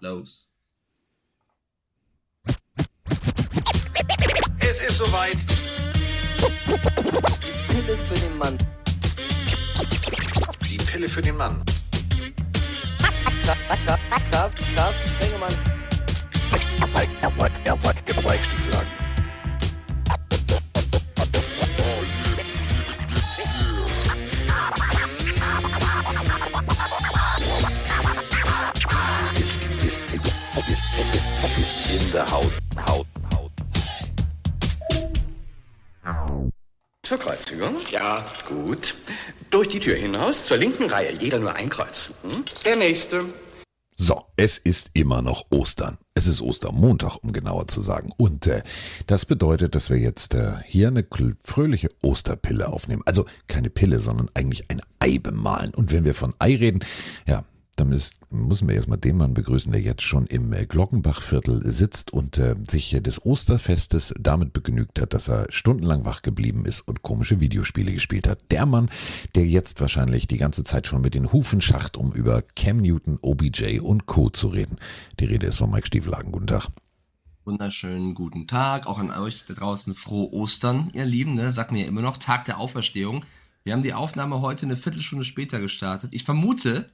Los. Es ist soweit. Pille für den Mann. Die Pille für den Mann. Carsten, Carsten Spengemann. ist, ist, ist, ist, ist in der Haus. Haut, Haut. Zur Kreuzigung? Ja, gut. Durch die Tür hinaus, zur linken Reihe. Jeder nur ein Kreuz. Hm? Der nächste. So, es ist immer noch Ostern. Es ist Ostermontag, um genauer zu sagen. Und äh, das bedeutet, dass wir jetzt äh, hier eine fröhliche Osterpille aufnehmen. Also keine Pille, sondern eigentlich ein Ei bemalen. Und wenn wir von Ei reden, ja, dann müssen wir erstmal den Mann begrüßen, der jetzt schon im äh, Glockenbachviertel sitzt und äh, sich äh, des Osterfestes damit begnügt hat, dass er stundenlang wach geblieben ist und komische Videospiele gespielt hat. Der Mann, der jetzt wahrscheinlich die ganze Zeit schon mit den Hufen schacht, um über Cam Newton, OBJ und Co. zu reden. Die Rede ist von Mike Stiefelagen. Guten Tag. Wunderschönen guten Tag. Auch an euch da draußen frohe Ostern, ihr Lieben. Ne? Sagt mir ja immer noch Tag der Auferstehung. Wir haben die Aufnahme heute eine Viertelstunde später gestartet. Ich vermute,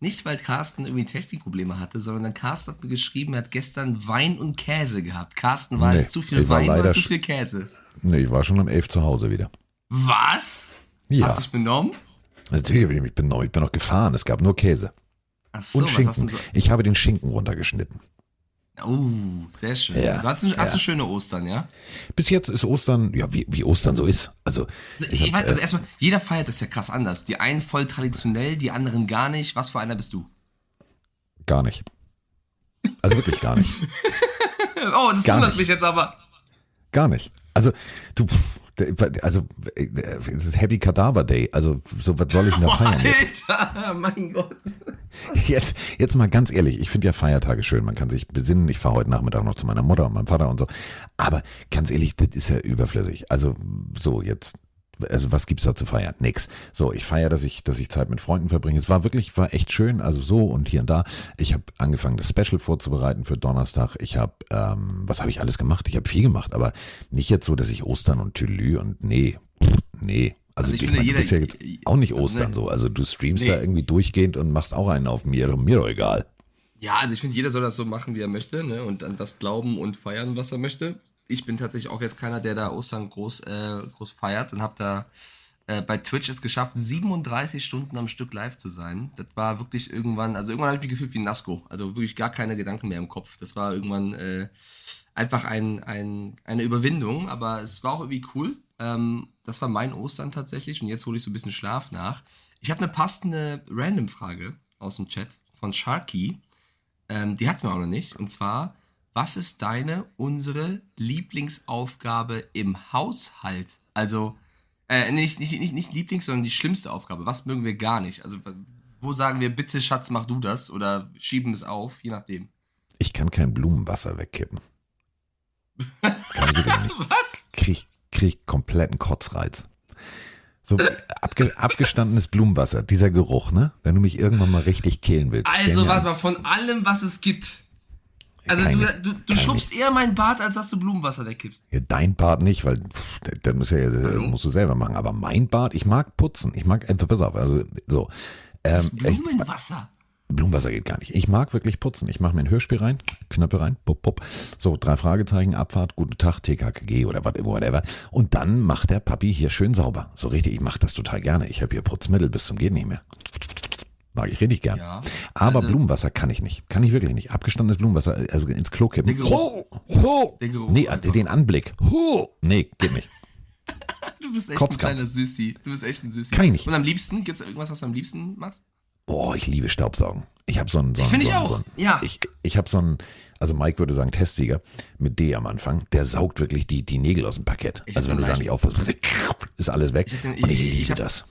nicht weil Carsten irgendwie Technikprobleme hatte, sondern Carsten hat mir geschrieben, er hat gestern Wein und Käse gehabt. Carsten, war Nee, es zu viel Wein oder zu viel Käse? Nee, ich war schon um elf zu Hause wieder. Was? Ja. Hast du dich benommen? Natürlich, ich bin noch, ich bin noch gefahren. Es gab nur Käse. Ach so, Und Schinken. denn Ich habe den Schinken runtergeschnitten. Oh, sehr schön. Ja, also hast du, hast du ja. schöne Ostern, ja? Bis jetzt ist Ostern, ja, wie, wie Ostern so ist. Also, Also, ich ich hab, weiß, also äh, erstmal, jeder feiert das ja krass anders. Die einen voll traditionell, die anderen gar nicht. Was für einer bist du? gar nicht. Also wirklich gar nicht. Oh, das wundert mich jetzt aber. Gar nicht. Also, du, pff, also, es ist Happy Cadaver Day. Also, so, was soll ich denn da feiern jetzt? Alter, mein Gott. Jetzt, jetzt mal ganz ehrlich, ich finde ja Feiertage schön, man kann sich besinnen. Ich fahre heute Nachmittag noch zu meiner Mutter und meinem Vater und so. Aber ganz ehrlich, das ist ja überflüssig. Also so jetzt, also was gibt's da zu feiern? Nix. So, ich feiere, dass ich, dass ich Zeit mit Freunden verbringe. Es war wirklich, war echt schön. Also so und hier und da. Ich habe angefangen, das Special vorzubereiten für Donnerstag. Ich habe, ähm, was habe ich alles gemacht? Ich habe viel gemacht, aber nicht jetzt so, dass ich Ostern und Tülü und nee, pff, nee. Also, Also ich ich, meine, jeder- du bist ja jetzt auch nicht also, Ostern ne- so. Also du streamst Nee. da irgendwie durchgehend und machst auch einen auf mir, mir doch egal. Ja, also ich finde, jeder soll das so machen, wie er möchte, ne? Und an das glauben und feiern, was er möchte. Ich bin tatsächlich auch jetzt keiner, der da Ostern groß, äh, groß feiert und habe da äh, bei Twitch es geschafft, 37 Stunden am Stück live zu sein. Das war wirklich irgendwann, also irgendwann habe ich mich gefühlt wie Nasco. Also wirklich gar keine Gedanken mehr im Kopf. Das war irgendwann äh, einfach ein, ein, eine Überwindung, aber es war auch irgendwie cool. Ähm, das war mein Ostern tatsächlich und jetzt hole ich so ein bisschen Schlaf nach. Ich habe eine passende Random-Frage aus dem Chat von Sharky. Ähm, die hatten wir auch noch nicht. Und zwar, was ist deine, unsere Lieblingsaufgabe im Haushalt? Also, äh, nicht, nicht, nicht, nicht Lieblings, sondern die schlimmste Aufgabe. Was mögen wir gar nicht? Also, wo sagen wir, bitte Schatz, mach du das? Oder schieben es auf, je nachdem. Ich kann kein Blumenwasser wegkippen. Kann ich nicht. Was? Krieg, krieg kompletten Kotzreiz. So abge, abgestandenes Blumenwasser, dieser Geruch, ne? Wenn du mich irgendwann mal richtig killen willst. Also, warte mal, von allem, was es gibt. Also, Keine- du, du, du schubst eher mein Bad, als dass du Blumenwasser wegkippst. Ja, dein Bad nicht, weil pff, das musst, du ja, das musst du selber machen. Aber mein Bad, ich mag putzen. Ich mag, äh, pass auf, also so. Ähm, Das ich, Blumenwasser. Blumenwasser geht gar nicht. Ich mag wirklich putzen. Ich mache mir ein Hörspiel rein, Knöpfe rein, pop, pop. So, drei Fragezeichen, Abfahrt, guten Tag, TKKG oder was- whatever. Und dann macht der Papi hier schön sauber. So richtig, ich mache das total gerne. Ich habe hier Putzmittel bis zum geht nicht mehr. Mag ich richtig gern. Ja, Aber also- Blumenwasser kann ich nicht. Kann ich wirklich nicht. Abgestandenes Blumenwasser, also ins Klo kippen. Der Geruch. Ho, ho. Der Geruch Nee, einfach. den Anblick. Ho. Nee, geht nicht. Du bist echt Kotzkampf. ein kleiner Süßi. Du bist echt ein Süßi. Kann ich nicht. Und am liebsten, gibt es irgendwas, was du am liebsten machst? Boah, ich liebe Staubsaugen. Ich habe so einen, so einen, Finde ich so einen, auch, so einen ja. Ich, ich habe so einen, also Mike würde sagen Testsieger mit D am Anfang. Der saugt wirklich die, die Nägel aus dem Parkett. Ich also wenn du den da nicht aufpasst, ist alles weg. Ich den- Und ich ich- ich liebe hab- das.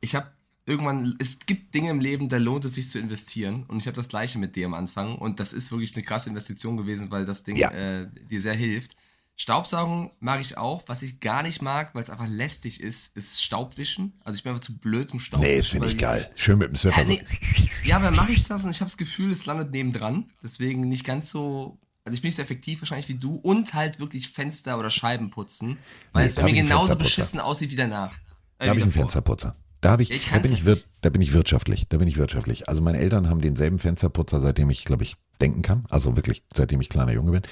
Ich habe irgendwann, es gibt Dinge im Leben, da lohnt es sich zu investieren. Und ich habe das gleiche mit dir am Anfang. Und das ist wirklich eine krasse Investition gewesen, weil das Ding Ja. äh, dir sehr hilft. Staubsaugen mag ich auch. Was ich gar nicht mag, weil es einfach lästig ist, ist Staubwischen. Also ich bin einfach zu blöd zum Staubwischen. Nee, das finde ich geil. Schön mit dem Swiffer. Ja, nee. ja, aber mache ich das und ich habe das Gefühl, es landet nebendran. Deswegen nicht ganz so. Also ich bin nicht so effektiv wahrscheinlich wie du und halt wirklich Fenster oder Scheiben putzen, weil Nee, es bei mir ich genauso beschissen aussieht wie danach. Äh, Da habe ich einen. Fensterputzer. Da, ich, ich da, bin ich wir, da bin ich wirtschaftlich. Da bin ich wirtschaftlich. Also meine Eltern haben denselben Fensterputzer, seitdem ich, glaube ich, denken kann. Also wirklich, seitdem ich kleiner Junge bin.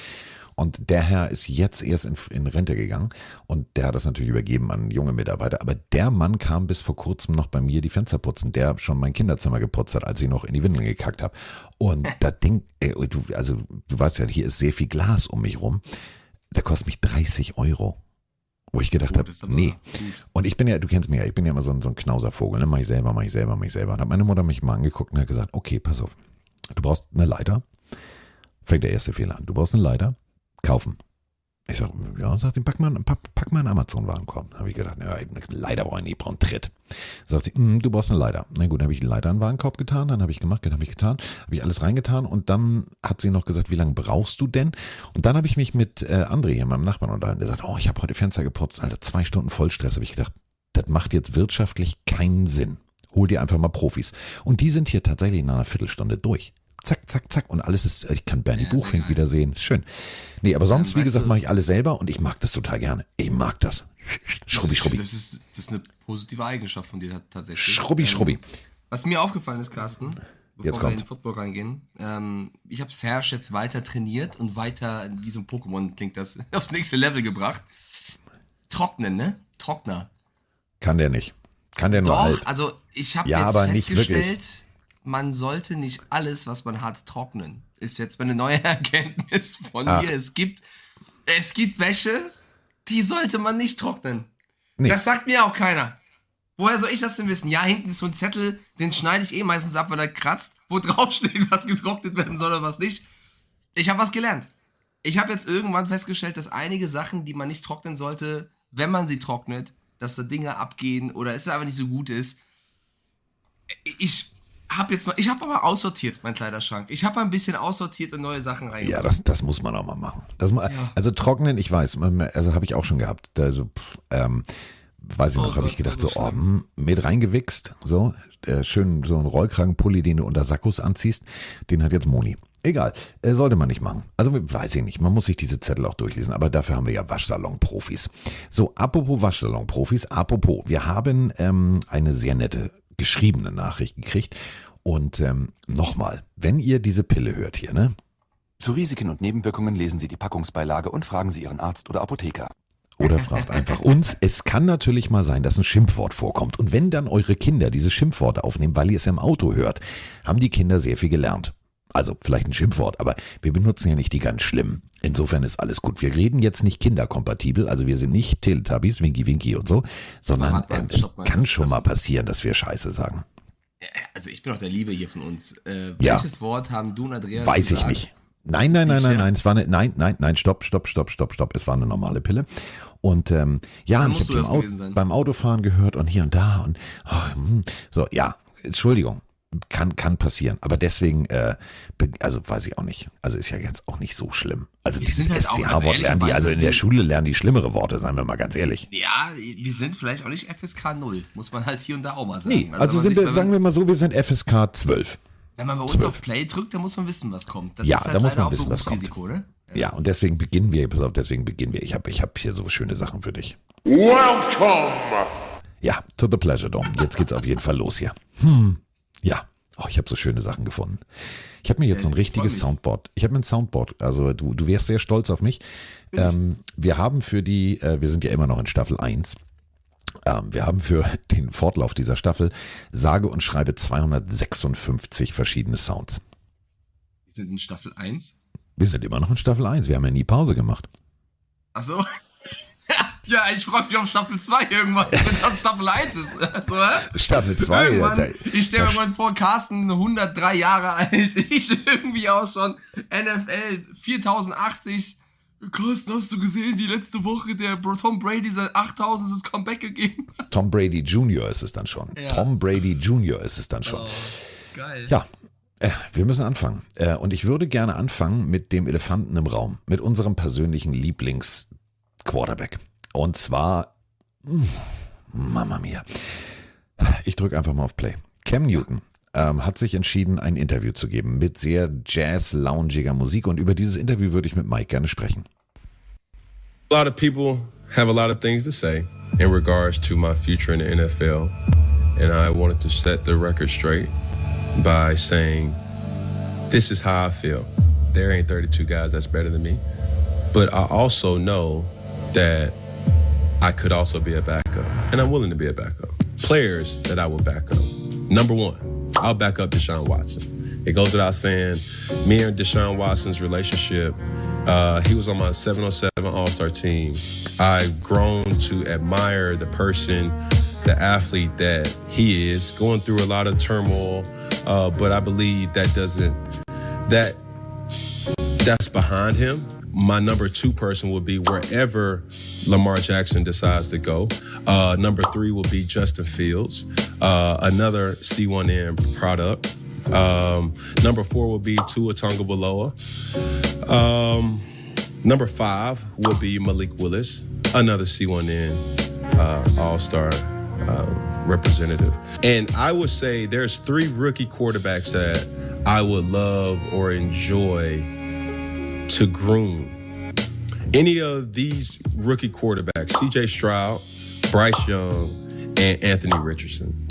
Und der Herr ist jetzt erst in, in Rente gegangen und der hat das natürlich übergeben an junge Mitarbeiter. Aber der Mann kam bis vor kurzem noch bei mir die Fenster putzen, der schon mein Kinderzimmer geputzt hat, als ich noch in die Windeln gekackt habe. Und das Ding, ey, du, also du weißt ja, hier ist sehr viel Glas um mich rum. Der kostet mich 30 Euro. Wo ich gedacht habe, nee. gut. Und ich bin ja, du kennst mich ja, ich bin ja immer so ein, so ein Knauservogel, ne? Mach ich selber, mach ich selber, mach ich selber. Und hat meine Mutter mich mal angeguckt und hat gesagt, okay, pass auf, du brauchst eine Leiter. Fängt der erste Fehler an. Du brauchst eine Leiter, kaufen. Ich sag, ja, sagt sie, pack mal, pack, pack mal einen Amazon-Warenkorb. Da habe ich gedacht, ja, eine Leiter brauche ich nicht, ich brauche einen Tritt. Sagt sie, "Mm, du brauchst eine Leiter. Na gut, dann habe ich die Leiter in den Warenkorb getan, dann habe ich gemacht, dann habe ich getan, habe ich alles reingetan und dann hat sie noch gesagt, wie lange brauchst du denn? Und dann habe ich mich mit äh, André hier, meinem Nachbarn, unterhalten, der sagt, oh, ich habe heute Fenster geputzt, Alter, zwei Stunden Vollstress. Habe ich gedacht, das macht jetzt wirtschaftlich keinen Sinn. Hol dir einfach mal Profis. Und die sind hier tatsächlich in einer Viertelstunde durch. Zack, zack, zack. Und alles ist, ich kann Bernie Ja, Buchfink wiedersehen. Schön. Nee, aber sonst, wie weißt gesagt, mache ich alles selber und ich mag das total gerne. Ich mag das. Schrubbi, schrubbi. Das ist, das ist eine positive Eigenschaft von dir tat- tatsächlich. Schrubbi, Ähm, schrubbi. Was mir aufgefallen ist, Carsten, bevor Jetzt wir in den Football reingehen, ähm, ich habe Serge jetzt weiter trainiert und weiter, wie so ein Pokémon klingt das, aufs nächste Level gebracht. Trocknen, ne? Trockner. Kann der nicht. Kann der nur Doch, halt. also ich habe Ja, jetzt aber nicht festgestellt, man sollte nicht alles, was man hat, trocknen. Ist jetzt meine neue Erkenntnis von Ach. mir. Es gibt, es gibt Wäsche, die sollte man nicht trocknen. Nee. Das sagt mir auch keiner. Woher soll ich das denn wissen? Ja, hinten ist so ein Zettel, den schneide ich eh meistens ab, weil er kratzt, wo draufsteht, was getrocknet werden soll oder was nicht. Ich habe was gelernt. Ich habe jetzt irgendwann festgestellt, dass einige Sachen, die man nicht trocknen sollte, wenn man sie trocknet, dass da Dinge abgehen oder es einfach nicht so gut ist. Ich habe jetzt mal, ich habe aber aussortiert, mein Kleiderschrank. Ich habe ein bisschen aussortiert und neue Sachen Ja, reingebracht. das, das muss man auch mal machen. Das, mu- Also trocknen, ich weiß, also habe ich auch schon gehabt. Also, pff, ähm, weiß ich Oh noch, habe ich gedacht, so so, oh, hm, mit reingewichst, so, äh, schön so ein Rollkragenpulli, den du unter Sackos anziehst, den hat jetzt Moni. Egal, äh, sollte man nicht machen. Also weiß ich nicht, man muss sich diese Zettel auch durchlesen, aber dafür haben wir ja Waschsalon-Profis. So, apropos Waschsalon-Profis, apropos, wir haben ähm, eine sehr nette geschriebene Nachricht gekriegt und ähm, nochmal, wenn ihr diese Pille hört hier, ne, Zu Risiken und Nebenwirkungen lesen Sie die Packungsbeilage und fragen Sie Ihren Arzt oder Apotheker. Oder fragt einfach uns. Es kann natürlich mal sein, dass ein Schimpfwort vorkommt. Und wenn dann eure Kinder diese Schimpfworte aufnehmen, weil ihr es im Auto hört, haben die Kinder sehr viel gelernt. Also vielleicht ein Schimpfwort, aber wir benutzen ja nicht die ganz schlimmen. Insofern ist alles gut. Wir reden jetzt nicht kinderkompatibel, also wir sind nicht Teletubbies, Winky Winky und so, sondern ähm, es kann das- schon das- mal passieren, dass wir Scheiße sagen. Also ich bin doch der Liebe hier von uns. Äh, Ja. welches Wort haben du und Andreas Weiß ich gesagt? nicht. Nein, nein, nein, nein, nein, es war eine, nein, nein, nein, stopp, stopp, stopp, stopp, stopp. Es war eine normale Pille. Und ähm, ja, ich habe beim, das Au gewesen sein. beim Autofahren gehört und hier und da und oh, so, ja, Entschuldigung, kann kann passieren. Aber deswegen, äh, also weiß ich auch nicht. Also ist ja jetzt auch nicht so schlimm. Also Wir dieses halt also SCH-Wort lernen die, also in der Schule lernen die schlimmere Worte, seien wir mal ganz ehrlich. Ja, wir sind vielleicht auch nicht FSK 0, muss man halt hier und da auch mal sagen. Nee, also, man sind wir, sagen wir mal so, wir sind FSK 12. Wenn man bei uns 12. auf Play drückt, dann muss man wissen, was kommt. Das Ja, ist halt da muss man auch wissen, was kommt. Ne? Ja, und deswegen beginnen wir, pass auf, deswegen beginnen wir. Ich habe ich hab hier so schöne Sachen für dich. Welcome! Ja, to the pleasure dome. Jetzt geht's auf jeden Fall los hier. Hm. Ja. Oh, ich habe so schöne Sachen gefunden. Ich habe mir jetzt so ein ich richtiges. Soundboard. Ich habe mir ein Soundboard. Also du, du wärst sehr stolz auf mich. Ähm, wir haben für die, äh, wir sind ja immer noch in Staffel 1. Ähm, wir haben für den Fortlauf dieser Staffel sage und schreibe 256 verschiedene Sounds. Wir sind in Staffel 1. Wir sind immer noch in Staffel 1. Wir haben ja nie Pause gemacht. Achso. ja, ich freue mich auf Staffel 2 irgendwann, wenn das Staffel 1 ist. Also, hä? Staffel 2. Irgendwann, da- ich stelle mir irgendwann vor, Carsten 103 Jahre alt, ich irgendwie auch schon NFL 4080. Carsten, hast du gesehen, wie letzte Woche der Bro- Tom Brady sein 8000 das Comeback gegeben hat? Tom Brady Jr. ist es dann schon. Ja. Tom Brady Jr. ist es dann schon. Geil. Ja, äh, wir müssen anfangen. Äh, und ich würde gerne anfangen mit dem Elefanten im Raum, mit unserem persönlichen Lieblings Quarterback. Und zwar, Mama mia. Ich drücke einfach mal auf Play. Cam Newton ähm, hat sich entschieden, ein Interview zu geben mit sehr jazz-loungiger Musik. Und über dieses Interview würde ich mit Mike gerne sprechen. A lot of people have a lot of things to say in regards to my future in the NFL. And I wanted to set the record straight by saying, this is how I feel. There ain't 32 guys that's better than me. But I also know that I could also be a backup. And I'm willing to be a backup. Players that I will back up. Number one, I'll back up Deshaun Watson. It goes without saying, me and Deshaun Watson's relationship, uh, he was on my 707 All Star team. I've grown to admire the person, the athlete that he is, going through a lot of turmoil. Uh, but I believe that doesn't, that that's behind him. My number two person would be wherever Lamar Jackson decides to go. Uh, number three will be Justin Fields, uh, another C1N product. Um, number four will be Tua Tonga Um, number five will be Malik Willis, another C1N uh, All Star uh, representative. And I would say there's three rookie quarterbacks that I would love or enjoy to groom. Any of these rookie quarterbacks, CJ Stroud, Bryce Young, and Anthony Richardson,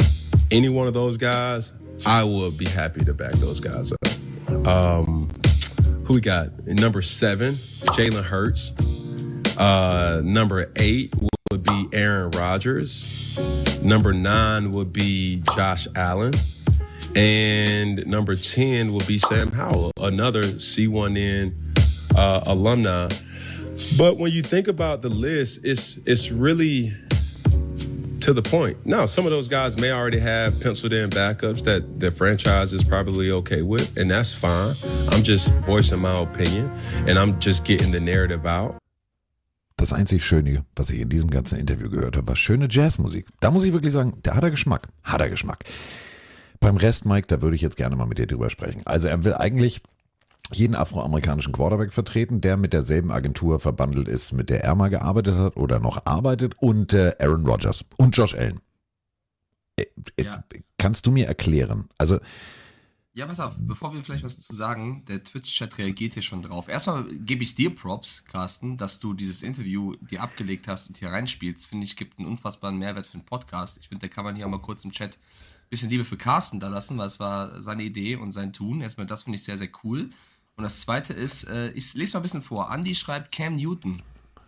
any one of those guys, I would be happy to back those guys up. Um, who we got? Number seven, Jalen Hurts. Uh, number eight would be Aaron Rodgers. Number nine would be Josh Allen. And number 10 will be Sam Howell, another C1N uh, alumni. But when you think about the list, it's it's really to the point. Now, some of those guys may already have penciled in backups that the franchise is probably okay with, and that's fine. I'm just voicing my opinion, and I'm just getting the narrative out. Das einzig Schöne, was ich in diesem ganzen Interview gehört habe, war schöne Jazzmusik. Da muss ich wirklich sagen, da hat er Geschmack. Hat er Geschmack. Beim Rest, Mike, da würde ich jetzt gerne mal mit dir drüber sprechen. Also er will eigentlich jeden afroamerikanischen Quarterback vertreten, der mit derselben Agentur verbandelt ist, mit der er mal gearbeitet hat oder noch arbeitet und äh, Aaron Rodgers und Josh Allen. Äh, äh, ja. Kannst du mir erklären? Also ja, pass auf, bevor wir vielleicht was zu sagen, der Twitch-Chat reagiert hier schon drauf. Erstmal gebe ich dir Props, Carsten, dass du dieses Interview dir abgelegt hast und hier reinspielst. Finde ich, gibt einen unfassbaren Mehrwert für den Podcast. Ich finde, da kann man hier auch mal kurz im Chat ein bisschen Liebe für Carsten da lassen, weil es war seine Idee und sein Tun. Erstmal, das finde ich sehr, sehr cool. Und das zweite ist, äh, ich lese mal ein bisschen vor. Andy schreibt Cam Newton.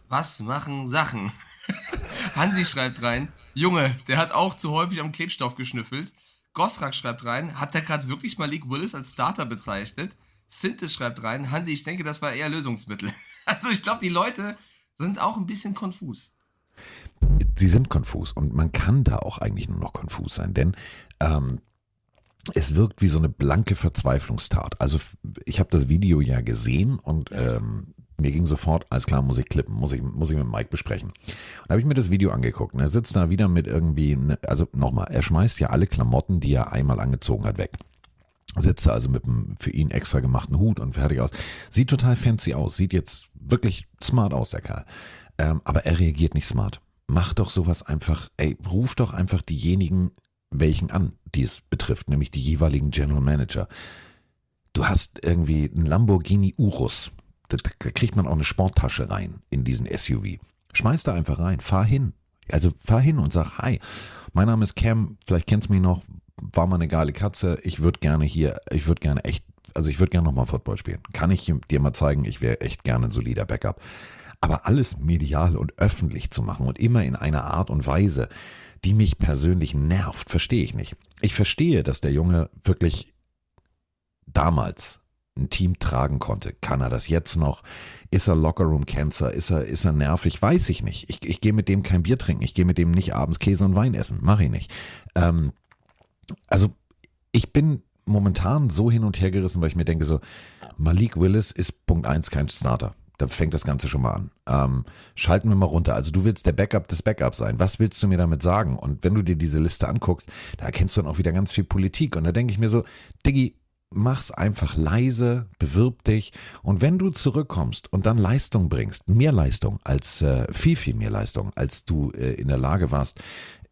Was machen Sachen? Hansi schreibt rein, Junge, der hat auch zu häufig am Klebstoff geschnüffelt. Gosrak schreibt rein, hat der gerade wirklich Malik Willis als Starter bezeichnet? Sinte schreibt rein, Hansi, ich denke, das war eher Lösungsmittel. Also ich glaube, die Leute sind auch ein bisschen konfus. Sie sind konfus und man kann da auch eigentlich nur noch konfus sein, denn ähm, es wirkt wie so eine blanke Verzweiflungstat. Also ich habe das Video ja gesehen und ähm, mir ging sofort, alles klar, muss ich klippen, muss ich, muss ich mit Mike besprechen. Und habe ich mir das Video angeguckt und er sitzt da wieder mit irgendwie, ne, also nochmal, er schmeißt ja alle Klamotten, die er einmal angezogen hat, weg. Sitzt also mit einem für ihn extra gemachten Hut und fertig aus. Sieht total fancy aus, sieht jetzt wirklich smart aus, der Kerl. Ähm, aber er reagiert nicht smart. Mach doch sowas einfach, ey, ruf doch einfach diejenigen welchen an, die es betrifft, nämlich die jeweiligen General Manager. Du hast irgendwie einen Lamborghini Urus. Da, da kriegt man auch eine Sporttasche rein in diesen SUV. Schmeiß da einfach rein, fahr hin. Also fahr hin und sag, hi, mein Name ist Cam, vielleicht kennst du mich noch, war mal eine geile Katze, ich würde gerne hier, ich würde gerne echt, also ich würde gerne nochmal Football spielen. Kann ich dir mal zeigen, ich wäre echt gerne ein solider Backup. Aber alles medial und öffentlich zu machen und immer in einer Art und Weise, die mich persönlich nervt, verstehe ich nicht. Ich verstehe, dass der Junge wirklich damals ein Team tragen konnte. Kann er das jetzt noch? Ist er Lockerroom Cancer? Ist er, ist er nervig? Weiß ich nicht. Ich, ich gehe mit dem kein Bier trinken. Ich gehe mit dem nicht abends Käse und Wein essen. Mache ich nicht. Ähm, also ich bin momentan so hin und her gerissen, weil ich mir denke so, Malik Willis ist Punkt 1 kein Starter. Da fängt das Ganze schon mal an. Ähm, schalten wir mal runter. Also du willst der Backup des Backups sein. Was willst du mir damit sagen? Und wenn du dir diese Liste anguckst, da erkennst du dann auch wieder ganz viel Politik. Und da denke ich mir so, Diggi, mach's einfach leise, bewirb dich und wenn du zurückkommst und dann Leistung bringst, mehr Leistung als äh, viel, viel mehr Leistung, als du äh, in der Lage warst,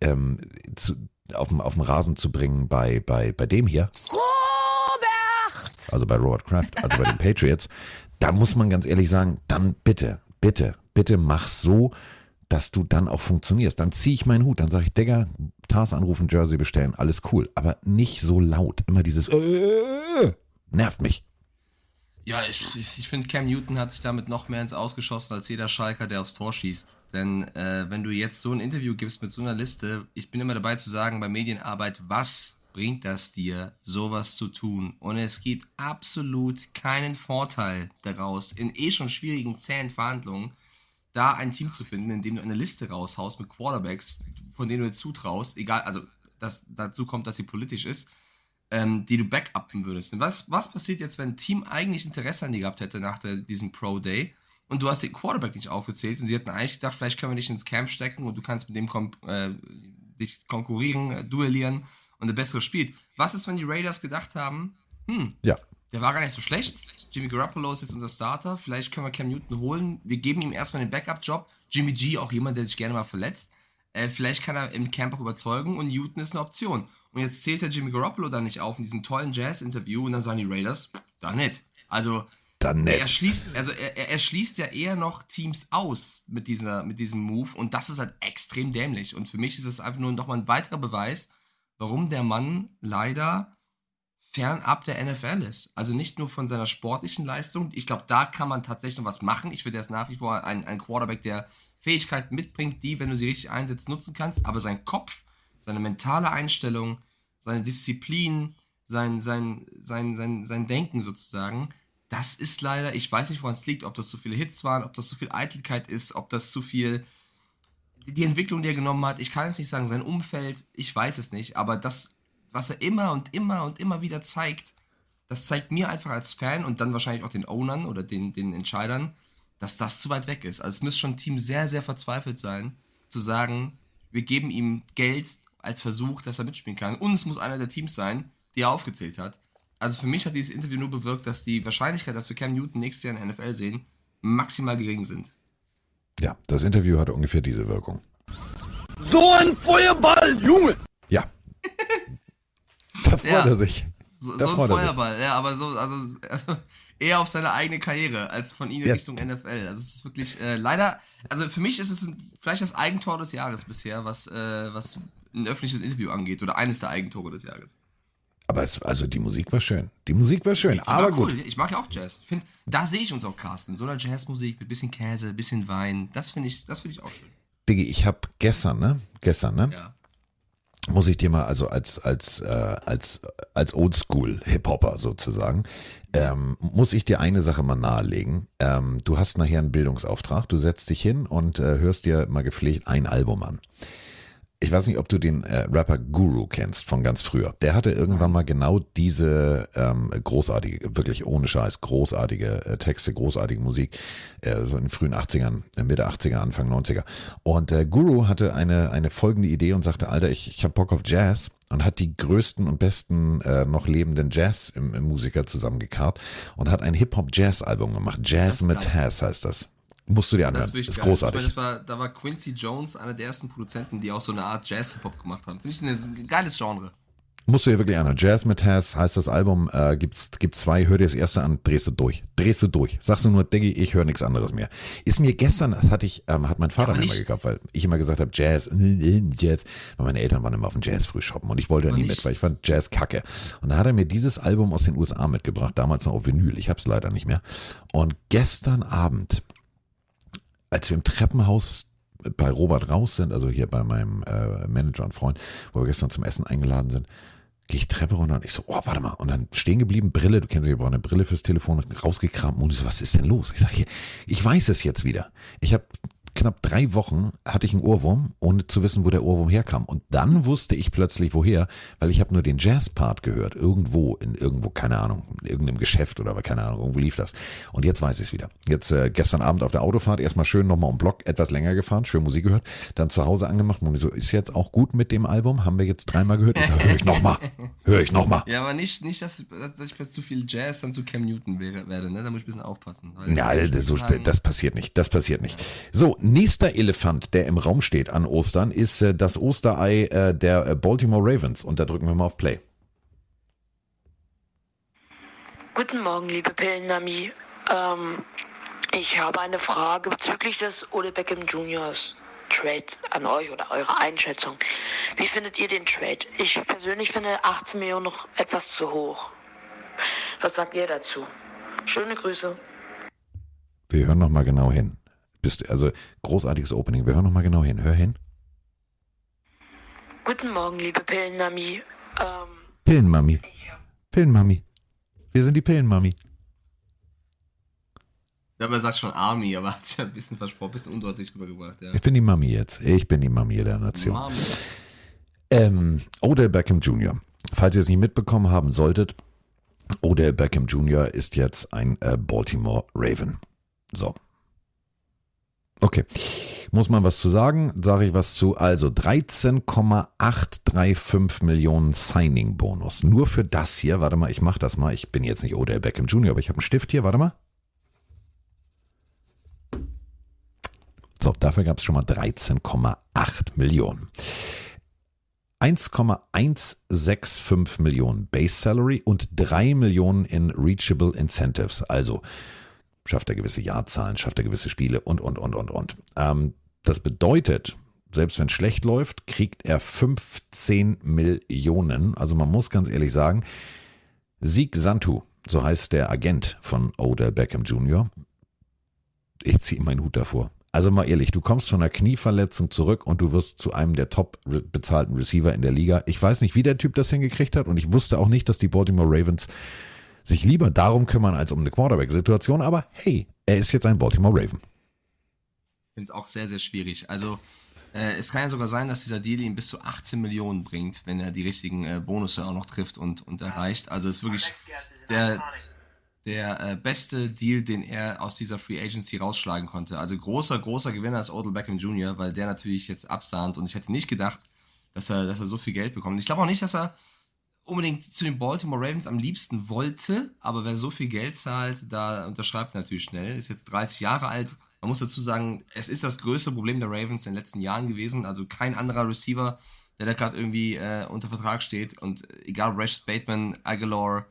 ähm, zu, auf, dem, auf dem Rasen zu bringen bei, bei, bei dem hier. Robert! Also bei Robert Kraft, also bei den Patriots. Da muss man ganz ehrlich sagen, dann bitte, bitte, bitte mach so, dass du dann auch funktionierst. Dann ziehe ich meinen Hut, dann sage ich, Digga, Tars anrufen, Jersey bestellen, alles cool. Aber nicht so laut. Immer dieses äh, nervt mich. Ja, ich, ich finde, Cam Newton hat sich damit noch mehr ins Ausgeschossen als jeder Schalker, der aufs Tor schießt. Denn äh, wenn du jetzt so ein Interview gibst mit so einer Liste, ich bin immer dabei zu sagen, bei Medienarbeit, was bringt das dir, sowas zu tun? Und es gibt absolut keinen Vorteil daraus, in eh schon schwierigen, zähen Verhandlungen, da ein Team zu finden, in dem du eine Liste raushaust mit Quarterbacks, von denen du dir zutraust, egal, also dass dazu kommt, dass sie politisch ist, ähm, die du backuppen würdest. Was, was passiert jetzt, wenn ein Team eigentlich Interesse an dir gehabt hätte nach der, diesem Pro Day und du hast den Quarterback nicht aufgezählt und sie hätten eigentlich gedacht, vielleicht können wir dich ins Camp stecken und du kannst mit dem äh, dich konkurrieren, äh, duellieren und der bessere spielt. Was ist, wenn die Raiders gedacht haben, hm, Ja. der war gar nicht so schlecht. Jimmy Garoppolo ist jetzt unser Starter. Vielleicht können wir Cam Newton holen. Wir geben ihm erstmal den Backup-Job. Jimmy G, auch jemand, der sich gerne mal verletzt. Äh, vielleicht kann er im Camp auch überzeugen und Newton ist eine Option. Und jetzt zählt der Jimmy Garoppolo da nicht auf in diesem tollen Jazz-Interview und dann sagen die Raiders, da nicht. Also, Dann er schließt, also er, er- er schließt ja eher noch Teams aus mit, dieser, mit diesem Move und das ist halt extrem dämlich. Und für mich ist es einfach nur nochmal ein weiterer Beweis, warum der Mann leider fernab der NFL ist. Also nicht nur von seiner sportlichen Leistung. Ich glaube, da kann man tatsächlich noch was machen. Ich finde, er ist nach wie vor ein, ein Quarterback, der Fähigkeiten mitbringt, die, wenn du sie richtig einsetzt, nutzen kannst. Aber sein Kopf, seine mentale Einstellung, seine Disziplin, sein, sein, sein, sein, sein Denken sozusagen, das ist leider, ich weiß nicht, woran es liegt, ob das zu viele Hits waren, ob das zu viel Eitelkeit ist, ob das zu viel die Entwicklung, die er genommen hat, ich kann es nicht sagen, sein Umfeld, ich weiß es nicht, aber das, was er immer und immer und immer wieder zeigt, das zeigt mir einfach als Fan und dann wahrscheinlich auch den Ownern oder den, den Entscheidern, dass das zu weit weg ist. Also es müsste schon ein Team sehr, sehr verzweifelt sein, zu sagen, wir geben ihm Geld als Versuch, dass er mitspielen kann. Und es muss einer der Teams sein, die er aufgezählt hat. Also für mich hat dieses Interview nur bewirkt, dass die Wahrscheinlichkeit, dass wir Cam Newton nächstes Jahr in der NFL sehen, maximal gering sind. Ja, das Interview hatte ungefähr diese Wirkung. So ein Feuerball, Junge! Ja. Da freut Ja. er sich. So, Da so ein er. Feuerball, ja, aber so, also, also eher auf seine eigene Karriere als von ihm in Ja. Richtung NFL. Also es ist wirklich äh, leider, also für mich ist es ein, vielleicht das Eigentor des Jahres bisher, was, äh, was ein öffentliches Interview angeht oder eines der Eigentore des Jahres. Aber es, also die Musik war schön. Die Musik war schön, Die aber war gut. Cool. Ich mag ja auch Jazz. Find, da sehe ich uns auch casten. So eine Jazzmusik mit bisschen Käse, bisschen Wein. Das finde ich, das finde ich auch schön. Diggi, ich habe gestern, ne? Gestern, ne? Ja. Muss ich dir mal, also als, als, äh, als, als Oldschool-Hip-Hopper sozusagen, ähm, muss ich dir eine Sache mal nahelegen. Ähm, du hast nachher einen Bildungsauftrag, du setzt dich hin und äh, hörst dir mal gepflegt ein Album an. Ich weiß nicht, ob du den äh, Rapper Guru kennst von ganz früher. Der hatte irgendwann mal genau diese ähm, großartige, wirklich ohne Scheiß, großartige äh, Texte, großartige Musik, äh, so in den frühen 80ern, äh, Mitte 80er, Anfang 90er. Und äh, Guru hatte eine, eine folgende Idee und sagte, Alter, ich, ich habe Bock auf Jazz und hat die größten und besten äh, noch lebenden Jazz-Musiker zusammengekarrt und hat ein Hip-Hop-Jazz-Album gemacht. Jazz mit. Taz heißt das. Musst du dir anhören. Das ist, ist, großartig. Ich meine, war, da war Quincy Jones einer der ersten Produzenten, die auch so eine Art Jazz-Hip-Hop gemacht haben. Finde ich ein geiles Genre. Musst du dir wirklich anhören. Jazz mit Taz heißt das Album. Äh, gibt's, gibt zwei. Hör dir das erste an, drehst du durch. Drehst du durch. Sagst du nur, Diggi, ich höre nichts anderes mehr. Ist mir gestern, das hatte ich, ähm, hat mein Vater immer gekauft, weil ich immer gesagt habe, Jazz, Jazz. Weil meine Eltern waren immer auf dem Jazz früh shoppen und ich wollte Aber nie mit, weil ich fand Jazz kacke. Und da hat er mir dieses Album aus den USA mitgebracht, damals noch auf Vinyl. Ich hab's leider nicht mehr. Und gestern Abend, als wir im Treppenhaus bei Robert raus sind, also hier bei meinem äh, Manager und Freund, wo wir gestern zum Essen eingeladen sind, gehe ich Treppe runter und ich so, oh, warte mal. Und dann stehen geblieben, Brille, du kennst ja, ich brauche eine Brille fürs Telefon, rausgekramt und ich so, was ist denn los? Ich sage, ich weiß es jetzt wieder. Ich habe knapp drei Wochen hatte ich einen Ohrwurm, ohne zu wissen, wo der Ohrwurm herkam. Und dann wusste ich plötzlich woher, weil ich habe nur den Jazz-Part gehört. Irgendwo, in irgendwo, keine Ahnung, in irgendeinem Geschäft oder keine Ahnung, irgendwo lief das. Und jetzt weiß ich es wieder. Jetzt äh, gestern Abend auf der Autofahrt erstmal schön nochmal um Block etwas länger gefahren, schön Musik gehört, dann zu Hause angemacht und so, ist jetzt auch gut mit dem Album? Haben wir jetzt dreimal gehört? Ich sage, höre ich nochmal. Höre ich nochmal. Ja, aber nicht, nicht dass, dass ich zu viel Jazz dann zu Cam Newton werde, ne? Da muss ich ein bisschen aufpassen. Ja, das, so, das passiert nicht. Das passiert nicht. So, nächster Elefant, der im Raum steht an Ostern, ist äh, das Osterei äh, der äh, Baltimore Ravens. Und da drücken wir mal auf Play. Guten Morgen, liebe Pillennami. Ähm, ich habe eine Frage bezüglich des Ole Beckham Juniors Trade an euch oder eure Einschätzung. Wie findet ihr den Trade? Ich persönlich finde 18 Millionen noch etwas zu hoch. Was sagt ihr dazu? Schöne Grüße. Wir hören noch mal genau hin. Bist, also großartiges Opening. Wir hören noch mal genau hin. Hör hin. Guten Morgen, liebe Pillennami. Ähm, Pillenmami. Pillenmami. Wir sind die Pillenmami. Ja, aber er sagt schon Army, aber hat sich ein bisschen versprochen, ein bisschen undeutlich rübergebracht, ja. Ich bin die Mami jetzt. Ich bin die Mami der Nation. Ähm, Odell Beckham Jr. Falls ihr es nicht mitbekommen haben solltet, Odell Beckham Jr. ist jetzt ein äh, Baltimore Raven. So. Okay. Muss man was zu sagen? Sage ich was zu. Also 13,835 Millionen Signing-Bonus. Nur für das hier. Warte mal, ich mache das mal. Ich bin jetzt nicht Odell Beckham Jr., aber ich habe einen Stift hier. Warte mal. So, dafür gab es schon mal 13,8 Millionen. 1,165 Millionen Base Salary und 3 Millionen in Reachable Incentives. Also schafft er gewisse Jahrzahlen, schafft er gewisse Spiele und, und, und, und, und. Ähm, das bedeutet, selbst wenn es schlecht läuft, kriegt er 15 Millionen. Also man muss ganz ehrlich sagen, Sieg Santu, so heißt der Agent von Odell Beckham Jr., ich ziehe meinen Hut davor. Also mal ehrlich, du kommst von einer Knieverletzung zurück und du wirst zu einem der top bezahlten Receiver in der Liga. Ich weiß nicht, wie der Typ das hingekriegt hat und ich wusste auch nicht, dass die Baltimore Ravens sich lieber darum kümmern als um eine Quarterback-Situation, aber hey, er ist jetzt ein Baltimore Raven. finde es auch sehr, sehr schwierig. Also, äh, es kann ja sogar sein, dass dieser Deal ihm bis zu 18 Millionen bringt, wenn er die richtigen äh, Bonusse auch noch trifft und, und erreicht. Also, es ist wirklich der, der äh, beste Deal, den er aus dieser Free Agency rausschlagen konnte. Also, großer, großer Gewinner ist Odell Beckham Jr., weil der natürlich jetzt absahnt und ich hätte nicht gedacht, dass er, dass er so viel Geld bekommt. Ich glaube auch nicht, dass er unbedingt zu den Baltimore Ravens am liebsten wollte, aber wer so viel Geld zahlt, da unterschreibt er natürlich schnell. Ist jetzt 30 Jahre alt. Man muss dazu sagen, es ist das größte Problem der Ravens in den letzten Jahren gewesen. Also kein anderer Receiver, der da gerade irgendwie äh, unter Vertrag steht. Und äh, egal, Rash Bateman, Aguilar,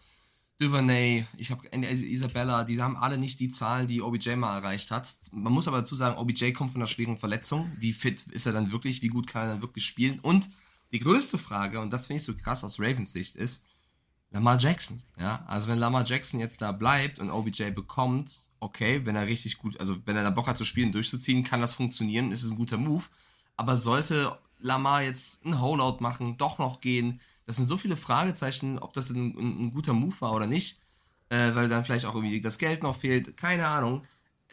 Duvernay, ich habe Isabella, die haben alle nicht die Zahlen, die OBJ mal erreicht hat. Man muss aber dazu sagen, OBJ kommt von einer schweren Verletzung. Wie fit ist er dann wirklich? Wie gut kann er dann wirklich spielen? Und die größte Frage, und das finde ich so krass aus Ravens Sicht, ist Lamar Jackson. Ja, also wenn Lamar Jackson jetzt da bleibt und OBJ bekommt, okay, wenn er richtig gut, also wenn er da Bock hat zu spielen, durchzuziehen, kann das funktionieren, ist es ein guter Move. Aber sollte Lamar jetzt ein Holdout machen, doch noch gehen, das sind so viele Fragezeichen, ob das ein, ein, ein guter Move war oder nicht, äh, weil dann vielleicht auch irgendwie das Geld noch fehlt, keine Ahnung.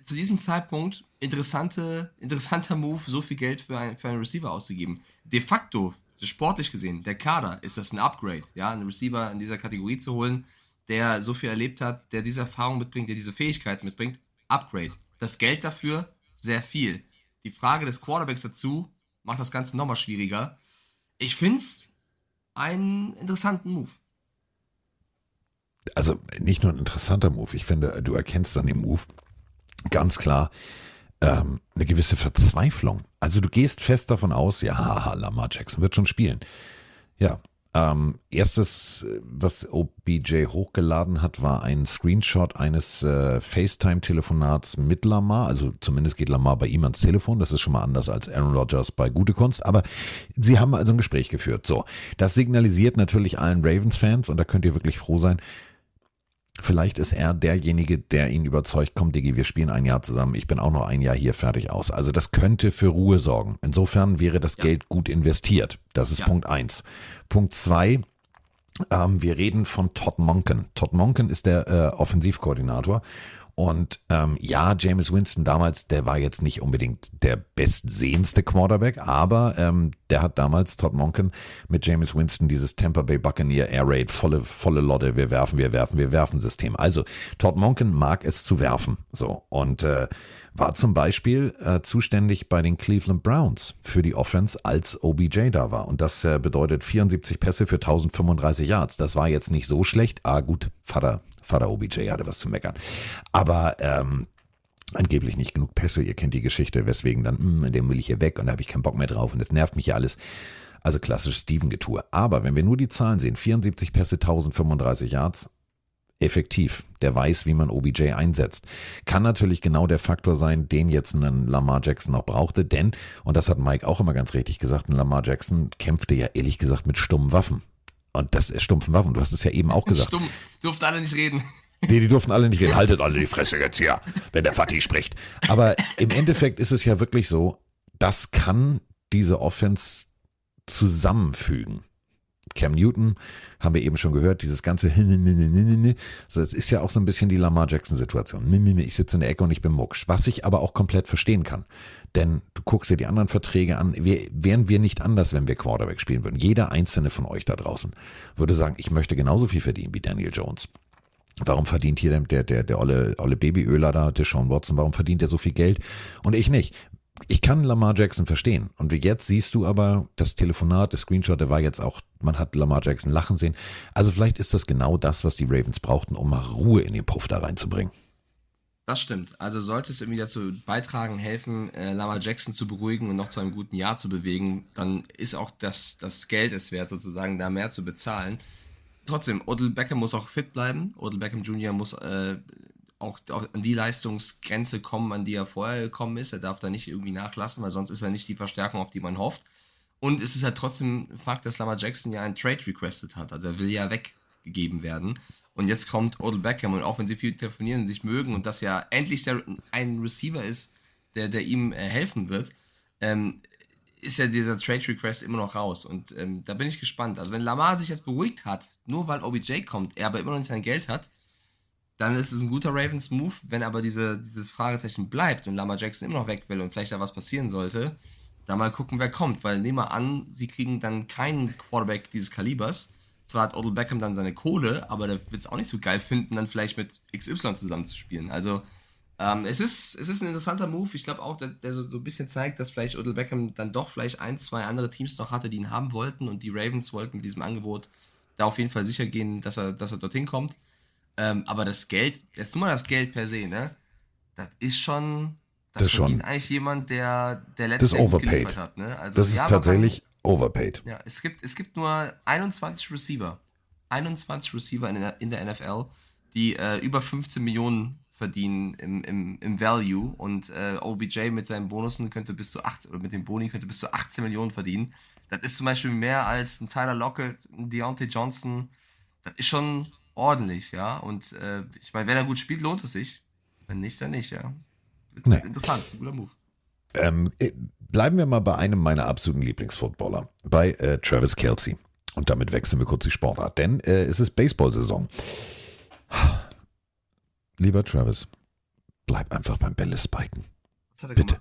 Zu diesem Zeitpunkt interessante, interessanter Move, so viel Geld für, ein, für einen Receiver auszugeben. De facto, sportlich gesehen, der Kader, ist das ein Upgrade, ja, einen Receiver in dieser Kategorie zu holen, der so viel erlebt hat, der diese Erfahrung mitbringt, der diese Fähigkeit mitbringt, Upgrade. Das Geld dafür, sehr viel. Die Frage des Quarterbacks dazu macht das Ganze nochmal schwieriger. Ich finde es einen interessanten Move. Also nicht nur ein interessanter Move, ich finde, du erkennst an dem Move ganz klar ähm, eine gewisse Verzweiflung. Also du gehst fest davon aus, ja, Lamar Jackson wird schon spielen. Ja, ähm, erstes, was OBJ hochgeladen hat, war ein Screenshot eines äh, FaceTime-Telefonats mit Lamar. Also zumindest geht Lamar bei ihm ans Telefon. Das ist schon mal anders als Aaron Rodgers bei Gute Kunst. Aber sie haben also ein Gespräch geführt. So, das signalisiert natürlich allen Ravens-Fans und da könnt ihr wirklich froh sein. Vielleicht ist er derjenige, der ihn überzeugt, komm Diggi, wir spielen ein Jahr zusammen, ich bin auch noch ein Jahr hier fertig aus. Also das könnte für Ruhe sorgen. Insofern wäre das Ja. Geld gut investiert. Das ist Ja. Punkt eins. Punkt zwei, ähm, wir reden von Todd Monken. Todd Monken ist der äh, Offensivkoordinator Und ähm, ja, James Winston damals, der war jetzt nicht unbedingt der bestsehendste Quarterback, aber ähm, der hat damals Todd Monken mit James Winston dieses Tampa Bay Buccaneer Air Raid, volle, volle Lotte, wir werfen, wir werfen, wir werfen System. Also Todd Monken mag es zu werfen. So. Und äh, war zum Beispiel äh, zuständig bei den Cleveland Browns für die Offense, als OBJ da war. Und das äh, bedeutet 74 Pässe für 1035 Yards. Das war jetzt nicht so schlecht. Ah, gut, Vater, Vater OBJ hatte was zu meckern. Aber ähm, angeblich nicht genug Pässe. Ihr kennt die Geschichte, weswegen dann, mh, hm, dem will ich hier weg und da habe ich keinen Bock mehr drauf und das nervt mich ja alles. Also klassisch Steven-Getue. Aber wenn wir nur die Zahlen sehen, 74 Pässe, 1035 Yards, effektiv. Der weiß, wie man OBJ einsetzt. Kann natürlich genau der Faktor sein, den jetzt ein Lamar Jackson noch brauchte, denn, und das hat Mike auch immer ganz richtig gesagt, ein Lamar Jackson kämpfte ja ehrlich gesagt mit stummen Waffen. Und das ist stumpfen Waffen. Du hast es ja eben auch gesagt. Stumm, durften alle nicht reden. Nee, die durften alle nicht reden. Haltet alle die Fresse jetzt hier, wenn der Fatih spricht. Aber im Endeffekt ist es ja wirklich so, das kann diese Offense zusammenfügen. Cam Newton, haben wir eben schon gehört, dieses ganze das ist ja auch so ein bisschen die Lamar Jackson-Situation. Ich sitze in der Ecke und ich bin mucksch. Was ich aber auch komplett verstehen kann. Denn du guckst dir die anderen Verträge an. Wir, wären wir nicht anders, wenn wir Quarterback spielen würden. Jeder einzelne von euch da draußen würde sagen, ich möchte genauso viel verdienen wie Daniel Jones. Warum verdient hier der, der, der olle, olle Babyöler da, der Sean Watson, warum verdient er so viel Geld und ich nicht? ich kann Lamar Jackson verstehen. Und jetzt siehst du aber das Telefonat, der Screenshot, der war jetzt auch, man hat Lamar Jackson lachen sehen. Also vielleicht ist das genau das, was die Ravens brauchten, um mal Ruhe in den Puff da reinzubringen. Das stimmt. Also sollte es irgendwie dazu beitragen, helfen, äh, Lamar Jackson zu beruhigen und noch zu einem guten Jahr zu bewegen, dann ist auch das, das Geld es wert, sozusagen da mehr zu bezahlen. Trotzdem, Odell Beckham muss auch fit bleiben. Odell Beckham Jr. muss äh, auch, auch an die Leistungsgrenze kommen, an die er vorher gekommen ist. Er darf da nicht irgendwie nachlassen, weil sonst ist er nicht die Verstärkung, auf die man hofft. Und es ist halt trotzdem Fakt, dass Lamar Jackson ja einen Trade requested hat. Also er will ja weggegeben werden. Und jetzt kommt Odell Beckham und auch wenn sie viel telefonieren und sich mögen und das ja endlich der, ein Receiver ist, der, der ihm äh, helfen wird, ähm, ist ja dieser Trade Request immer noch raus. Und ähm, da bin ich gespannt. Also wenn Lamar sich jetzt beruhigt hat, nur weil OBJ kommt, er aber immer noch nicht sein Geld hat, dann ist es ein guter Ravens-Move. Wenn aber diese, dieses Fragezeichen bleibt und Lama Jackson immer noch weg will und vielleicht da was passieren sollte, dann mal gucken, wer kommt. Weil nehmen wir an, sie kriegen dann keinen Quarterback dieses Kalibers. Zwar hat Odell Beckham dann seine Kohle, aber der wird es auch nicht so geil finden, dann vielleicht mit XY zusammenzuspielen. Also ähm, es, ist, es ist ein interessanter Move. Ich glaube auch, der, der so, so, ein bisschen zeigt, dass vielleicht Odell Beckham dann doch vielleicht ein, zwei andere Teams noch hatte, die ihn haben wollten und die Ravens wollten mit diesem Angebot da auf jeden Fall sicher gehen, dass er, dass er dorthin kommt. Ähm, aber das Geld, jetzt nur mal das Geld per se, ne? Das ist schon, das, das verdient schon. eigentlich jemand, der der letzte das overpaid. hat. Ne? Also, das ist ja, tatsächlich overpaid. Ja, es gibt, es gibt nur 21 Receiver. 21 Receiver in der, in der NFL, die äh, über 15 Millionen verdienen im, im, im Value und äh, OBJ mit seinen Bonussen könnte bis zu 18 oder mit dem Boni könnte bis zu 18 Millionen verdienen. Das ist zum Beispiel mehr als ein Tyler Lockett, ein Deontay Johnson. Das ist schon, ordentlich, ja. Und äh, ich meine, wenn er gut spielt, lohnt es sich. Wenn nicht, dann nicht, ja. Nee. Interessant, ein guter Move. Ähm, äh, bleiben wir mal bei einem meiner absoluten Lieblingsfootballer, bei äh, Travis Kelsey. Und damit wechseln wir kurz die Sportart, denn äh, es ist Baseball-Saison. Lieber Travis, bleib einfach beim Bälle spiken. Bitte.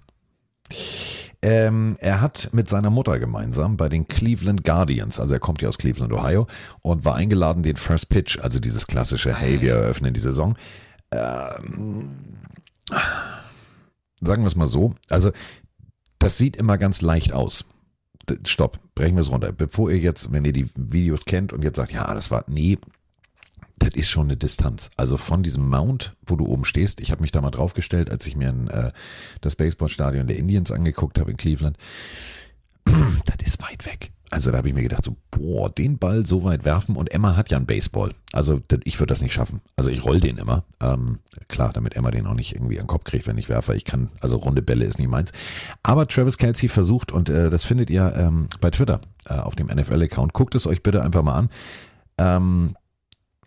Ähm, er hat mit seiner Mutter gemeinsam bei den Cleveland Guardians, also er kommt ja aus Cleveland, Ohio, und war eingeladen, den First Pitch, also dieses klassische, hey, wir eröffnen die Saison. Ähm, sagen wir es mal so, also das sieht immer ganz leicht aus. Stopp, brechen wir es runter. Bevor ihr jetzt, wenn ihr die Videos kennt und jetzt sagt, ja, das war, nee, das ist schon eine Distanz. Also von diesem Mount, wo du oben stehst, ich habe mich da mal draufgestellt, als ich mir ein, äh, das Baseballstadion der Indians angeguckt habe in Cleveland. das ist weit weg. Also da habe ich mir gedacht, so, boah, den Ball so weit werfen. Und Emma hat ja einen Baseball. Also ich würde das nicht schaffen. Also ich roll den immer. Ähm, klar, damit Emma den auch nicht irgendwie an den Kopf kriegt, wenn ich werfe. Ich kann, also runde Bälle ist nicht meins. Aber Travis Kelsey versucht, und äh, das findet ihr ähm, bei Twitter äh, auf dem NFL-Account. Guckt es euch bitte einfach mal an. Ähm,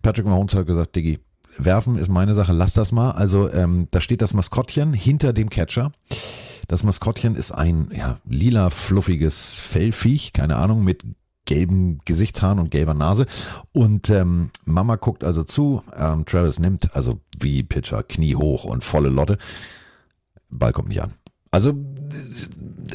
Patrick Mahomes hat gesagt, Diggi, werfen ist meine Sache, lass das mal. Also ähm, da steht das Maskottchen hinter dem Catcher. Das Maskottchen ist ein ja, lila, fluffiges Fellviech, keine Ahnung, mit gelben Gesichtshaaren und gelber Nase. Und ähm, Mama guckt also zu. Ähm, Travis nimmt, also wie Pitcher, Knie hoch und volle Lotte. Ball kommt nicht an. Also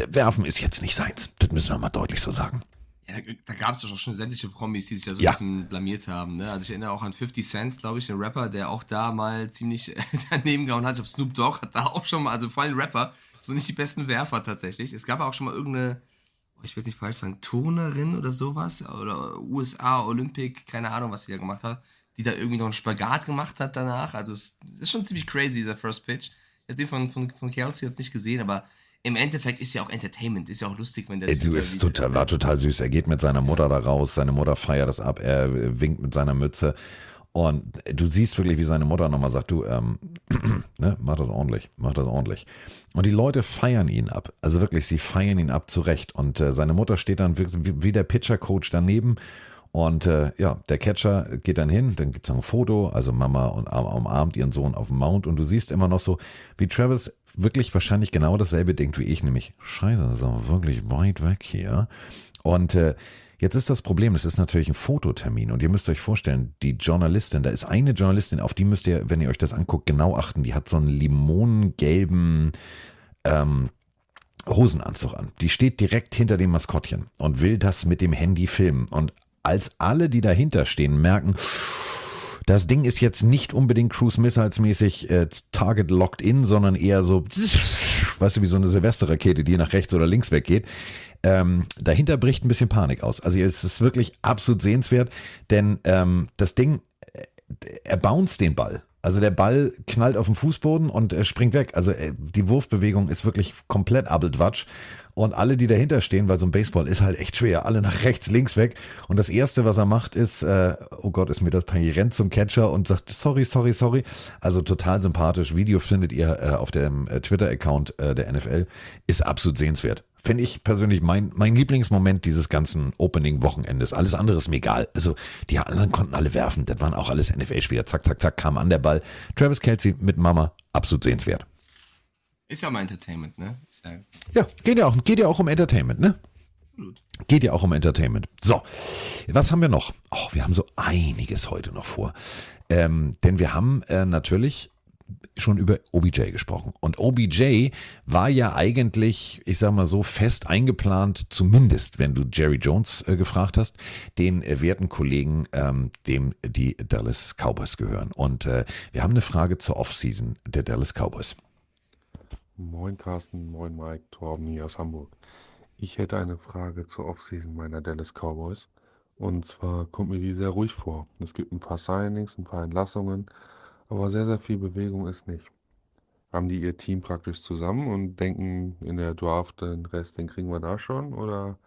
werfen ist jetzt nicht seins. Das müssen wir mal deutlich so sagen. Ja, da, da gab es doch schon sämtliche Promis, die sich da so Ja. ein bisschen blamiert haben. Ne? Also ich erinnere auch an 50 Cent, glaube ich, den Rapper, der auch da mal ziemlich daneben gehauen hat. Ich glaube, Snoop Dogg hat da auch schon mal, also vor allem Rapper, sind nicht die besten Werfer tatsächlich. Es gab auch schon mal irgendeine, oh, ich will jetzt nicht falsch sagen, Turnerin oder sowas, oder USA Olympic, keine Ahnung, was sie da gemacht hat, die da irgendwie noch einen Spagat gemacht hat danach. Also es ist schon ziemlich crazy, dieser First Pitch. Ich habe den von, von, von Kelsey jetzt nicht gesehen, aber im Endeffekt ist ja auch Entertainment, ist ja auch lustig, wenn der Ey, Du ist total, war total süß. Er geht mit seiner Mutter da raus, seine Mutter feiert das ab, er winkt mit seiner Mütze. Und du siehst wirklich, wie seine Mutter nochmal sagt, du, ähm, ne, mach das ordentlich, mach das ordentlich. Und die Leute feiern ihn ab. Also wirklich, sie feiern ihn ab zurecht. Und äh, seine Mutter steht dann wie, wie der Pitcher-Coach daneben. Und äh, ja, der Catcher geht dann hin, dann gibt es ein Foto, also Mama und um, umarmt ihren Sohn auf dem Mount und du siehst immer noch so, wie Travis wirklich wahrscheinlich genau dasselbe denkt wie ich, nämlich, scheiße, das ist aber wirklich weit weg hier. Und äh, jetzt ist das Problem, das ist natürlich ein Fototermin und ihr müsst euch vorstellen, die Journalistin, da ist eine Journalistin, auf die müsst ihr, wenn ihr euch das anguckt, genau achten, die hat so einen limonengelben ähm, Hosenanzug an. Die steht direkt hinter dem Maskottchen und will das mit dem Handy filmen. Und als alle, die dahinter stehen, merken, das Ding ist jetzt nicht unbedingt Cruise Missiles mäßig äh, Target locked in, sondern eher so, weißt du, wie so eine Silvesterrakete, die nach rechts oder links weggeht. Ähm, dahinter bricht ein bisschen Panik aus. Also es ist wirklich absolut sehenswert, denn ähm, das Ding, äh, er bounced den Ball. Also der Ball knallt auf den Fußboden und er springt weg. Also äh, die Wurfbewegung ist wirklich komplett Abeltwatsch. Und alle, die dahinter stehen, weil so ein Baseball ist halt echt schwer, alle nach rechts, links weg. Und das Erste, was er macht, ist, äh, oh Gott, ist mir das peinlich, rennt zum Catcher und sagt, sorry, sorry, sorry. Also total sympathisch. Video findet ihr äh, auf dem äh, Twitter-Account äh, der NFL. Ist absolut sehenswert. Finde ich persönlich mein, mein Lieblingsmoment dieses ganzen Opening-Wochenendes. Alles andere ist mir egal. Also die anderen konnten alle werfen. Das waren auch alles NFL-Spieler. Zack, zack, zack, kam an der Ball. Travis Kelsey mit Mama, absolut sehenswert. Ist ja mal Entertainment, ne? Ja Ja, geht ja auch, geht ja auch um Entertainment, ne? absolut. Geht ja auch um Entertainment. So, was haben wir noch? Oh, wir haben so einiges heute noch vor. Ähm, denn wir haben äh, natürlich schon über OBJ gesprochen. Und OBJ war ja eigentlich, ich sag mal so, fest eingeplant, zumindest wenn du Jerry Jones äh, gefragt hast, den äh, werten Kollegen, ähm, dem die Dallas Cowboys gehören. Und äh, wir haben eine Frage zur Offseason der Dallas Cowboys. Moin Carsten, moin Mike, Torben hier aus Hamburg. Ich hätte eine Frage zur Offseason meiner Dallas Cowboys. Und zwar kommt mir die sehr ruhig vor. Es gibt ein paar Signings, ein paar Entlassungen, aber sehr, sehr viel Bewegung ist nicht. Haben die ihr Team praktisch zusammen und denken in der Draft, den Rest, den kriegen wir da schon? Oder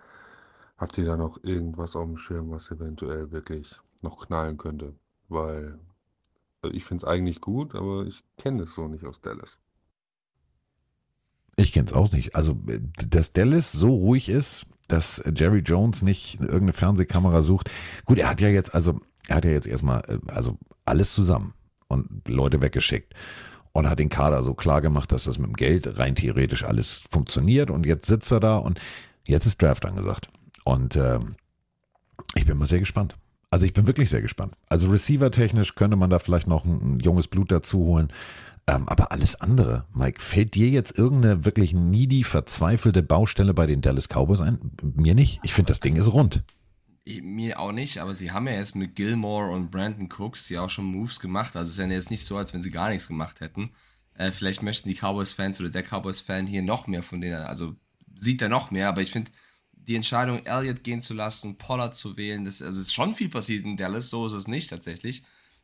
habt ihr da noch irgendwas auf dem Schirm, was eventuell wirklich noch knallen könnte? Weil also ich finde es eigentlich gut, aber ich kenne es so nicht aus Dallas. Ich kenne es auch nicht. Also, dass Dallas so ruhig ist, dass Jerry Jones nicht irgendeine Fernsehkamera sucht. Gut, er hat ja jetzt, also, er hat ja jetzt erstmal, äh, also alles zusammen und Leute weggeschickt und hat den Kader so klar gemacht, dass das mit dem Geld rein theoretisch alles funktioniert und jetzt sitzt er da und jetzt ist Draft angesagt. Und ähm, ich bin mal sehr gespannt. Also ich bin wirklich sehr gespannt. Also receiver-technisch könnte man da vielleicht noch ein, ein junges Blut dazu holen. Ähm, aber alles andere, Mike, fällt dir jetzt irgendeine wirklich needy, verzweifelte Baustelle bei den Dallas Cowboys ein? Mir nicht. Ich finde, das Ding ist rund. Eh, Mir auch nicht, aber sie haben ja jetzt mit Gilmore und Brandon Cooks ja auch schon Moves gemacht. Also es ist ja jetzt nicht so, als wenn sie gar nichts gemacht hätten. Äh, vielleicht möchten die Cowboys-Fans oder der Cowboys-Fan hier noch mehr von denen, also sieht er noch mehr, aber ich finde, die Entscheidung, Elliott gehen zu lassen, Pollard zu wählen, das also ist schon viel passiert in Dallas, so ist es nicht tatsächlich.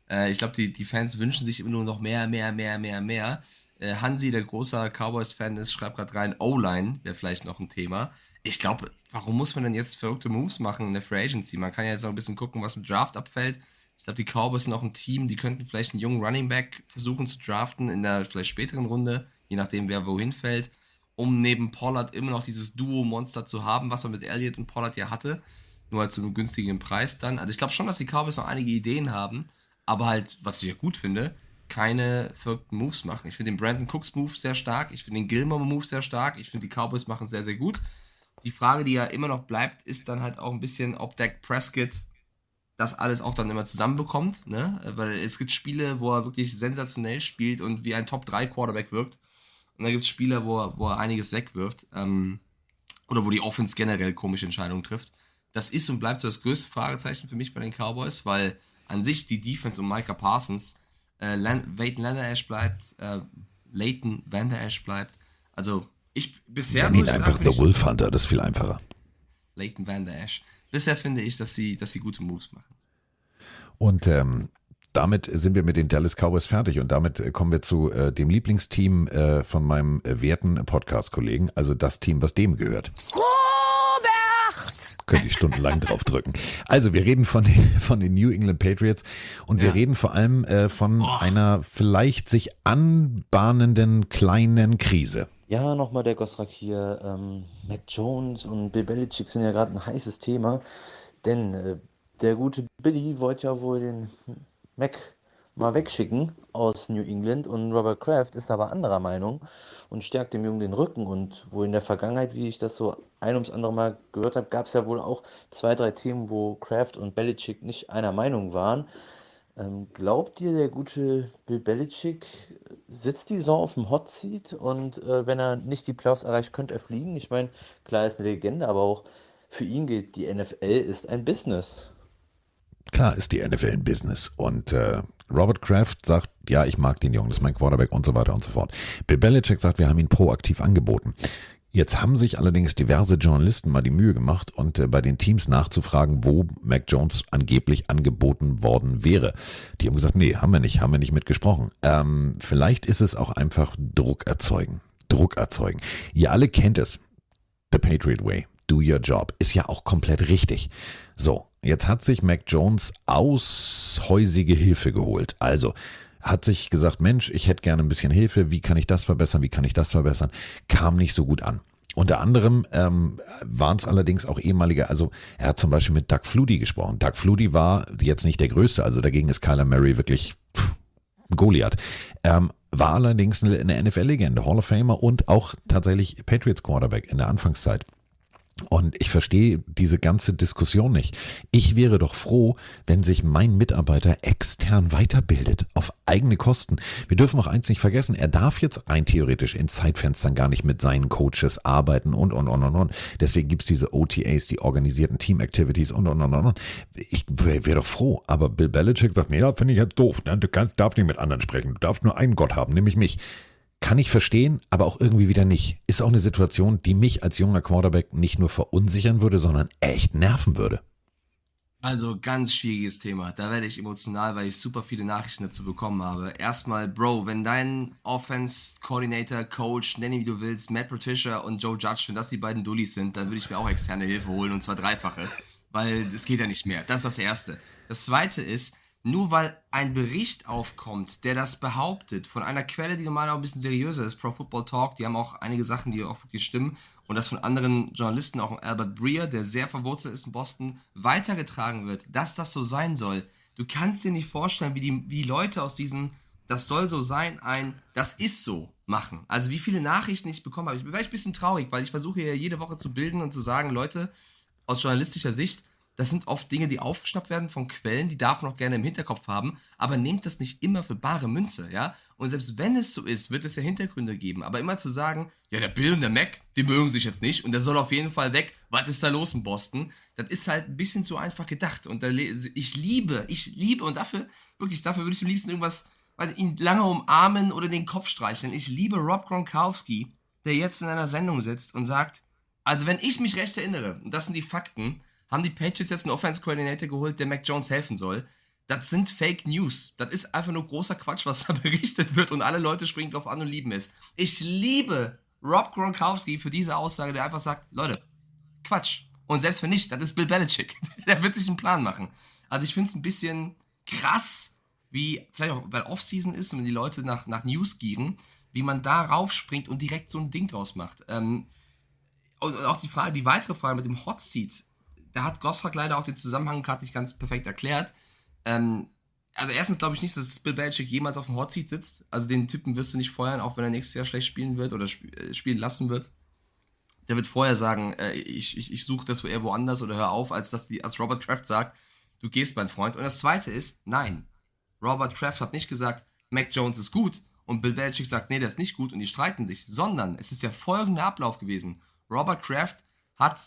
Äh, ich glaube, die, die Fans wünschen sich immer nur noch mehr, mehr, mehr, mehr, mehr. Äh, Hansi, der großer Cowboys-Fan ist, schreibt gerade rein, O-Line wäre vielleicht noch ein Thema. Ich glaube, warum muss man denn jetzt verrückte Moves machen in der Free Agency? Man kann ja jetzt noch ein bisschen gucken, was im Draft abfällt. Ich glaube, die Cowboys sind auch ein Team, die könnten vielleicht einen jungen Running Back versuchen zu draften in der vielleicht späteren Runde, je nachdem, wer wohin fällt, um neben Pollard immer noch dieses Duo-Monster zu haben, was man mit Elliott und Pollard ja hatte. Nur halt zu einem günstigen Preis dann. Also ich glaube schon, dass die Cowboys noch einige Ideen haben, aber halt, was ich ja gut finde, keine verrückten Moves machen. Ich finde den Brandon Cooks Move sehr stark, ich finde den Gilmore Move sehr stark, ich finde die Cowboys machen sehr, sehr gut. Die Frage, die ja immer noch bleibt, ist dann halt auch ein bisschen, ob Dak Prescott das alles auch dann immer zusammenbekommt, ne? Weil es gibt Spiele, wo er wirklich sensationell spielt und wie ein Top-3 Quarterback wirkt. Und dann gibt es Spiele, wo er, wo er einiges wegwirft. Ähm, oder wo die Offense generell komische Entscheidungen trifft. Das ist und bleibt so das größte Fragezeichen für mich bei den Cowboys, weil an sich die Defense um Micah Parsons, äh, Leighton Vander Esch bleibt, äh, Leighton Vander Esch bleibt. Also ich bisher. Nenn ihn einfach der Wolf Hunter, das ist viel einfacher. Leighton Vander Esch. Bisher finde ich, dass sie, dass sie gute Moves machen. Und ähm, damit sind wir mit den Dallas Cowboys fertig und damit äh, kommen wir zu äh, dem Lieblingsteam äh, von meinem äh, werten Podcast-Kollegen, also das Team, was dem gehört. Robert! Könnte ich stundenlang drauf drücken. Also wir reden von, von den New England Patriots und wir ja. reden vor allem äh, von oh. einer vielleicht sich anbahnenden kleinen Krise. Ja, nochmal der Gosrak hier. Ähm, Mac Jones und Bill Belichick sind ja gerade ein heißes Thema, denn äh, der gute Billy wollte ja wohl den Mac mal wegschicken aus New England und Robert Kraft ist aber anderer Meinung und stärkt dem Jungen den Rücken und wo in der Vergangenheit, wie ich das so ein ums andere Mal gehört habe, gab es ja wohl auch zwei, drei Themen, wo Kraft und Belichick nicht einer Meinung waren. Ähm, glaubt ihr, der gute Bill Belichick sitzt die Saison auf dem Hot Seat und äh, wenn er nicht die Playoffs erreicht, könnte er fliegen? Ich meine, klar ist eine Legende, aber auch für ihn gilt, die NFL ist ein Business. Klar ist die NFL ein Business und äh, Robert Kraft sagt, ja, ich mag den Jungen, das ist mein Quarterback und so weiter und so fort. Bill Belichick sagt, wir haben ihn proaktiv angeboten. Jetzt haben sich allerdings diverse Journalisten mal die Mühe gemacht und äh, bei den Teams nachzufragen, wo Mac Jones angeblich angeboten worden wäre. Die haben gesagt, nee, haben wir nicht, haben wir nicht mitgesprochen. Ähm, vielleicht ist es auch einfach Druck erzeugen. Druck erzeugen. Ihr alle kennt es. The Patriot Way. Do your job. Ist ja auch komplett richtig. So, jetzt hat sich Mac Jones aushäusige Hilfe geholt. Also, hat sich gesagt, Mensch, ich hätte gerne ein bisschen Hilfe, wie kann ich das verbessern, wie kann ich das verbessern, kam nicht so gut an. Unter anderem ähm, waren es allerdings auch ehemalige, also er hat zum Beispiel mit Doug Flutie gesprochen. Doug Flutie war jetzt nicht der Größte, also dagegen ist Kyler Murray wirklich pff, Goliath. Ähm, war allerdings eine NFL-Legende, Hall of Famer und auch tatsächlich Patriots Quarterback in der Anfangszeit. Und ich verstehe diese ganze Diskussion nicht. Ich wäre doch froh, wenn sich mein Mitarbeiter extern weiterbildet, auf eigene Kosten. Wir dürfen auch eins nicht vergessen, er darf jetzt rein theoretisch in Zeitfenstern gar nicht mit seinen Coaches arbeiten und, und, und, und, und. Deswegen gibt's diese OTAs, die organisierten Team-Activities und, und, und, und, und. Ich wäre wär doch froh, aber Bill Belichick sagt, nee, das finde ich jetzt doof. Ne? Du kannst, darfst nicht mit anderen sprechen, du darfst nur einen Gott haben, nämlich mich. Kann ich verstehen, aber auch irgendwie wieder nicht. Ist auch eine Situation, die mich als junger Quarterback nicht nur verunsichern würde, sondern echt nerven würde. Also ganz schwieriges Thema. Da werde ich emotional, weil ich super viele Nachrichten dazu bekommen habe. Erstmal, Bro, wenn dein Offense Coordinator, Coach, nenn ihn wie du willst, Matt Patricia und Joe Judge, wenn das die beiden Dullis sind, dann würde ich mir auch externe Hilfe holen und zwar dreifache, weil es geht ja nicht mehr. Das ist das Erste. Das Zweite ist, nur weil ein Bericht aufkommt, der das behauptet, von einer Quelle, die normalerweise auch ein bisschen seriöser ist, Pro Football Talk, die haben auch einige Sachen, die auch wirklich stimmen, und das von anderen Journalisten, auch Albert Breer, der sehr verwurzelt ist in Boston, weitergetragen wird, dass das so sein soll. Du kannst dir nicht vorstellen, wie die, wie die Leute aus diesem, das soll so sein, ein, das ist so machen. Also wie viele Nachrichten ich bekommen habe. Ich bin ein bisschen traurig, weil ich versuche ja jede Woche zu bilden und zu sagen, Leute, aus journalistischer Sicht, das sind oft Dinge, die aufgeschnappt werden von Quellen, die darf man auch gerne im Hinterkopf haben, aber nehmt das nicht immer für bare Münze, ja? Und selbst wenn es so ist, wird es ja Hintergründe geben, aber immer zu sagen, ja, der Bill und der Mac, die mögen sich jetzt nicht und der soll auf jeden Fall weg, was ist da los in Boston? Das ist halt ein bisschen zu einfach gedacht und da, ich liebe, ich liebe und dafür, wirklich, dafür würde ich am liebsten irgendwas, weiß ich, ihn lange umarmen oder den Kopf streicheln. Ich liebe Rob Gronkowski, der jetzt in einer Sendung sitzt und sagt, also wenn ich mich recht erinnere, und das sind die Fakten, haben die Patriots jetzt einen Offense Coordinator geholt, der Mac Jones helfen soll. Das sind Fake News. Das ist einfach nur großer Quatsch, was da berichtet wird und alle Leute springen drauf an und lieben es. Ich liebe Rob Gronkowski für diese Aussage, der einfach sagt, Leute, Quatsch. Und selbst wenn nicht, das ist Bill Belichick. der wird sich einen Plan machen. Also ich finde es ein bisschen krass, wie, vielleicht auch, weil Offseason ist und wenn die Leute nach, nach News gieren, wie man da raufspringt und direkt so ein Ding draus macht. Ähm, und auch die Frage, die weitere Frage mit dem Hot Seat da hat Gosrak leider auch den Zusammenhang gerade nicht ganz perfekt erklärt. Ähm, also erstens glaube ich nicht, dass Bill Belichick jemals auf dem Hot Seat sitzt. Also den Typen wirst du nicht feuern, auch wenn er nächstes Jahr schlecht spielen wird oder sp äh, spielen lassen wird. der wird vorher sagen, äh, ich, ich, ich suche das eher woanders oder hör auf, als dass die, als Robert Kraft sagt, du gehst, mein Freund. Und das zweite ist, nein. Robert Kraft hat nicht gesagt, Mac Jones ist gut und Bill Belichick sagt, nee, der ist nicht gut und die streiten sich, sondern es ist der folgende Ablauf gewesen. Robert Kraft hat,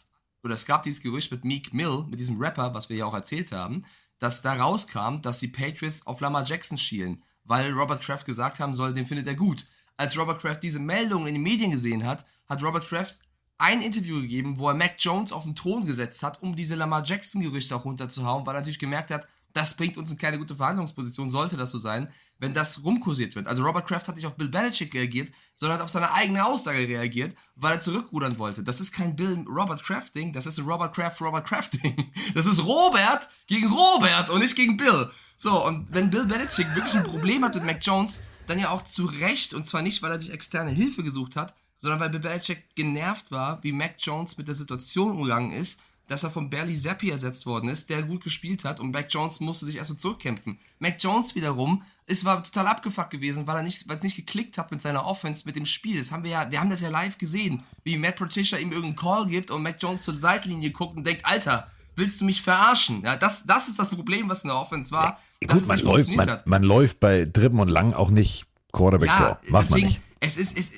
oder es gab dieses Gerücht mit Meek Mill, mit diesem Rapper, was wir ja auch erzählt haben, dass da rauskam, dass die Patriots auf Lamar Jackson schielen, weil Robert Kraft gesagt haben soll, den findet er gut. Als Robert Kraft diese Meldung in den Medien gesehen hat, hat Robert Kraft ein Interview gegeben, wo er Mac Jones auf den Thron gesetzt hat, um diese Lamar Jackson-Gerüchte auch runterzuhauen, weil er natürlich gemerkt hat, das bringt uns in keine gute Verhandlungsposition, sollte das so sein, wenn das rumkursiert wird. Also Robert Kraft hat nicht auf Bill Belichick reagiert, sondern hat auf seine eigene Aussage reagiert, weil er zurückrudern wollte. Das ist kein Bill Robert Kraft Ding, das ist ein Robert Kraft Robert Kraft Ding. Das ist Robert gegen Robert und nicht gegen Bill. So, und wenn Bill Belichick wirklich ein Problem hat mit Mac Jones, dann ja auch zu Recht und zwar nicht, weil er sich externe Hilfe gesucht hat, sondern weil Bill Belichick genervt war, wie Mac Jones mit der Situation umgegangen ist, dass er von Barely Zappi ersetzt worden ist, der gut gespielt hat und Mac Jones musste sich erstmal zurückkämpfen. Mac Jones wiederum ist war total abgefuckt gewesen, weil er nicht, weil es nicht geklickt hat mit seiner Offense, mit dem Spiel. Das haben wir ja, wir haben das ja live gesehen, wie Matt Patricia ihm irgendeinen Call gibt und Mac Jones zur Seitenlinie guckt und denkt, Alter, willst du mich verarschen? Ja, das, das ist das Problem, was in der Offense war. Ja, gut, man läuft, man, man, läuft bei dritten und lang auch nicht Quarterback ja, Macht man nicht. Es ist, es,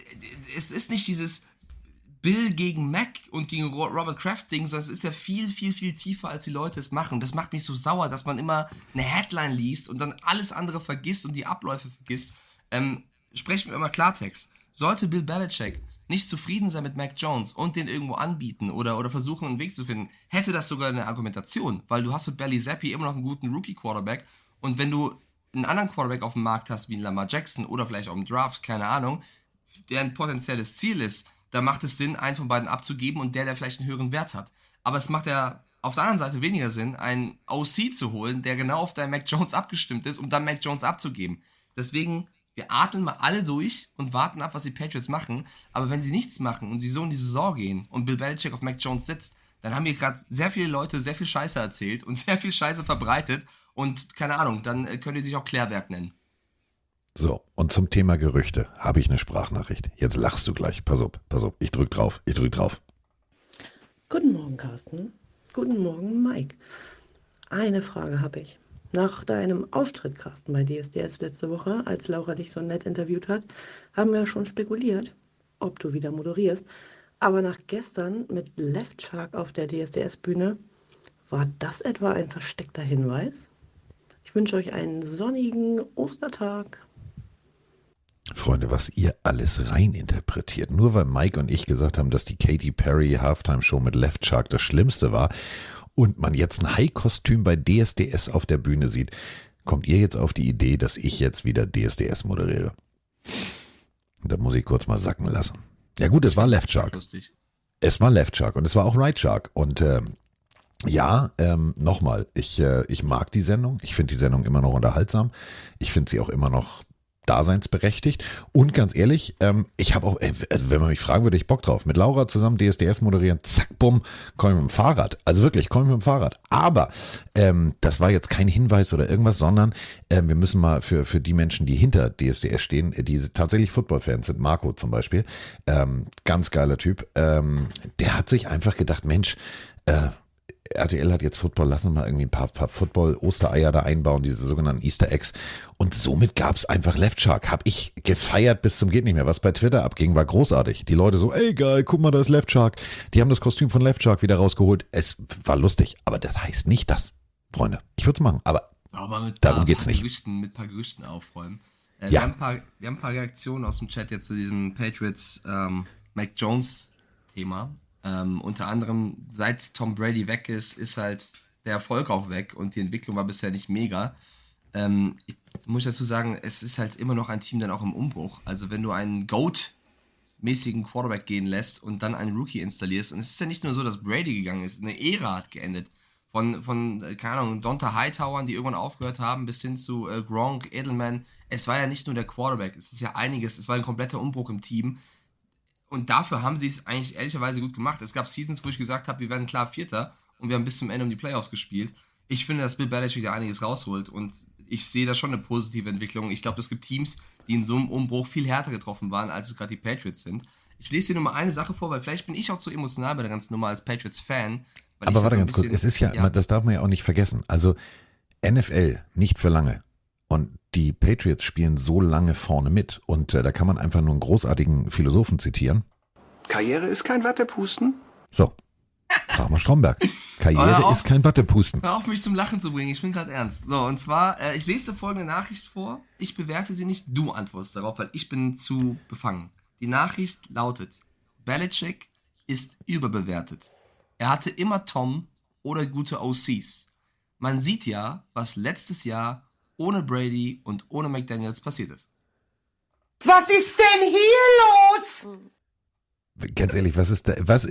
es ist nicht dieses Bill gegen Mac und gegen Robert Kraft Ding, sondern es ist ja viel, viel, viel tiefer, als die Leute es machen. Das macht mich so sauer, dass man immer eine Headline liest und dann alles andere vergisst und die Abläufe vergisst. Ähm, sprechen wir immer Klartext. Sollte Bill Belichick nicht zufrieden sein mit Mac Jones und den irgendwo anbieten oder, oder versuchen, einen Weg zu finden, hätte das sogar eine Argumentation, weil du hast mit Belly Zappi immer noch einen guten Rookie-Quarterback und wenn du einen anderen Quarterback auf dem Markt hast, wie Lamar Jackson oder vielleicht auch im Draft, keine Ahnung, der ein potenzielles Ziel ist, da macht es Sinn, einen von beiden abzugeben und der, der vielleicht einen höheren Wert hat. Aber es macht ja auf der anderen Seite weniger Sinn, einen OC zu holen, der genau auf deinen Mac Jones abgestimmt ist, um dann Mac Jones abzugeben. Deswegen, wir atmen mal alle durch und warten ab, was die Patriots machen. Aber wenn sie nichts machen und sie so in die Saison gehen und Bill Belichick auf Mac Jones sitzt, dann haben hier gerade sehr viele Leute sehr viel Scheiße erzählt und sehr viel Scheiße verbreitet. Und keine Ahnung, dann äh, könnt ihr sich auch Klärwerk nennen. So, und zum Thema Gerüchte habe ich eine Sprachnachricht. Jetzt lachst du gleich. Pass auf, pass auf. Ich drück drauf. Ich drück drauf. Guten Morgen, Carsten. Guten Morgen, Mike. Eine Frage habe ich. Nach deinem Auftritt, Carsten, bei DSDS letzte Woche, als Laura dich so nett interviewt hat, haben wir schon spekuliert, ob du wieder moderierst. Aber nach gestern mit Left Shark auf der DSDS-Bühne, war das etwa ein versteckter Hinweis? Ich wünsche euch einen sonnigen Ostertag. Freunde, was ihr alles reininterpretiert. Nur weil Mike und ich gesagt haben, dass die Katy Perry Halftime Show mit Left Shark das Schlimmste war und man jetzt ein High-Kostüm bei DSDS auf der Bühne sieht, kommt ihr jetzt auf die Idee, dass ich jetzt wieder DSDS moderiere. Da muss ich kurz mal sacken lassen. Ja gut, es war Left Shark. Es war Left Shark und es war auch Right Shark. Und äh, ja, ähm, nochmal, ich, äh, ich mag die Sendung. Ich finde die Sendung immer noch unterhaltsam. Ich finde sie auch immer noch daseinsberechtigt. Und ganz ehrlich, ähm, ich habe auch, äh, wenn man mich fragen würde, ich Bock drauf. Mit Laura zusammen DSDS moderieren, zack, bumm, komme ich mit dem Fahrrad. Also wirklich, komme ich mit dem Fahrrad. Aber ähm, das war jetzt kein Hinweis oder irgendwas, sondern ähm, wir müssen mal für, für die Menschen, die hinter DSDS stehen, die tatsächlich Football-Fans sind, Marco zum Beispiel, ähm, ganz geiler Typ, ähm, der hat sich einfach gedacht, Mensch, äh, RTL hat jetzt Football, lassen wir mal irgendwie ein paar, paar Football-Ostereier da einbauen, diese sogenannten Easter Eggs. Und somit gab es einfach Left Shark. Hab ich gefeiert bis zum geht nicht mehr. Was bei Twitter abging, war großartig. Die Leute so, ey geil, guck mal, da ist Left Shark. Die haben das Kostüm von Left Shark wieder rausgeholt. Es war lustig, aber das heißt nicht das, Freunde. Ich würde es machen, aber, aber mit darum paar, geht's paar nicht. Gerüchten, mit ein paar Gerüchten aufräumen. Äh, ja. wir, haben ein paar, wir haben ein paar Reaktionen aus dem Chat jetzt zu diesem Patriots ähm, Mac Jones Thema. Ähm, unter anderem, seit Tom Brady weg ist, ist halt der Erfolg auch weg und die Entwicklung war bisher nicht mega. Ähm, ich muss dazu sagen, es ist halt immer noch ein Team dann auch im Umbruch. Also wenn du einen GOAT-mäßigen Quarterback gehen lässt und dann einen Rookie installierst, und es ist ja nicht nur so, dass Brady gegangen ist, eine Ära hat geendet. Von, von äh, keine Ahnung, Donta Hightowern, die irgendwann aufgehört haben, bis hin zu äh, Gronk, Edelman. Es war ja nicht nur der Quarterback, es ist ja einiges, es war ein kompletter Umbruch im Team. Und dafür haben sie es eigentlich ehrlicherweise gut gemacht. Es gab Seasons, wo ich gesagt habe, wir werden klar Vierter und wir haben bis zum Ende um die Playoffs gespielt. Ich finde, dass Bill Belichick da einiges rausholt und ich sehe da schon eine positive Entwicklung. Ich glaube, es gibt Teams, die in so einem Umbruch viel härter getroffen waren, als es gerade die Patriots sind. Ich lese dir nur mal eine Sache vor, weil vielleicht bin ich auch zu emotional bei der ganzen Nummer als Patriots-Fan. Aber warte so ganz kurz, es ist ja, ja, das darf man ja auch nicht vergessen. Also NFL nicht für lange. Und die Patriots spielen so lange vorne mit. Und äh, da kann man einfach nur einen großartigen Philosophen zitieren. Karriere ist kein Wattepusten. So. Frag mal Stromberg. Karriere auf, ist kein Wattepusten. Hör auf, mich zum Lachen zu bringen. Ich bin gerade ernst. So, und zwar, äh, ich lese folgende Nachricht vor. Ich bewerte sie nicht, du antwortest darauf, weil ich bin zu befangen. Die Nachricht lautet, Belichick ist überbewertet. Er hatte immer Tom oder gute OCs. Man sieht ja, was letztes Jahr ohne Brady und ohne McDaniels passiert ist. Was ist denn hier los? Ganz ehrlich, was ist, da, was,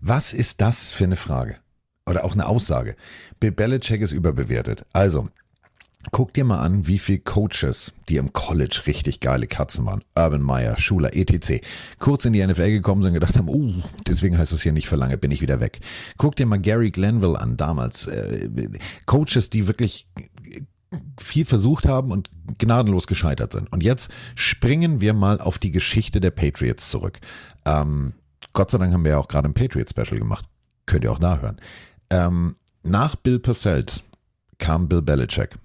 was ist das für eine Frage? Oder auch eine Aussage? Bill Belichick ist überbewertet. Also, Guck dir mal an, wie viele Coaches, die im College richtig geile Katzen waren, Urban Meyer, Schuler, etc., kurz in die NFL gekommen sind und gedacht haben, uh, deswegen heißt das hier nicht für lange, bin ich wieder weg. Guck dir mal Gary Glenville an, damals. Äh, Coaches, die wirklich viel versucht haben und gnadenlos gescheitert sind. Und jetzt springen wir mal auf die Geschichte der Patriots zurück. Ähm, Gott sei Dank haben wir ja auch gerade ein Patriot-Special gemacht. Könnt ihr auch nachhören. Ähm, nach Bill Purcells kam Bill Belichick.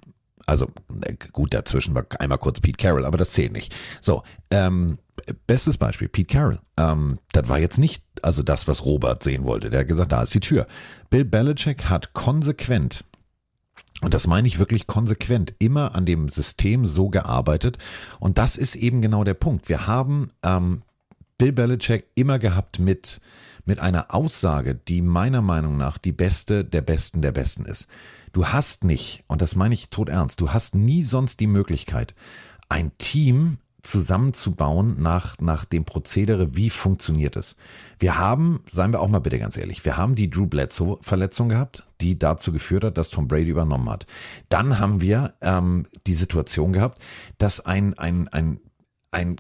Also äh, gut, dazwischen war einmal kurz Pete Carroll, aber das zählt nicht. So, ähm, bestes Beispiel, Pete Carroll. Ähm, das war jetzt nicht also das, was Robert sehen wollte. Der hat gesagt, da ist die Tür. Bill Belichick hat konsequent und das meine ich wirklich konsequent, immer an dem System so gearbeitet. Und das ist eben genau der Punkt. Wir haben ähm, Bill Belichick immer gehabt mit, mit einer Aussage, die meiner Meinung nach die beste der Besten der Besten ist. Du hast nicht, und das meine ich tot ernst, du hast nie sonst die Möglichkeit, ein Team zusammenzubauen nach, nach dem Prozedere, wie funktioniert es. Wir haben, seien wir auch mal bitte ganz ehrlich, wir haben die Drew Bledsoe-Verletzung gehabt, die dazu geführt hat, dass Tom Brady übernommen hat. Dann haben wir ähm, die Situation gehabt, dass ein, ein, ein, ein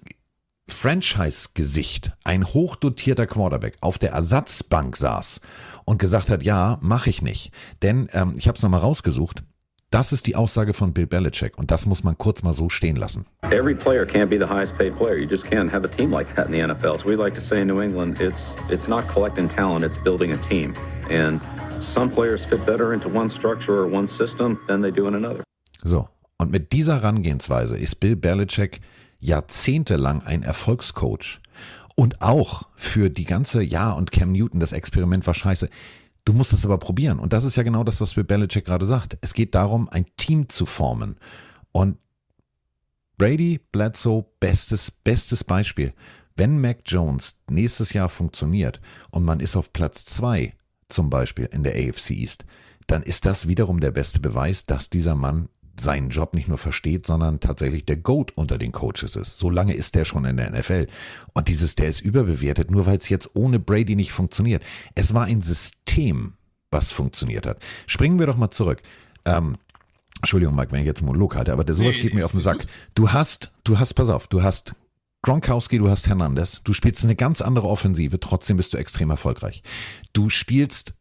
Franchise-Gesicht, ein hochdotierter Quarterback auf der Ersatzbank saß und gesagt hat, ja, mache ich nicht. Denn ähm, ich habe es nochmal rausgesucht. Das ist die Aussage von Bill Belichick und das muss man kurz mal so stehen lassen. Every player can't be the highest paid player. You just can't have a team like that in the NFL. So we like to say in New England, it's it's not collecting talent, it's building a team. And some players fit better into one structure or one system than they do in another. So, und mit dieser Herangehensweise ist Bill Belichick jahrzehntelang ein Erfolgscoach. Und auch für die ganze, ja, und Cam Newton, das Experiment war scheiße. Du musst es aber probieren. Und das ist ja genau das, was Belichick gerade sagt. Es geht darum, ein Team zu formen. Und Brady, Bledsoe, bestes, bestes Beispiel. Wenn Mac Jones nächstes Jahr funktioniert und man ist auf Platz zwei, zum Beispiel in der AFC East, dann ist das wiederum der beste Beweis, dass dieser Mann seinen Job nicht nur versteht, sondern tatsächlich der Goat unter den Coaches ist. So lange ist der schon in der NFL. Und dieses, der ist überbewertet, nur weil es jetzt ohne Brady nicht funktioniert. Es war ein System, was funktioniert hat. Springen wir doch mal zurück. Ähm, Entschuldigung, Mike, wenn ich jetzt einen Monolog halte, aber der sowas geht mir auf den Sack. Du hast, du hast, pass auf, du hast Gronkowski, du hast Hernandez, du spielst eine ganz andere Offensive, trotzdem bist du extrem erfolgreich. Du spielst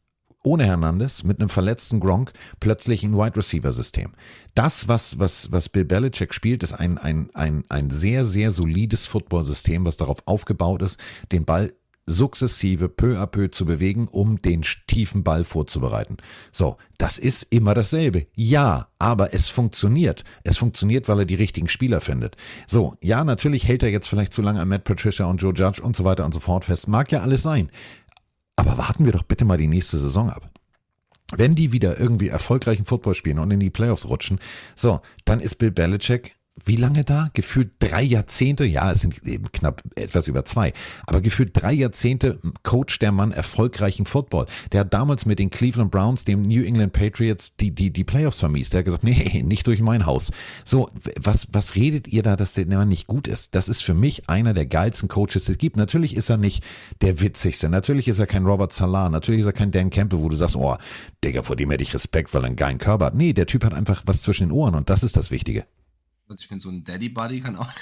ohne Hernandez mit einem verletzten Gronk plötzlich ein Wide Receiver System. Das, was, was, was Bill Belichick spielt, ist ein, ein, ein, ein sehr, sehr solides Football-System, was darauf aufgebaut ist, den Ball sukzessive peu à peu zu bewegen, um den tiefen Ball vorzubereiten. So, das ist immer dasselbe. Ja, aber es funktioniert. Es funktioniert, weil er die richtigen Spieler findet. So, ja, natürlich hält er jetzt vielleicht zu lange an Matt Patricia und Joe Judge und so weiter und so fort fest. Mag ja alles sein. Aber warten wir doch bitte mal die nächste Saison ab. Wenn die wieder irgendwie erfolgreichen Football spielen und in die Playoffs rutschen, so, dann ist Bill Belichick wie lange da? Gefühlt drei Jahrzehnte, ja, es sind eben knapp etwas über zwei, aber gefühlt drei Jahrzehnte Coach der Mann erfolgreichen Football. Der hat damals mit den Cleveland Browns, dem New England Patriots, die, die, die Playoffs vermiest. Der hat gesagt, nee, nicht durch mein Haus. So, was, was redet ihr da, dass der Mann nicht gut ist? Das ist für mich einer der geilsten Coaches, es gibt. Natürlich ist er nicht der witzigste, natürlich ist er kein Robert Salah, natürlich ist er kein Dan Campbell, wo du sagst, oh, Digga, vor dem hätte ich Respekt, weil er einen geilen Körper hat. Nee, der Typ hat einfach was zwischen den Ohren und das ist das Wichtige. Also ich finde, so ein Daddy Buddy kann auch.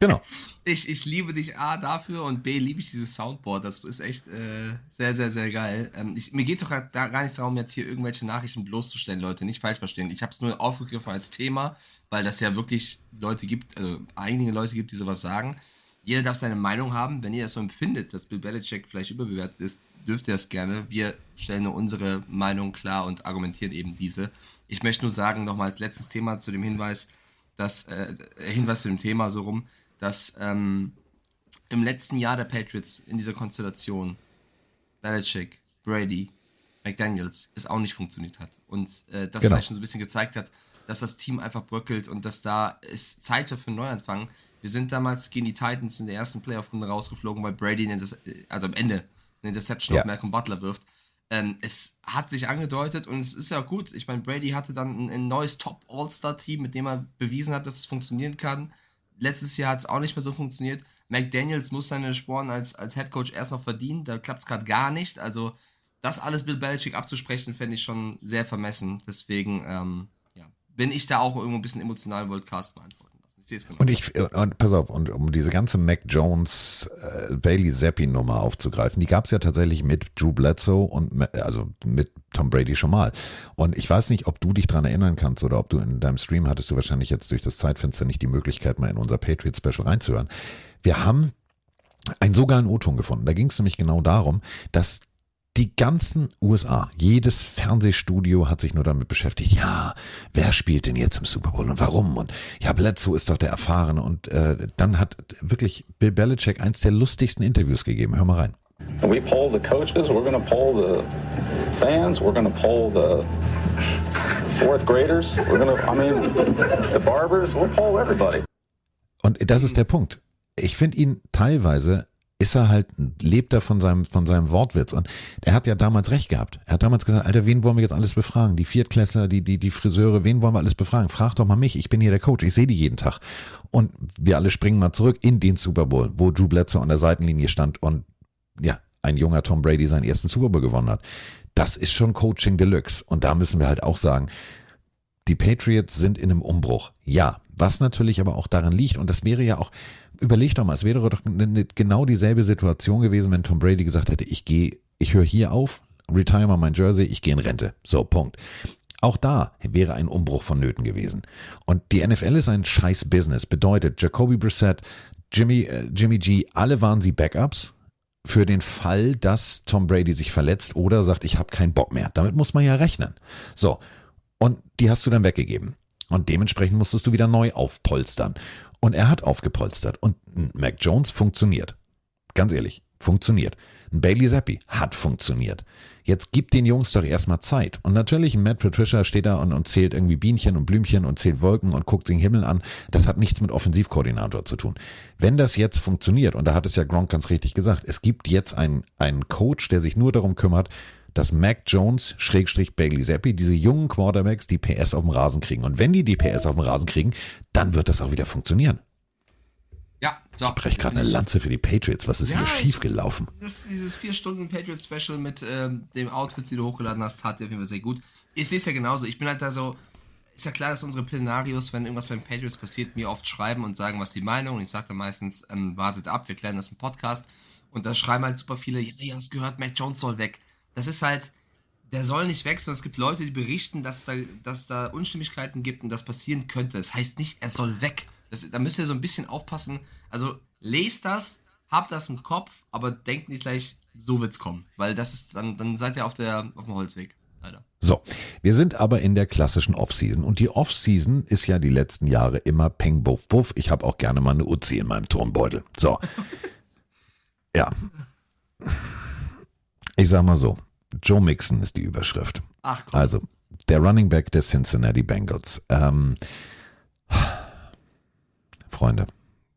Genau. Ich, ich liebe dich A dafür und B liebe ich dieses Soundboard. Das ist echt äh, sehr, sehr, sehr geil. Ähm, ich, mir geht es gar, gar nicht darum, jetzt hier irgendwelche Nachrichten bloßzustellen, Leute. Nicht falsch verstehen. Ich habe es nur aufgegriffen als Thema, weil das ja wirklich Leute gibt, also einige Leute gibt, die sowas sagen. Jeder darf seine Meinung haben. Wenn ihr das so empfindet, dass Bill Belichick vielleicht überbewertet ist, dürft ihr das gerne. Wir stellen nur unsere Meinung klar und argumentieren eben diese. Ich möchte nur sagen, nochmal als letztes Thema zu dem Hinweis, dass, äh, Hinweis zu dem Thema so rum, dass ähm, im letzten Jahr der Patriots in dieser Konstellation Belichick, Brady, McDaniels es auch nicht funktioniert hat. Und äh, das Genau. vielleicht schon so ein bisschen gezeigt hat, dass das Team einfach bröckelt und dass da es Zeit für einen Neuanfang. Wir sind damals gegen die Titans in der ersten Playoff-Runde rausgeflogen, weil Brady, Inter- also am Ende, eine Interception Ja. auf Malcolm Butler wirft. Ähm, es hat sich angedeutet und es ist ja gut. Ich meine, Brady hatte dann ein, ein neues Top-All-Star-Team, mit dem er bewiesen hat, dass es funktionieren kann. Letztes Jahr hat es auch nicht mehr so funktioniert. McDaniels muss seine Sporen als, als Head Coach erst noch verdienen. Da klappt es gerade gar nicht. Also, das alles Bill Belichick abzusprechen, fände ich schon sehr vermessen. Deswegen ähm, ja, bin ich da auch irgendwo ein bisschen emotional wollte Cast beantworten Und ich, und pass auf, und um diese ganze Mac Jones, äh, Bailey Zappi Nummer aufzugreifen, die gab es ja tatsächlich mit Drew Bledsoe und also mit Tom Brady schon mal. Und ich weiß nicht, ob du dich dran erinnern kannst oder ob du in deinem Stream hattest du wahrscheinlich jetzt durch das Zeitfenster nicht die Möglichkeit, mal in unser Patriot Special reinzuhören. Wir haben einen so geilen O-Ton gefunden. Da ging es nämlich genau darum, dass die ganzen USA, jedes Fernsehstudio hat sich nur damit beschäftigt, ja, wer spielt denn jetzt im Super Bowl und warum? Und ja, Bledsoe ist doch der Erfahrene. Und äh, dann hat wirklich Bill Belichick eins der lustigsten Interviews gegeben. Hör mal rein. We poll the coaches, we're going to poll the fans, we're going to poll the fourth graders, we're going to, I mean, the barbers, we'll poll everybody. Und das ist der Punkt. Ich finde ihn teilweise ist er halt, lebt er von seinem, von seinem Wortwitz. Und er hat ja damals recht gehabt. Er hat damals gesagt, Alter, wen wollen wir jetzt alles befragen? Die Viertklässler, die, die, die Friseure, wen wollen wir alles befragen? Frag doch mal mich, ich bin hier der Coach, ich sehe die jeden Tag. Und wir alle springen mal zurück in den Super Bowl, wo Drew Bledsoe an der Seitenlinie stand und ja, ein junger Tom Brady seinen ersten Super Bowl gewonnen hat. Das ist schon Coaching Deluxe. Und da müssen wir halt auch sagen, die Patriots sind in einem Umbruch. Ja, was natürlich aber auch daran liegt, und das wäre ja auch, überleg doch mal, es wäre doch genau dieselbe Situation gewesen, wenn Tom Brady gesagt hätte, ich gehe, ich höre hier auf, retire mal mein Jersey, ich gehe in Rente. So, Punkt. Auch da wäre ein Umbruch vonnöten gewesen. Und die NFL ist ein scheiß Business. Bedeutet, Jacoby Brissett, Jimmy, äh, Jimmy G, alle waren sie Backups für den Fall, dass Tom Brady sich verletzt oder sagt, ich habe keinen Bock mehr. Damit muss man ja rechnen. So, und die hast du dann weggegeben. Und dementsprechend musstest du wieder neu aufpolstern. Und er hat aufgepolstert. Und Mac Jones funktioniert. Ganz ehrlich, funktioniert. Bailey Zappi hat funktioniert. Jetzt gib den Jungs doch erstmal Zeit. Und natürlich, Matt Patricia steht da und, und zählt irgendwie Bienchen und Blümchen und zählt Wolken und guckt den Himmel an. Das hat nichts mit Offensivkoordinator zu tun. Wenn das jetzt funktioniert, und da hat es ja Gronk ganz richtig gesagt, es gibt jetzt einen, einen Coach, der sich nur darum kümmert, dass Mac Jones, Schrägstrich Bailey Zappi, diese jungen Quarterbacks die PS auf dem Rasen kriegen. Und wenn die die PS auf dem Rasen kriegen, dann wird das auch wieder funktionieren. Ja, so. Ich breche gerade eine Lanze für die Patriots. Was ist Ja, hier schiefgelaufen? Dieses 4-Stunden-Patriot-Special mit ähm, dem Outfit, die du hochgeladen hast, tat dir auf jeden Fall sehr gut. Ich sehe es ja genauso. Ich bin halt da so. Ist ja klar, dass unsere Plenarios, wenn irgendwas beim Patriots passiert, mir oft schreiben und sagen, was die Meinung. Und ich sage dann meistens, ähm, wartet ab, wir klären das im Podcast. Und da schreiben halt super viele, ja, ja, hast gehört, Mac Jones soll weg. Das ist halt, der soll nicht weg, sondern es gibt Leute, die berichten, dass da, dass da Unstimmigkeiten gibt und das passieren könnte. Das heißt nicht, er soll weg. Das, da müsst ihr so ein bisschen aufpassen. Also lest das, habt das im Kopf, aber denkt nicht gleich, so wird's kommen. Weil das ist, dann, dann seid ihr auf, der, auf dem Holzweg. Leider. So, wir sind aber in der klassischen Offseason. Und die Offseason ist ja die letzten Jahre immer Peng, Buff, Buff. Ich habe auch gerne mal eine Uzi in meinem Turmbeutel. So. Ja. Ich sag mal so, Joe Mixon ist die Überschrift. Ach komm. Also, der Running Back der Cincinnati Bengals. Ähm, Freunde,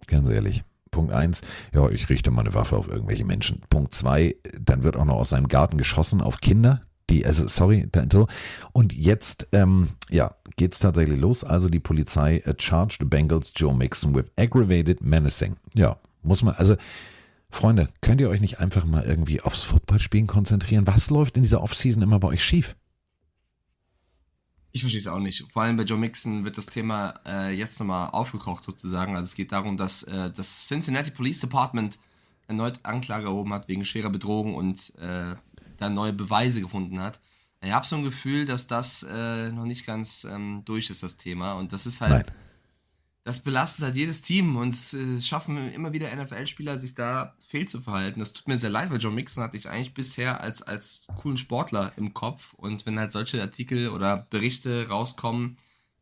ganz ehrlich. Punkt eins, ja, ich richte meine Waffe auf irgendwelche Menschen. Punkt zwei, dann wird auch noch aus seinem Garten geschossen auf Kinder, die, also sorry, so. Und jetzt, ähm, ja, geht's tatsächlich los. Also die Polizei äh, charged the Bengals Joe Mixon with aggravated menacing. Ja, muss man, also Freunde, könnt ihr euch nicht einfach mal irgendwie aufs Footballspielen konzentrieren? Was läuft in dieser Offseason immer bei euch schief? Ich verstehe es auch nicht. Vor allem bei Joe Mixon wird das Thema äh, jetzt nochmal aufgekocht sozusagen. Also es geht darum, dass äh, das Cincinnati Police Department erneut Anklage erhoben hat wegen schwerer Bedrohung und äh, da neue Beweise gefunden hat. Ich habe so ein Gefühl, dass das äh, noch nicht ganz ähm, durch ist, das Thema. Und das ist halt, Nein. Das belastet halt jedes Team und es äh, schaffen immer wieder NFL-Spieler, sich da fehl zu verhalten. Das tut mir sehr leid, weil Joe Mixon hatte ich eigentlich bisher als, als coolen Sportler im Kopf. Und wenn halt solche Artikel oder Berichte rauskommen,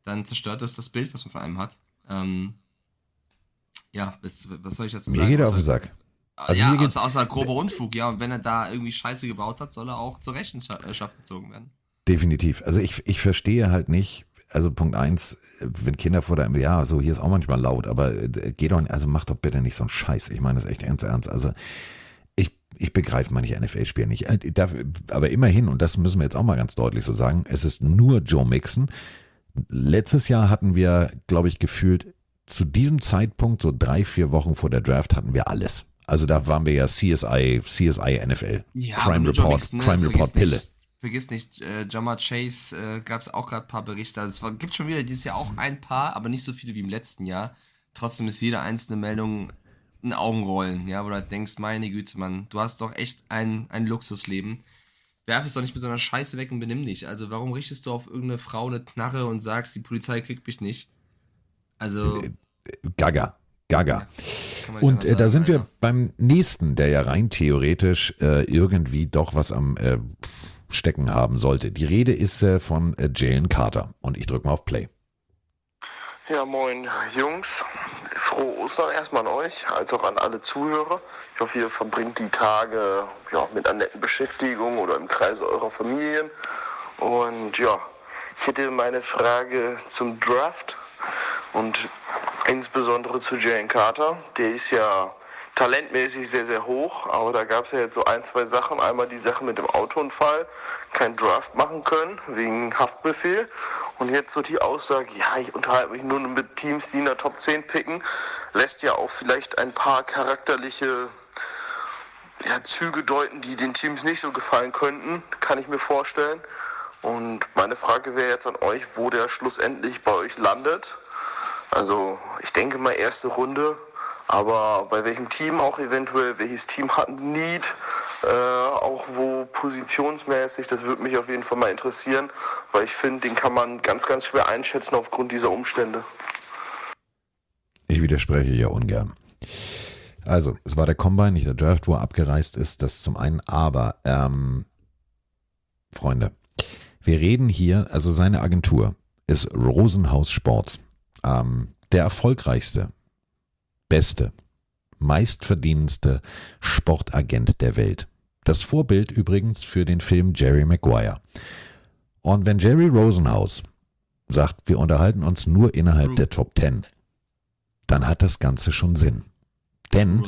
dann zerstört das das Bild, was man von einem hat. Ähm, ja, was, was soll ich dazu sagen? Mir geht er auf den Sack. Also ja, außer, außer grober Unfug, ja. Und wenn er da irgendwie Scheiße gebaut hat, soll er auch zur Rechenschaft gezogen werden. Definitiv. Also ich, ich verstehe halt nicht, also Punkt eins, wenn Kinder vor der, ja, so hier ist auch manchmal laut, aber äh, geh doch, also mach doch bitte nicht so einen Scheiß. Ich meine das echt ernst, ernst. Also ich, ich begreife manche NFL-Spieler nicht. Äh, Aber immerhin, und das müssen wir jetzt auch mal ganz deutlich so sagen, es ist nur Joe Mixon. Letztes Jahr hatten wir, glaube ich, gefühlt zu diesem Zeitpunkt, so drei, vier Wochen vor der Draft, hatten wir alles. Also da waren wir ja CSI, CSI NFL, Ja, Crime Report, Mixon, ne? Crime Report Pille. Nicht, vergiss nicht, äh, Jamar Chase äh, gab es auch gerade ein paar Berichte. Also es war, gibt schon wieder dieses Jahr auch ein paar, aber nicht so viele wie im letzten Jahr. Trotzdem ist jede einzelne Meldung ein Augenrollen, ja, wo du halt denkst, meine Güte, Mann, du hast doch echt ein, ein Luxusleben. Werf es doch nicht mit so einer Scheiße weg und benimm dich. Also warum richtest du auf irgendeine Frau eine Knarre und sagst, die Polizei kriegt mich nicht? Also, Gaga. Gaga. kann man nicht Und äh, da sind wir beim nächsten, der ja rein theoretisch äh, irgendwie doch was am äh, Stecken haben sollte. Die Rede ist äh, von äh, Jalen Carter. Und ich drücke mal auf Play. Ja, moin Jungs. Frohe Ostern erstmal an euch, als auch an alle Zuhörer. Ich hoffe, ihr verbringt die Tage ja, mit einer netten Beschäftigung oder im Kreise eurer Familien. Und ja, ich hätte meine Frage zum Draft und insbesondere zu Jalen Carter. Der ist ja talentmäßig sehr, sehr hoch, aber da gab es ja jetzt so ein, zwei Sachen. Einmal die Sache mit dem Autounfall, kein Draft machen können wegen Haftbefehl. Und jetzt so die Aussage, ja, ich unterhalte mich nur mit Teams, die in der Top 10 picken, lässt ja auch vielleicht ein paar charakterliche ja, Züge deuten, die den Teams nicht so gefallen könnten, kann ich mir vorstellen. Und meine Frage wäre jetzt an euch, wo der schlussendlich bei euch landet. Also ich denke mal erste Runde, aber bei welchem Team auch eventuell, welches Team hat ein Need, äh, auch wo positionsmäßig, das würde mich auf jeden Fall mal interessieren, weil ich finde, den kann man ganz, ganz schwer einschätzen aufgrund dieser Umstände. Ich widerspreche ja ungern. Also, es war der Combine, nicht der Draft, wo er abgereist ist. Das zum einen. Aber, ähm, Freunde, wir reden hier, also seine Agentur ist Rosenhaus Sports. Ähm, der erfolgreichste, beste, meistverdienendste Sportagent der Welt. Das Vorbild übrigens für den Film Jerry Maguire. Und wenn Jerry Rosenhaus sagt, wir unterhalten uns nur innerhalb der Top Ten, dann hat das Ganze schon Sinn. Denn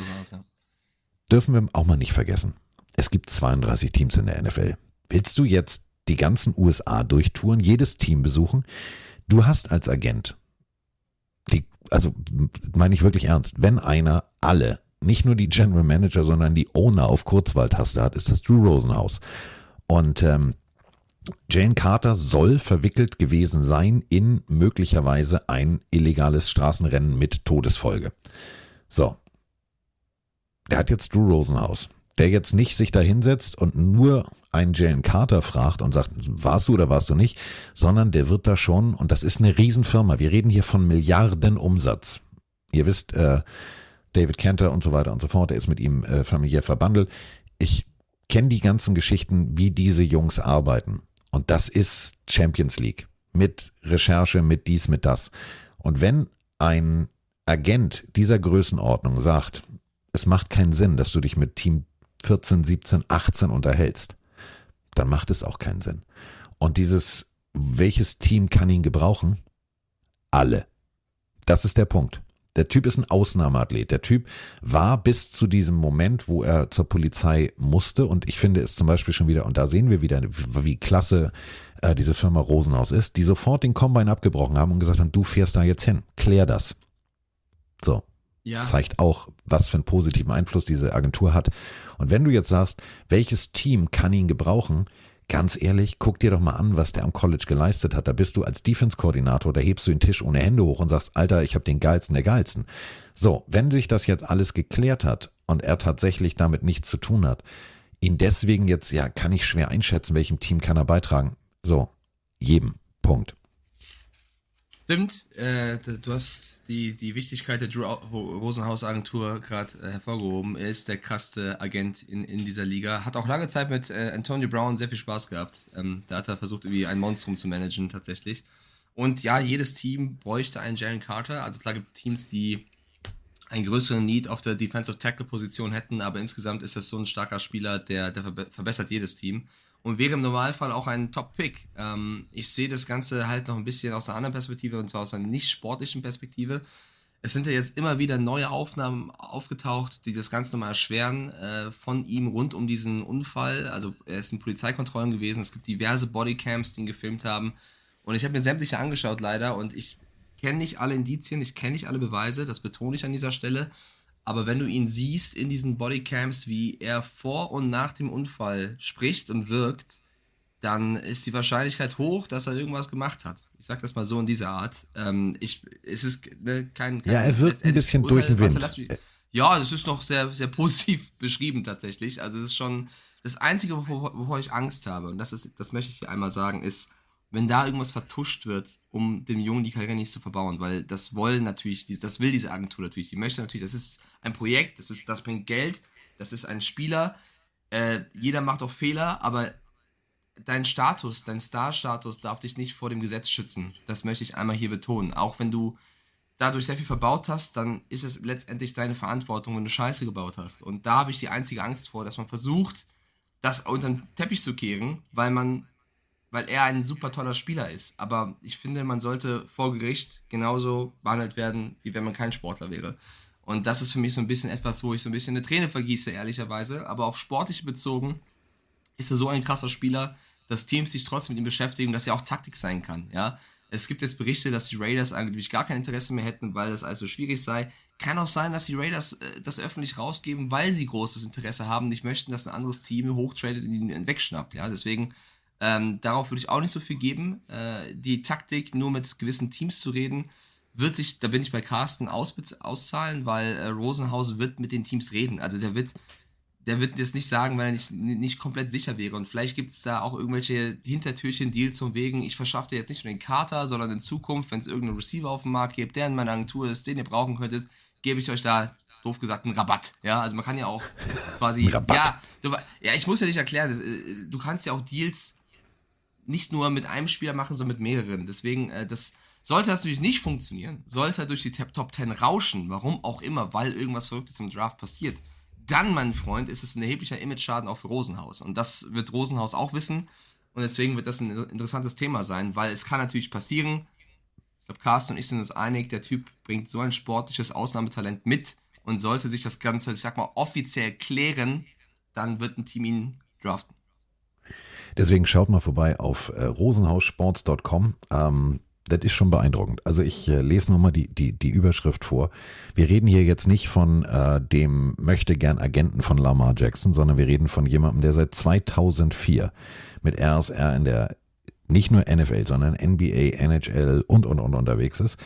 dürfen wir auch mal nicht vergessen, es gibt 32 Teams in der NFL. Willst du jetzt die ganzen USA durchtouren, jedes Team besuchen? Du hast als Agent, die, also meine ich wirklich ernst, wenn einer alle, nicht nur die General Manager, sondern die Owner auf Kurzwahltaste hat, ist das Drew Rosenhaus. Und ähm, Jane Carter soll verwickelt gewesen sein in möglicherweise ein illegales Straßenrennen mit Todesfolge. So. Der hat jetzt Drew Rosenhaus, der jetzt nicht sich da hinsetzt und nur einen Jalen Carter fragt und sagt, warst du oder warst du nicht, sondern der wird da schon, und das ist eine Riesenfirma, wir reden hier von Milliarden Umsatz. Ihr wisst, äh, David Cantor und so weiter und so fort, der ist mit ihm äh, familiär verbandelt. Ich kenne die ganzen Geschichten, wie diese Jungs arbeiten. Und das ist Champions League. Mit Recherche, mit dies, mit das. Und wenn ein Agent dieser Größenordnung sagt, es macht keinen Sinn, dass du dich mit Team 14, 17, 18 unterhältst, dann macht es auch keinen Sinn. Und dieses, welches Team kann ihn gebrauchen? Alle. Das ist der Punkt. Der Typ ist ein Ausnahmeathlet. Der Typ war bis zu diesem Moment, wo er zur Polizei musste. Und ich finde es zum Beispiel schon wieder, und da sehen wir wieder, wie klasse äh, diese Firma Rosenhaus ist, die sofort den Combine abgebrochen haben und gesagt haben, du fährst da jetzt hin. Klär das. So. Ja. Zeigt auch, was für einen positiven Einfluss diese Agentur hat. Und wenn du jetzt sagst, welches Team kann ihn gebrauchen, ganz ehrlich, guck dir doch mal an, was der am College geleistet hat. Da bist du als Defense-Koordinator, da hebst du den Tisch ohne Hände hoch und sagst, Alter, ich habe den geilsten der geilsten. So, wenn sich das jetzt alles geklärt hat und er tatsächlich damit nichts zu tun hat, ihn deswegen jetzt, ja, kann ich schwer einschätzen, welchem Team kann er beitragen. So, jedem. Punkt. Stimmt, äh, du hast die, die Wichtigkeit der Drew Rosenhaus Agentur gerade äh, hervorgehoben. Er ist der krasse Agent in, in dieser Liga. Hat auch lange Zeit mit äh, Antonio Brown sehr viel Spaß gehabt. Ähm, da hat er versucht, irgendwie ein Monstrum zu managen, tatsächlich. Und ja, jedes Team bräuchte einen Jalen Carter. Also klar gibt es Teams, die einen größeren Need auf der Defensive Tackle Position hätten, aber insgesamt ist das so ein starker Spieler, der, der verbessert jedes Team und wäre im Normalfall auch ein Top-Pick. Ähm, ich sehe das Ganze halt noch ein bisschen aus einer anderen Perspektive und zwar aus einer nicht sportlichen Perspektive. Es sind ja jetzt immer wieder neue Aufnahmen aufgetaucht, die das Ganze nochmal erschweren äh, von ihm rund um diesen Unfall. Also er ist in Polizeikontrollen gewesen, es gibt diverse Bodycams, die ihn gefilmt haben. Und ich habe mir sämtliche angeschaut leider und ich kenne nicht alle Indizien, ich kenne nicht alle Beweise, das betone ich an dieser Stelle. Aber wenn du ihn siehst in diesen Bodycams, wie er vor und nach dem Unfall spricht und wirkt, dann ist die Wahrscheinlichkeit hoch, dass er irgendwas gemacht hat. Ich sag das mal so in dieser Art. Ähm, ich, es ist ne, kein, kein Ja, er wirkt ein bisschen Urteil, durch den Wind. Warte, ja, das ist noch sehr, sehr positiv beschrieben tatsächlich. Also es ist schon das Einzige, wovor, wovor ich Angst habe, und das ist, das möchte ich hier einmal sagen, ist, wenn da irgendwas vertuscht wird, um dem Jungen die Karriere nicht zu verbauen, weil das wollen natürlich, das will diese Agentur natürlich, die möchte natürlich, das ist ein Projekt, das ist, das bringt Geld, das ist ein Spieler, äh, jeder macht auch Fehler, aber dein Status, dein Star-Status darf dich nicht vor dem Gesetz schützen. Das möchte ich einmal hier betonen. Auch wenn du dadurch sehr viel verbaut hast, dann ist es letztendlich deine Verantwortung, wenn du Scheiße gebaut hast. Und da habe ich die einzige Angst vor, dass man versucht, das unter den Teppich zu kehren, weil man weil er ein super toller Spieler ist. Aber ich finde, man sollte vor Gericht genauso behandelt werden, wie wenn man kein Sportler wäre. Und das ist für mich so ein bisschen etwas, wo ich so ein bisschen eine Träne vergieße, ehrlicherweise. Aber auf sportliche bezogen ist er so ein krasser Spieler, dass Teams sich trotzdem mit ihm beschäftigen, dass er auch Taktik sein kann. Ja, es gibt jetzt Berichte, dass die Raiders eigentlich gar kein Interesse mehr hätten, weil das also schwierig sei. Kann auch sein, dass die Raiders äh, das öffentlich rausgeben, weil sie großes Interesse haben, nicht möchten, dass ein anderes Team hochtradet und ihn wegschnappt. Ja, deswegen ähm, darauf würde ich auch nicht so viel geben. Äh, die Taktik, nur mit gewissen Teams zu reden, wird sich, da bin ich bei Carsten, aus, auszahlen, weil äh, Rosenhaus wird mit den Teams reden. Also der wird, der wird jetzt nicht sagen, weil er nicht, nicht komplett sicher wäre. Und vielleicht gibt es da auch irgendwelche Hintertürchen, Deals zum Wegen. Ich verschaffe dir jetzt nicht nur den Kater, sondern in Zukunft, wenn es irgendeinen Receiver auf dem Markt gibt, der in meiner Agentur ist, den ihr brauchen könntet, gebe ich euch da doof gesagt, einen Rabatt. Ja, also man kann ja auch quasi. Rabatt. Ja, du, ja, ich muss ja nicht erklären, äh, du kannst ja auch Deals nicht nur mit einem Spieler machen, sondern mit mehreren. Deswegen, äh, das sollte das natürlich nicht funktionieren, sollte er durch die Top 10 rauschen, warum auch immer, weil irgendwas Verrücktes im Draft passiert, dann, mein Freund, ist es ein erheblicher Image-Schaden für Rosenhaus. Und das wird Rosenhaus auch wissen. Und deswegen wird das ein interessantes Thema sein, weil es kann natürlich passieren. Ich glaube, Carsten und ich sind uns einig, der Typ bringt so ein sportliches Ausnahmetalent mit und sollte sich das Ganze, ich sag mal, offiziell klären, dann wird ein Team ihn draften. Deswegen schaut mal vorbei auf äh, rosenhaussports.com. Ähm, das ist schon beeindruckend. Also ich äh, lese nochmal die, die, die Überschrift vor. Wir reden hier jetzt nicht von äh, dem möchte gern Agenten von Lamar Jackson, sondern wir reden von jemandem, der seit 2004 mit RSR in der nicht nur NFL, sondern NBA, NHL und und und unterwegs ist.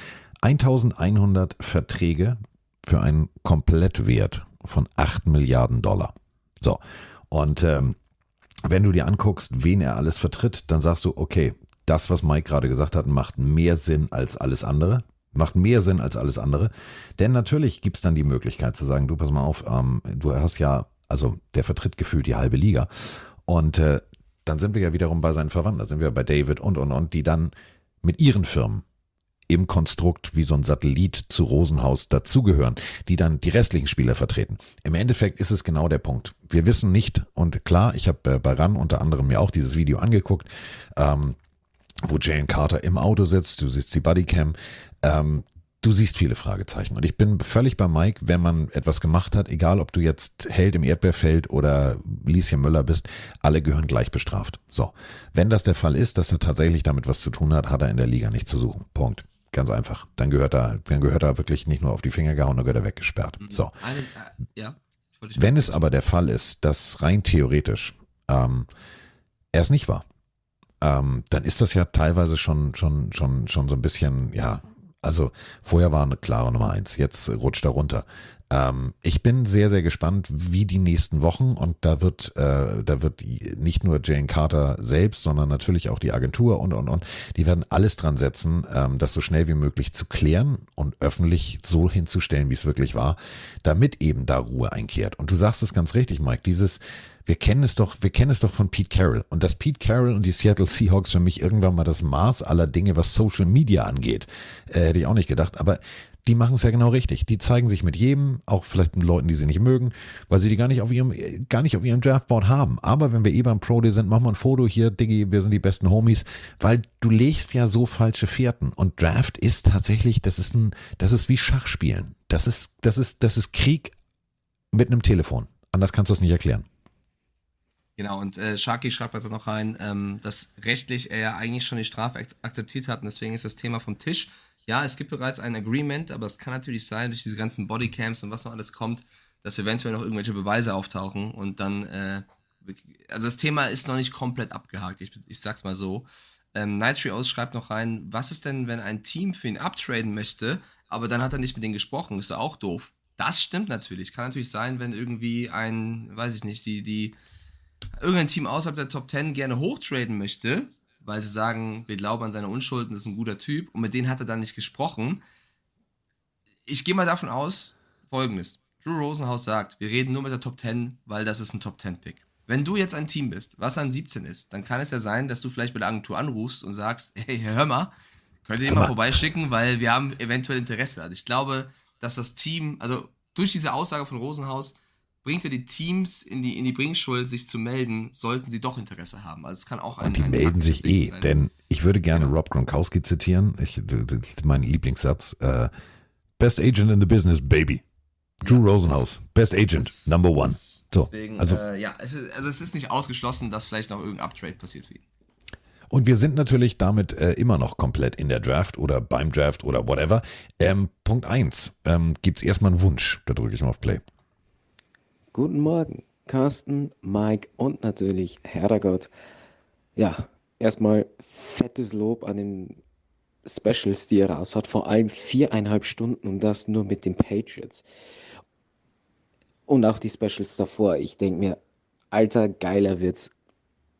1100 Verträge für einen Komplettwert von 8 Milliarden Dollar. So. Und ähm, wenn du dir anguckst, wen er alles vertritt, dann sagst du, okay, das, was Mike gerade gesagt hat, macht mehr Sinn als alles andere. Macht mehr Sinn als alles andere. Denn natürlich gibt es dann die Möglichkeit zu sagen, du pass mal auf, ähm, du hast ja, also der vertritt gefühlt die halbe Liga. Und äh, dann sind wir ja wiederum bei seinen Verwandten, da sind wir bei David und und und, die dann mit ihren Firmen im Konstrukt wie so ein Satellit zu Rosenhaus dazugehören, die dann die restlichen Spieler vertreten. Im Endeffekt ist es genau der Punkt. Wir wissen nicht, und klar, ich habe äh, bei RAN unter anderem mir auch dieses Video angeguckt, ähm, wo Jane Carter im Auto sitzt, du siehst die Bodycam, ähm, du siehst viele Fragezeichen. Und ich bin völlig bei Mike, wenn man etwas gemacht hat, egal ob du jetzt Held im Erdbeerfeld oder Lieschen Müller bist, alle gehören gleich bestraft. So. Wenn das der Fall ist, dass er tatsächlich damit was zu tun hat, hat er in der Liga nichts zu suchen. Punkt. Ganz einfach. Dann gehört er, dann gehört er wirklich nicht nur auf die Finger gehauen, dann gehört er weggesperrt. Mhm. So. Äh, ja. Wenn es aber der Fall ist, dass rein theoretisch ähm, er es nicht war, ähm, dann ist das ja teilweise schon, schon, schon, schon so ein bisschen, ja, also vorher war eine klare Nummer eins, jetzt rutscht er runter. Ähm, ich bin sehr, sehr gespannt, wie die nächsten Wochen und da wird, äh, da wird nicht nur Jane Carter selbst, sondern natürlich auch die Agentur und und und, die werden alles dran setzen, ähm, das so schnell wie möglich zu klären und öffentlich so hinzustellen, wie es wirklich war, damit eben da Ruhe einkehrt. Und du sagst es ganz richtig, Mike, dieses wir kennen es doch, wir kennen es doch von Pete Carroll. Und dass Pete Carroll und die Seattle Seahawks für mich irgendwann mal das Maß aller Dinge, was Social Media angeht, äh, hätte ich auch nicht gedacht. Aber die machen es ja genau richtig. Die zeigen sich mit jedem, auch vielleicht mit Leuten, die sie nicht mögen, weil sie die gar nicht auf ihrem, gar nicht auf ihrem Draftboard haben. Aber wenn wir eh beim Pro Day sind, machen wir ein Foto hier, Diggi, wir sind die besten Homies, weil du legst ja so falsche Fährten. Und Draft ist tatsächlich, das ist ein, das ist wie Schachspielen. Das ist, das ist, das ist Krieg mit einem Telefon. Anders kannst du es nicht erklären. Genau, und äh, Sharky schreibt da noch rein, ähm, dass rechtlich er ja eigentlich schon die Strafe akzeptiert hat und deswegen ist das Thema vom Tisch ja, es gibt bereits ein Agreement, aber es kann natürlich sein, durch diese ganzen Bodycams und was noch alles kommt, dass eventuell noch irgendwelche Beweise auftauchen und dann, äh, also das Thema ist noch nicht komplett abgehakt, ich, ich sag's mal so. Ähm, Nitrios schreibt noch rein, was ist denn, wenn ein Team für ihn abtraden möchte, aber dann hat er nicht mit denen gesprochen, ist ja auch doof. Das stimmt natürlich. Kann natürlich sein, wenn irgendwie ein, weiß ich nicht, die, die, irgendein Team außerhalb der Top 10 gerne hochtraden möchte, weil sie sagen, wir glauben an seine Unschuld und das ist ein guter Typ und mit denen hat er dann nicht gesprochen. Ich gehe mal davon aus, folgendes. Drew Rosenhaus sagt, wir reden nur mit der Top 10, weil das ist ein Top 10 Pick. Wenn du jetzt ein Team bist, was an 17 ist, dann kann es ja sein, dass du vielleicht bei der Agentur anrufst und sagst, hey, hör mal, könnt ihr den mal vorbeischicken, weil wir haben eventuell Interesse. Also ich glaube, dass das Team, also durch diese Aussage von Rosenhaus bringt ja die Teams in die, in die Bringschuld, sich zu melden, sollten sie doch Interesse haben. Also es kann auch ein. Und die ein melden sich eh, sein. denn ich würde gerne genau. Rob Gronkowski zitieren. Ich, das ist mein Lieblingssatz. Uh, Best Agent in the Business, baby. Drew ja, Rosenhaus, Best Agent, das, Number One. Das, so, deswegen, also, äh, ja, es ist, also es ist nicht ausgeschlossen, dass vielleicht noch irgendein Uptrade passiert für ihn. Und wir sind natürlich damit äh, immer noch komplett in der Draft oder beim Draft oder whatever. Ähm, Punkt 1. Ähm, Gibt es erstmal einen Wunsch? Da drücke ich mal auf Play. Guten Morgen, Carsten, Mike und natürlich Herrgott. Ja, erstmal fettes Lob an den Specials, die er raus hat. Vor allem viereinhalb Stunden und das nur mit den Patriots. Und auch die Specials davor. Ich denke mir, alter, geiler wird's.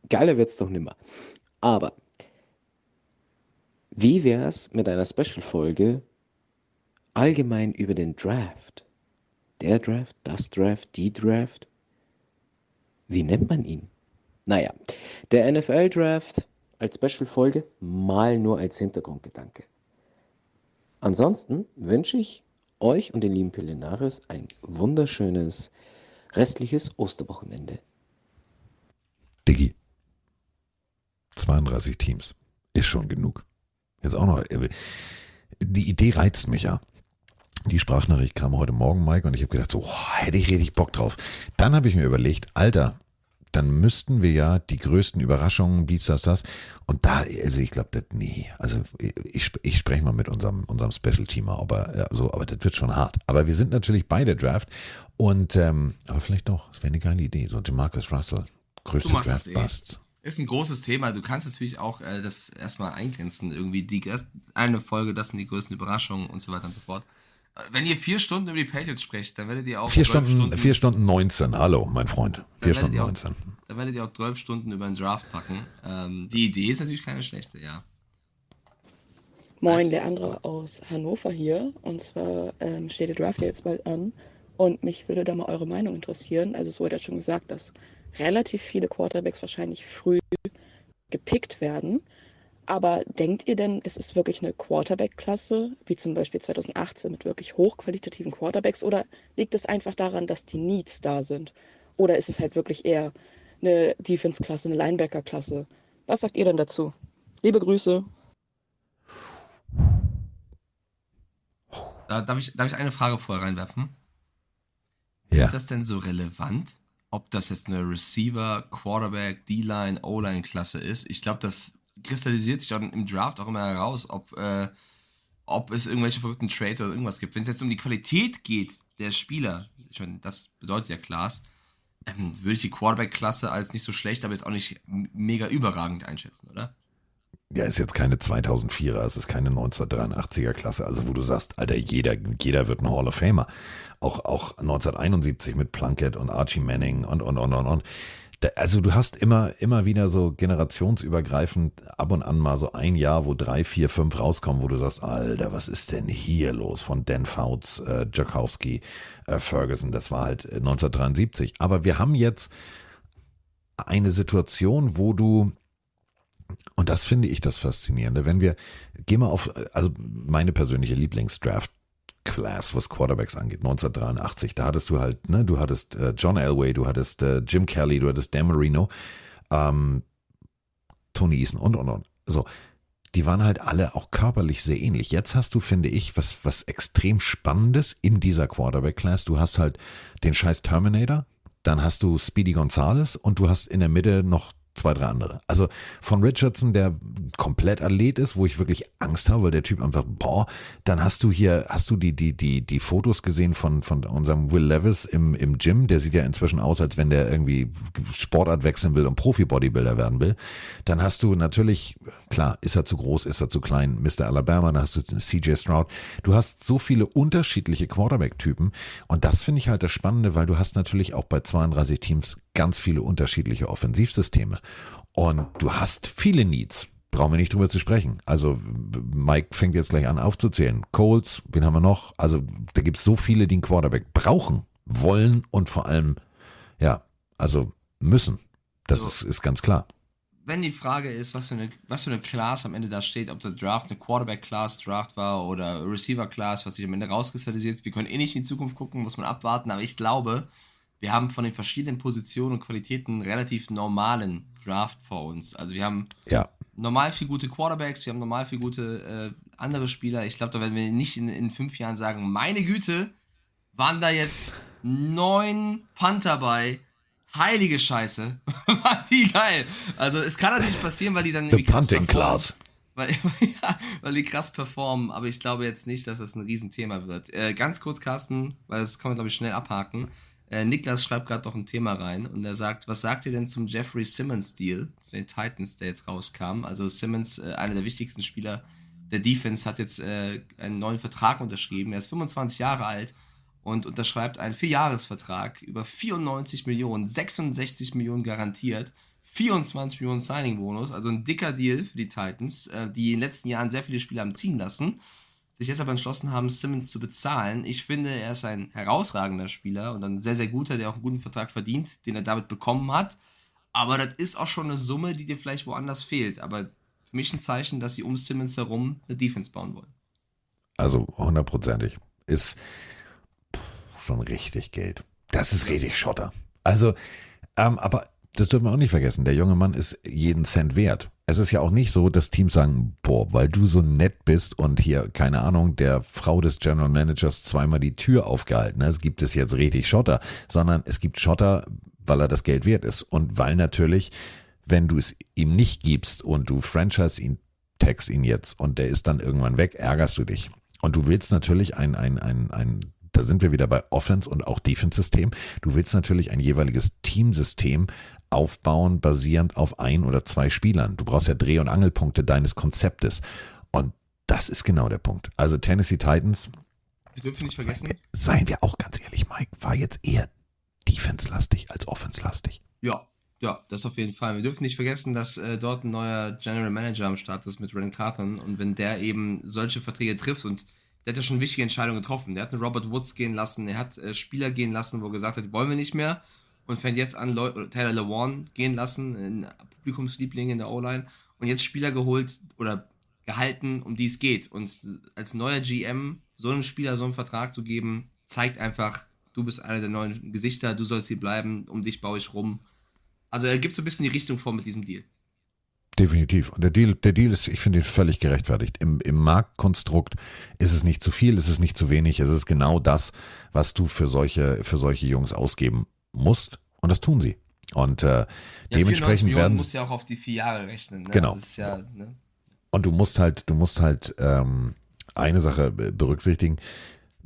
Geiler wird's doch nimmer. Aber wie wär's mit einer Special-Folge allgemein über den Draft? Der Draft, das Draft, die Draft. Wie nennt man ihn? Naja, der NFL-Draft als Special-Folge mal nur als Hintergrundgedanke. Ansonsten wünsche ich euch und den lieben Pillenarius ein wunderschönes restliches Osterwochenende. Diggi. 32 Teams. Ist schon genug. Jetzt auch noch. Die Idee reizt mich ja. Die Sprachnachricht kam heute Morgen, Mike, und ich habe gedacht, so, oh, hätte ich richtig Bock drauf. Dann habe ich mir überlegt, Alter, dann müssten wir ja die größten Überraschungen, dies, das, das. Und da, also ich glaube, das, nee, also ich, ich spreche mal mit unserem, unserem Special-Teamer, aber, also, aber das wird schon hart. Aber wir sind natürlich bei der Draft und, ähm, aber vielleicht doch, das wäre eine geile Idee. So Marcus Russell, größte Draft-Busts. Eh. Ist ein großes Thema. Du kannst natürlich auch äh, das erstmal eingrenzen, irgendwie die eine Folge, das sind die größten Überraschungen und so weiter und so fort. Wenn ihr vier Stunden über die Patriots sprecht, dann werdet ihr auch. Vier Stunden, Stunden, vier Stunden 19, hallo, mein Freund. Vier Stunden 19. Auch, dann werdet ihr auch zwölf Stunden über den Draft packen. Ähm, die Idee ist natürlich keine schlechte, ja. Moin, der andere aus Hannover hier. Und zwar ähm, steht der Draft jetzt bald an. Und mich würde da mal eure Meinung interessieren. Also, es wurde ja schon gesagt, dass relativ viele Quarterbacks wahrscheinlich früh gepickt werden. Aber denkt ihr denn, es ist wirklich eine Quarterback-Klasse, wie zum Beispiel 2018 mit wirklich hochqualitativen Quarterbacks, oder liegt es einfach daran, dass die Needs da sind? Oder ist es halt wirklich eher eine Defense-Klasse, eine Linebacker-Klasse? Was sagt ihr denn dazu? Liebe Grüße. darf, ich, darf ich eine Frage vorher reinwerfen? Ja. Ist das denn so relevant, ob das jetzt eine Receiver, Quarterback, D-Line, O-Line-Klasse ist? Ich glaube, das kristallisiert sich dann im Draft auch immer heraus, ob, äh, ob es irgendwelche verrückten Trades oder irgendwas gibt. Wenn es jetzt um die Qualität geht der Spieler, ich meine, das bedeutet ja Klaas, ähm, würde ich die Quarterback-Klasse als nicht so schlecht, aber jetzt auch nicht mega überragend einschätzen, oder? Ja, ist jetzt keine 2004er, es ist keine 1983er Klasse, also wo du sagst, Alter, jeder, jeder wird ein Hall of Famer. Auch, auch 1971 mit Plunkett und Archie Manning und, und, und, und, und. Also du hast immer, immer wieder so generationsübergreifend ab und an mal so ein Jahr, wo drei, vier, fünf rauskommen, wo du sagst, Alter, was ist denn hier los? Von Dan Fouts, äh, Jakowski, äh, Ferguson, das war halt 1973. Aber wir haben jetzt eine Situation, wo du und das finde ich das Faszinierende. Wenn wir, gehen wir auf, also meine persönliche Lieblingsdraft Class, was Quarterbacks angeht, 1983, da hattest du halt, ne, du hattest äh, John Elway, du hattest äh, Jim Kelly, du hattest Dan Marino, ähm, Tony Eason und, und, und. So, die waren halt alle auch körperlich sehr ähnlich. Jetzt hast du, finde ich, was, was extrem Spannendes in dieser Quarterback-Class. Du hast halt den scheiß Terminator, dann hast du Speedy Gonzales und du hast in der Mitte noch zwei, drei andere. Also von Richardson, der komplett Athlet ist, wo ich wirklich Angst habe, weil der Typ einfach, boah, dann hast du hier, hast du die, die, die, die Fotos gesehen von, von unserem Will Levis im, im Gym, der sieht ja inzwischen aus, als wenn der irgendwie Sportart wechseln will und Profi-Bodybuilder werden will. Dann hast du natürlich, klar, ist er zu groß, ist er zu klein, Mr. Alabama, dann hast du CJ Stroud. Du hast so viele unterschiedliche Quarterback-Typen und das finde ich halt das Spannende, weil du hast natürlich auch bei 32 Teams ganz viele unterschiedliche Offensivsysteme. Und du hast viele Needs. Brauchen wir nicht drüber zu sprechen. Also Mike fängt jetzt gleich an aufzuzählen. Coles, wen haben wir noch? Also da gibt es so viele, die einen Quarterback brauchen, wollen und vor allem, ja, also müssen. Das So. ist, ist ganz klar. Wenn die Frage ist, was für eine, was für eine Class am Ende da steht, ob der Draft eine Quarterback-Class-Draft war oder Receiver-Class, was sich am Ende rauskristallisiert, wir können eh nicht in die Zukunft gucken, muss man abwarten, aber ich glaube, wir haben von den verschiedenen Positionen und Qualitäten einen relativ normalen Draft vor uns. Also wir haben Ja. normal viel gute Quarterbacks, wir haben normal viel gute äh, andere Spieler. Ich glaube, da werden wir nicht in, in fünf Jahren sagen, meine Güte, waren da jetzt neun Panther bei. Heilige Scheiße. Waren die geil. Also es kann natürlich passieren, weil die dann The irgendwie krass punting class. Weil, ja, weil die krass performen, aber ich glaube jetzt nicht, dass das ein Riesenthema wird. Äh, ganz kurz, Carsten, weil das kann man, glaube ich, schnell abhaken. Äh, Niklas schreibt gerade noch ein Thema rein und er sagt, was sagt ihr denn zum Jeffrey Simmons-Deal zu den Titans, der jetzt rauskam? Also Simmons, äh, einer der wichtigsten Spieler der Defense, hat jetzt äh, einen neuen Vertrag unterschrieben. Er ist 25 Jahre alt und unterschreibt einen Vierjahresvertrag über 94 Millionen, 66 Millionen garantiert, 24 Millionen Signing-Bonus, also ein dicker Deal für die Titans, äh, die in den letzten Jahren sehr viele Spieler haben ziehen lassen, sich jetzt aber entschlossen haben, Simmons zu bezahlen. Ich finde, er ist ein herausragender Spieler und ein sehr, sehr guter, der auch einen guten Vertrag verdient, den er damit bekommen hat. Aber das ist auch schon eine Summe, die dir vielleicht woanders fehlt. Aber für mich ein Zeichen, dass sie um Simmons herum eine Defense bauen wollen. Also hundertprozentig. Ist schon richtig Geld. Das ist richtig Schotter. Also, ähm, aber das dürfen wir auch nicht vergessen. Der junge Mann ist jeden Cent wert. Es ist ja auch nicht so, dass Teams sagen, boah, weil du so nett bist und hier, keine Ahnung, der Frau des General Managers zweimal die Tür aufgehalten hast, gibt es jetzt richtig Schotter, sondern es gibt Schotter, weil er das Geld wert ist und weil natürlich, wenn du es ihm nicht gibst und du franchise ihn, tax ihn jetzt und der ist dann irgendwann weg, ärgerst du dich. Und du willst natürlich ein, ein, ein, ein da sind wir wieder bei Offense und auch Defense-System. Du willst natürlich ein jeweiliges Teamsystem aufbauen, basierend auf ein oder zwei Spielern. Du brauchst ja Dreh- und Angelpunkte deines Konzeptes. Und das ist genau der Punkt. Also Tennessee Titans, Wir dürfen nicht vergessen, seien wir auch ganz ehrlich, Mike, war jetzt eher defense-lastig als offense-lastig. Ja, ja, das auf jeden Fall. Wir dürfen nicht vergessen, dass äh, dort ein neuer General Manager am Start ist mit Ren Carthon und wenn der eben solche Verträge trifft und der hat ja schon wichtige Entscheidungen getroffen. Der hat einen Robert Woods gehen lassen, er hat äh, Spieler gehen lassen, wo er gesagt hat, wollen wir nicht mehr und fängt jetzt an, Leu Taylor Lewan gehen lassen, ein Publikumsliebling in der O-Line und jetzt Spieler geholt oder gehalten, um die es geht. Und als neuer GM so einem Spieler so einen Vertrag zu geben, zeigt einfach, du bist einer der neuen Gesichter, du sollst hier bleiben, um dich baue ich rum. Also er gibt so ein bisschen die Richtung vor mit diesem Deal. Definitiv. Und der Deal, der Deal ist, ich finde ihn völlig gerechtfertigt. Im, Im Marktkonstrukt ist es nicht zu viel, ist es nicht zu wenig. Es ist genau das, was du für solche, für solche Jungs ausgeben musst. Und das tun sie. Und äh, Ja, 94 dementsprechend werden muss ja auch auf die vier Jahre rechnen. Ne? Genau. Das ist ja, ne? Und du musst halt, du musst halt ähm, eine Sache be- berücksichtigen.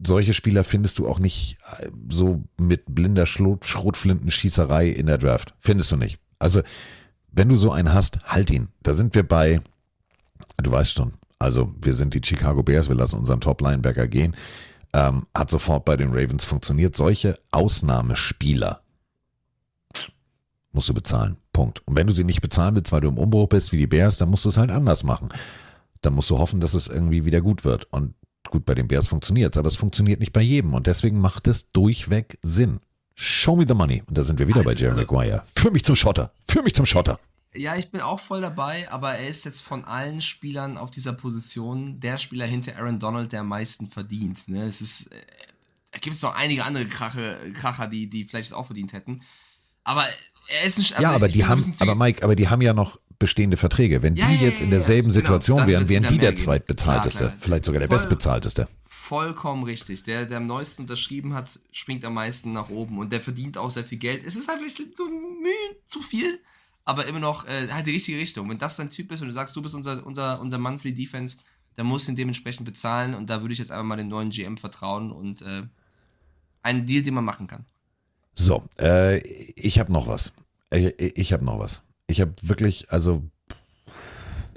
solche Spieler findest du auch nicht äh, so mit blinder Schrot, Schrotflintenschießerei in der Draft. Findest du nicht. Also, wenn du so einen hast, halt ihn. Da sind wir bei, du weißt schon, also wir sind die Chicago Bears, wir lassen unseren Top-Linebacker gehen. Ähm, hat sofort bei den Ravens funktioniert. Solche Ausnahmespieler musst du bezahlen. Punkt. Und wenn du sie nicht bezahlen willst, weil du im Umbruch bist wie die Bears, dann musst du es halt anders machen. Dann musst du hoffen, dass es irgendwie wieder gut wird. Und gut, bei den Bears funktioniert es, aber es funktioniert nicht bei jedem. Und deswegen macht es durchweg Sinn. Show me the money. Und da sind wir wieder Also, bei Jerry also- Maguire. Führ mich zum Schotter. Führ mich zum Schotter. Ja, ich bin auch voll dabei, aber er ist jetzt von allen Spielern auf dieser Position der Spieler hinter Aaron Donald, der am meisten verdient. Ne? Es ist, äh, da gibt es noch einige andere Krache, Kracher, die, die vielleicht es auch verdient hätten. Aber er ist ein also ja, aber die haben, aber Mike, aber die haben ja noch bestehende Verträge. Wenn Ja, die jetzt ja, in derselben genau. Situation Dann wären, wären die mehr der geben. zweitbezahlteste, klar. vielleicht sogar der Voll- bestbezahlteste. Vollkommen richtig. Der, der am neuesten unterschrieben hat, springt am meisten nach oben und der verdient auch sehr viel Geld. Es ist halt vielleicht so ein Mühe zu viel, aber immer noch äh, halt die richtige Richtung. Wenn das dein Typ ist und du sagst, du bist unser, unser, unser Mann für die Defense, dann musst du ihn dementsprechend bezahlen und da würde ich jetzt einfach mal dem neuen GM vertrauen und äh, einen Deal, den man machen kann. So, äh, ich habe noch was. Ich, ich habe noch was. Ich habe wirklich, also,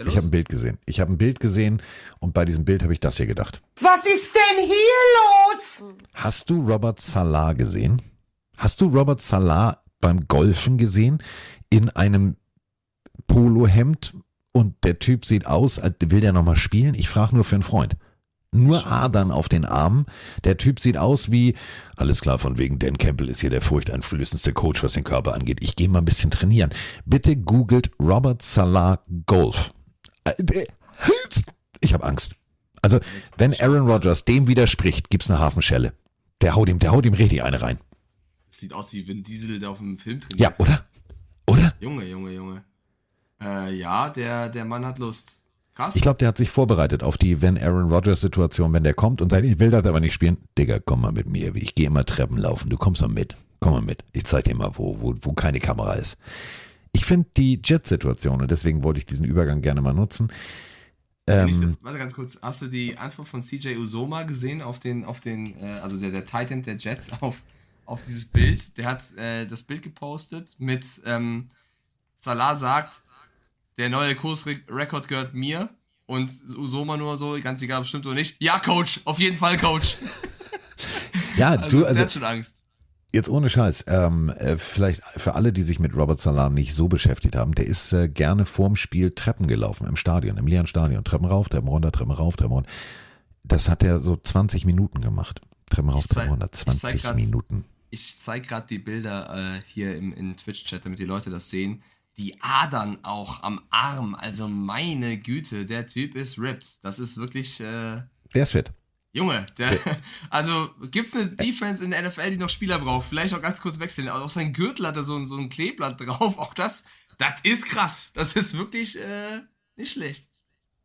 Ja, ich habe ein Bild gesehen. Ich habe ein Bild gesehen und bei diesem Bild habe ich das hier gedacht. Was ist denn hier los? Hast du Robert Salah gesehen? Hast du Robert Salah beim Golfen gesehen? In einem Polohemd und der Typ sieht aus, als will der nochmal spielen? Ich frage nur für einen Freund. Nur Adern auf den Armen. Der Typ sieht aus wie, alles klar, von wegen Dan Campbell ist hier der furchteinflößendste Coach, was den Körper angeht. Ich gehe mal ein bisschen trainieren. Bitte googelt Robert Salah Golf. Äh, der- Ich habe Angst. Also, wenn Aaron Rodgers dem widerspricht, gibt's eine Hafenschelle. Der haut ihm, der haut ihm richtig eine rein. Das sieht aus wie Vin Diesel, der auf dem Film trainiert. Ja, oder? Oder? Junge, Junge, Junge. Äh, ja, der, der Mann hat Lust. Krass. Ich glaube, der hat sich vorbereitet auf die wenn Aaron Rodgers Situation, wenn der kommt und sagt, ich will das aber nicht spielen. Digga, komm mal mit mir. Ich gehe immer Treppen laufen. Du kommst mal mit. Komm mal mit. Ich zeig dir mal, wo, wo, wo keine Kamera ist. Ich finde die Jet-Situation, und deswegen wollte ich diesen Übergang gerne mal nutzen. Ähm, Warte ganz kurz, hast du die Antwort von CJ Usoma gesehen auf den, auf den, äh, also der, der Titan der Jets auf, auf dieses Bild? Der hat äh, das Bild gepostet mit ähm, Salah sagt, der neue Kursrekord gehört mir und Usoma nur so, ganz egal, ob stimmt oder nicht. Ja, Coach, auf jeden Fall, Coach. ja, also, du, der also hat schon Angst. Jetzt ohne Scheiß, ähm, äh, vielleicht für alle, die sich mit Robert Salah nicht so beschäftigt haben, der ist äh, gerne vorm Spiel Treppen gelaufen im Stadion, im leeren Stadion. Treppen rauf, Treppen runter, Treppen rauf, Treppen runter. Das hat er so 20 Minuten gemacht. Treppen rauf, Treppen runter, ich zeig 20 grad- Minuten. Ich zeige gerade die Bilder äh, hier im, im Twitch-Chat, damit die Leute das sehen. Die Adern auch am Arm, also meine Güte, der Typ ist ripped. Das ist wirklich, äh, Der ist fit. Junge, der, also gibt's eine Defense in der NFL, die noch Spieler braucht? Vielleicht auch ganz kurz wechseln. Auch sein Gürtel hat da so, ein- so ein Kleeblatt drauf. Auch das, das ist krass. Das ist wirklich äh, nicht schlecht.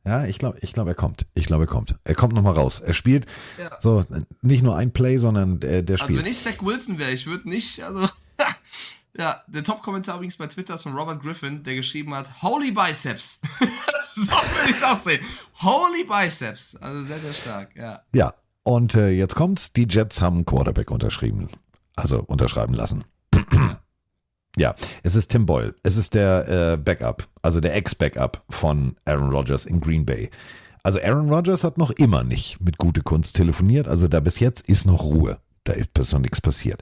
Ja, ich glaube, ich glaube, er kommt. Ich glaube, er kommt. Er kommt nochmal raus. Er spielt Ja. so nicht nur ein Play, sondern der, der Also wenn spielt. ich Zach Wilson wäre, ich würde nicht, also. Ja, der Top-Kommentar übrigens bei Twitter ist von Robert Griffin, der geschrieben hat, Holy Biceps. so würde ich es auch sehen. Holy Biceps. Also sehr, sehr stark, ja. Ja, und äh, jetzt kommt's. Die Jets haben Quarterback unterschrieben. Also unterschreiben lassen. ja, es ist Tim Boyle. Es ist der äh, Backup, also der Ex-Backup von Aaron Rodgers in Green Bay. Also Aaron Rodgers hat noch immer nicht mit gute Kunst telefoniert. Also da bis jetzt ist noch Ruhe. Da ist bis noch nichts passiert.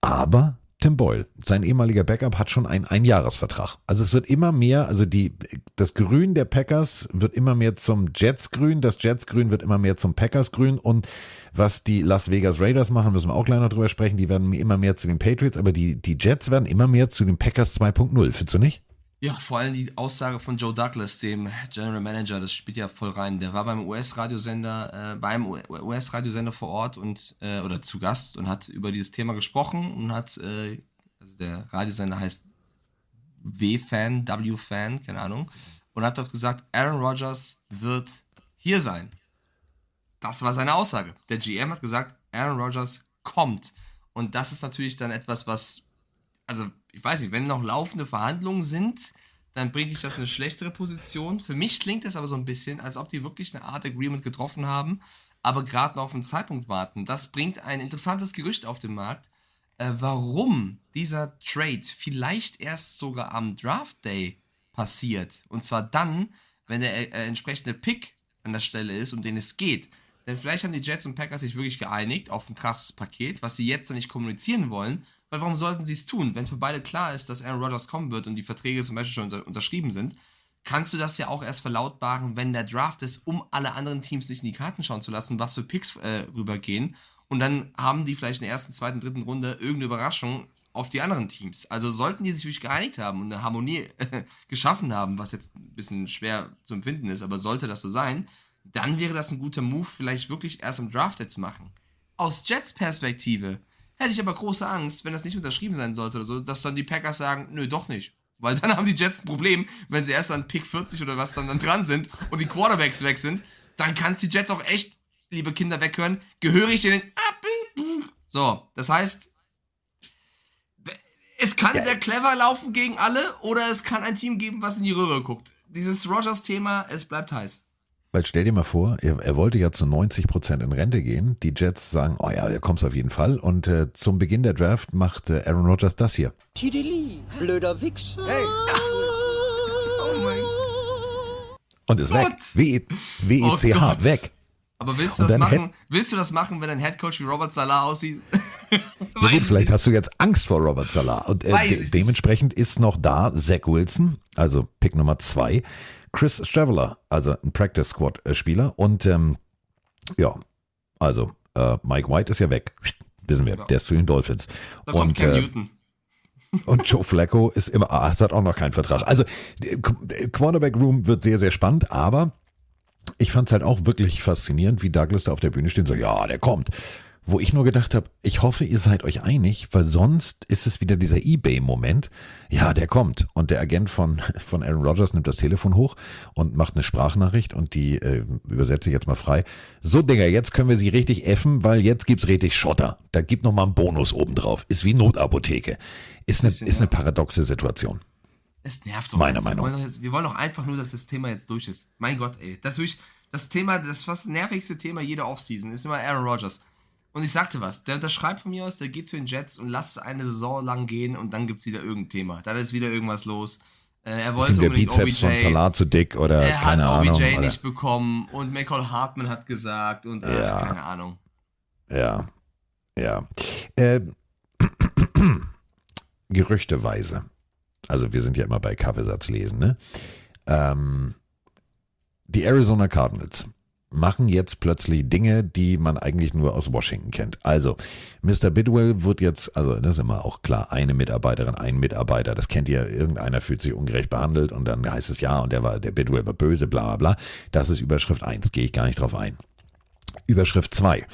Aber Tim Boyle, sein ehemaliger Backup, hat schon einen Einjahresvertrag. Also es wird immer mehr, also die, das Grün der Packers wird immer mehr zum Jets-Grün, das Jets-Grün wird immer mehr zum Packers-Grün und was die Las Vegas Raiders machen, müssen wir auch gleich noch drüber sprechen, die werden immer mehr zu den Patriots, aber die, die Jets werden immer mehr zu den Packers 2.0, findest du nicht? Ja, vor allem die Aussage von Joe Douglas, dem General Manager, das spielt ja voll rein. Der war beim US-Radiosender, äh, beim US-Radiosender vor Ort und äh, oder zu Gast und hat über dieses Thema gesprochen und hat, äh, also der Radiosender heißt W-Fan, W-Fan, keine Ahnung, und hat dort gesagt, Aaron Rodgers wird hier sein. Das war seine Aussage. Der GM hat gesagt, Aaron Rodgers kommt. Und das ist natürlich dann etwas, was also ich weiß nicht, wenn noch laufende Verhandlungen sind, dann bringt dich das in eine schlechtere Position. Für mich klingt das aber so ein bisschen, als ob die wirklich eine Art Agreement getroffen haben. aber gerade noch auf den Zeitpunkt warten. Das bringt ein interessantes Gerücht auf den Markt, äh, warum dieser Trade vielleicht erst sogar am Draft Day passiert. Und zwar dann, wenn der äh, entsprechende Pick an der Stelle ist, um den es geht. Denn vielleicht haben die Jets und Packers sich wirklich geeinigt auf ein krasses Paket, was sie jetzt noch nicht kommunizieren wollen. Weil warum sollten sie es tun? Wenn für beide klar ist, dass Aaron Rodgers kommen wird und die Verträge zum Beispiel schon unter, unterschrieben sind, kannst du das ja auch erst verlautbaren, wenn der Draft ist, um alle anderen Teams nicht in die Karten schauen zu lassen, was für Picks äh, rübergehen. Und dann haben die vielleicht in der ersten, zweiten, dritten Runde irgendeine Überraschung auf die anderen Teams. Also sollten die sich wirklich geeinigt haben und eine Harmonie äh, geschaffen haben, was jetzt ein bisschen schwer zu empfinden ist, aber sollte das so sein, dann wäre das ein guter Move, vielleicht wirklich erst im Draft jetzt machen. Aus Jets Perspektive hätte ich aber große Angst, wenn das nicht unterschrieben sein sollte oder so, dass dann die Packers sagen, nö, doch nicht. Weil dann haben die Jets ein Problem, wenn sie erst an Pick 40 oder was dann, dann dran sind und die Quarterbacks weg sind, dann kannst die Jets auch echt, liebe Kinder, weghören, gehörig in den So, das heißt, es kann sehr clever laufen gegen alle oder es kann ein Team geben, was in die Röhre guckt. Dieses Rogers-Thema, es bleibt heiß. Weil stell dir mal vor, er, er, wollte ja zu 90 Prozent in Rente gehen. Die Jets sagen, oh ja, er kommt auf jeden Fall. Und äh, zum Beginn der Draft macht äh, Aaron Rodgers das hier. Tidili, blöder Wichs. Hey. Oh mein Und ist Gott. weg. W-E-C-H, oh weg. Aber willst du das machen? Willst du das machen, wenn ein Headcoach wie Robert Salah aussieht? ja gut, vielleicht hast du jetzt Angst vor Robert Salah. Und äh, de dementsprechend ist noch da Zach Wilson, also Pick Nummer zwei. Chris Straveller, also ein Practice Squad Spieler. Und ähm, ja, also äh, Mike White ist ja weg. Wissen wir, ja. der ist zu den Dolphins. Da und, kommt Cam äh, Newton. Und Joe Flacco ist immer, ah, hat auch noch keinen Vertrag. Also, Quarterback Room wird sehr, sehr spannend, aber ich fand es halt auch wirklich faszinierend, wie Douglas da auf der Bühne steht und so, ja, der kommt. Wo ich nur gedacht habe, ich hoffe, ihr seid euch einig, weil sonst ist es wieder dieser Ebay-Moment. Ja, der kommt. Und der Agent von, von Aaron Rodgers nimmt das Telefon hoch und macht eine Sprachnachricht und die äh, übersetze ich jetzt mal frei. So, Digga, jetzt können wir sie richtig effen, weil jetzt gibt's richtig Schotter. Da gibt noch mal einen Bonus obendrauf. Ist wie Notapotheke. Ist eine, ist eine paradoxe Situation. Es nervt doch. Meiner Meinung. Wir wollen, jetzt, wir wollen doch einfach nur, dass das Thema jetzt durch ist. Mein Gott, ey. Das, wirklich, das Thema, das fast nervigste Thema jeder Offseason ist immer Aaron Rodgers. Und ich sagte was, der unterschreibt von mir aus, der geht zu den Jets und lasst eine Saison lang gehen und dann gibt es wieder irgendein Thema. Dann ist wieder irgendwas los. Äh, er wollte der Bizeps OBJ, von Salat zu dick oder er keine hat Ahnung. OBJ nicht bekommen und Michael Hartman hat gesagt und äh, ja. keine Ahnung. Ja, ja. Äh, gerüchteweise. Also wir sind ja immer bei Kaffeesatz lesen, ne? Ähm, die Arizona Cardinals machen jetzt plötzlich Dinge, die man eigentlich nur aus Washington kennt. Also, Mr. Bidwell wird jetzt, also das ist immer auch klar, eine Mitarbeiterin, ein Mitarbeiter, das kennt ihr, irgendeiner fühlt sich ungerecht behandelt und dann heißt es ja und der war, der Bidwell war böse, bla bla bla. Das ist Überschrift 1, gehe ich gar nicht drauf ein. Überschrift 2.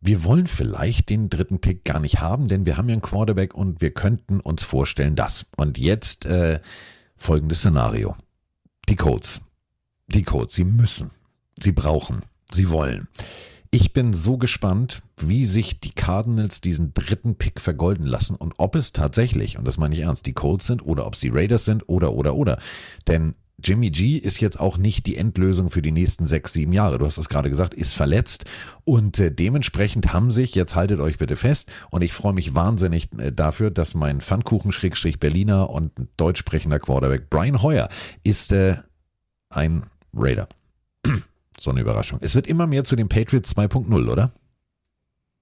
Wir wollen vielleicht den dritten Pick gar nicht haben, denn wir haben ja einen Quarterback und wir könnten uns vorstellen, das. Und jetzt äh, folgendes Szenario. Die Codes. Die Codes, sie müssen Sie brauchen, sie wollen. Ich bin so gespannt, wie sich die Cardinals diesen dritten Pick vergolden lassen und ob es tatsächlich, und das meine ich ernst, die Colts sind oder ob es die Raiders sind oder, oder, oder. Denn Jimmy G ist jetzt auch nicht die Endlösung für die nächsten sechs, sieben Jahre. Du hast es gerade gesagt, ist verletzt und äh, dementsprechend haben sich, jetzt haltet euch bitte fest, und ich freue mich wahnsinnig äh, dafür, dass mein Pfannkuchen-Berliner und deutsch sprechender Quarterback Brian Hoyer ist äh, ein Raider. So eine Überraschung. Es wird immer mehr zu den Patriots 2.0, oder?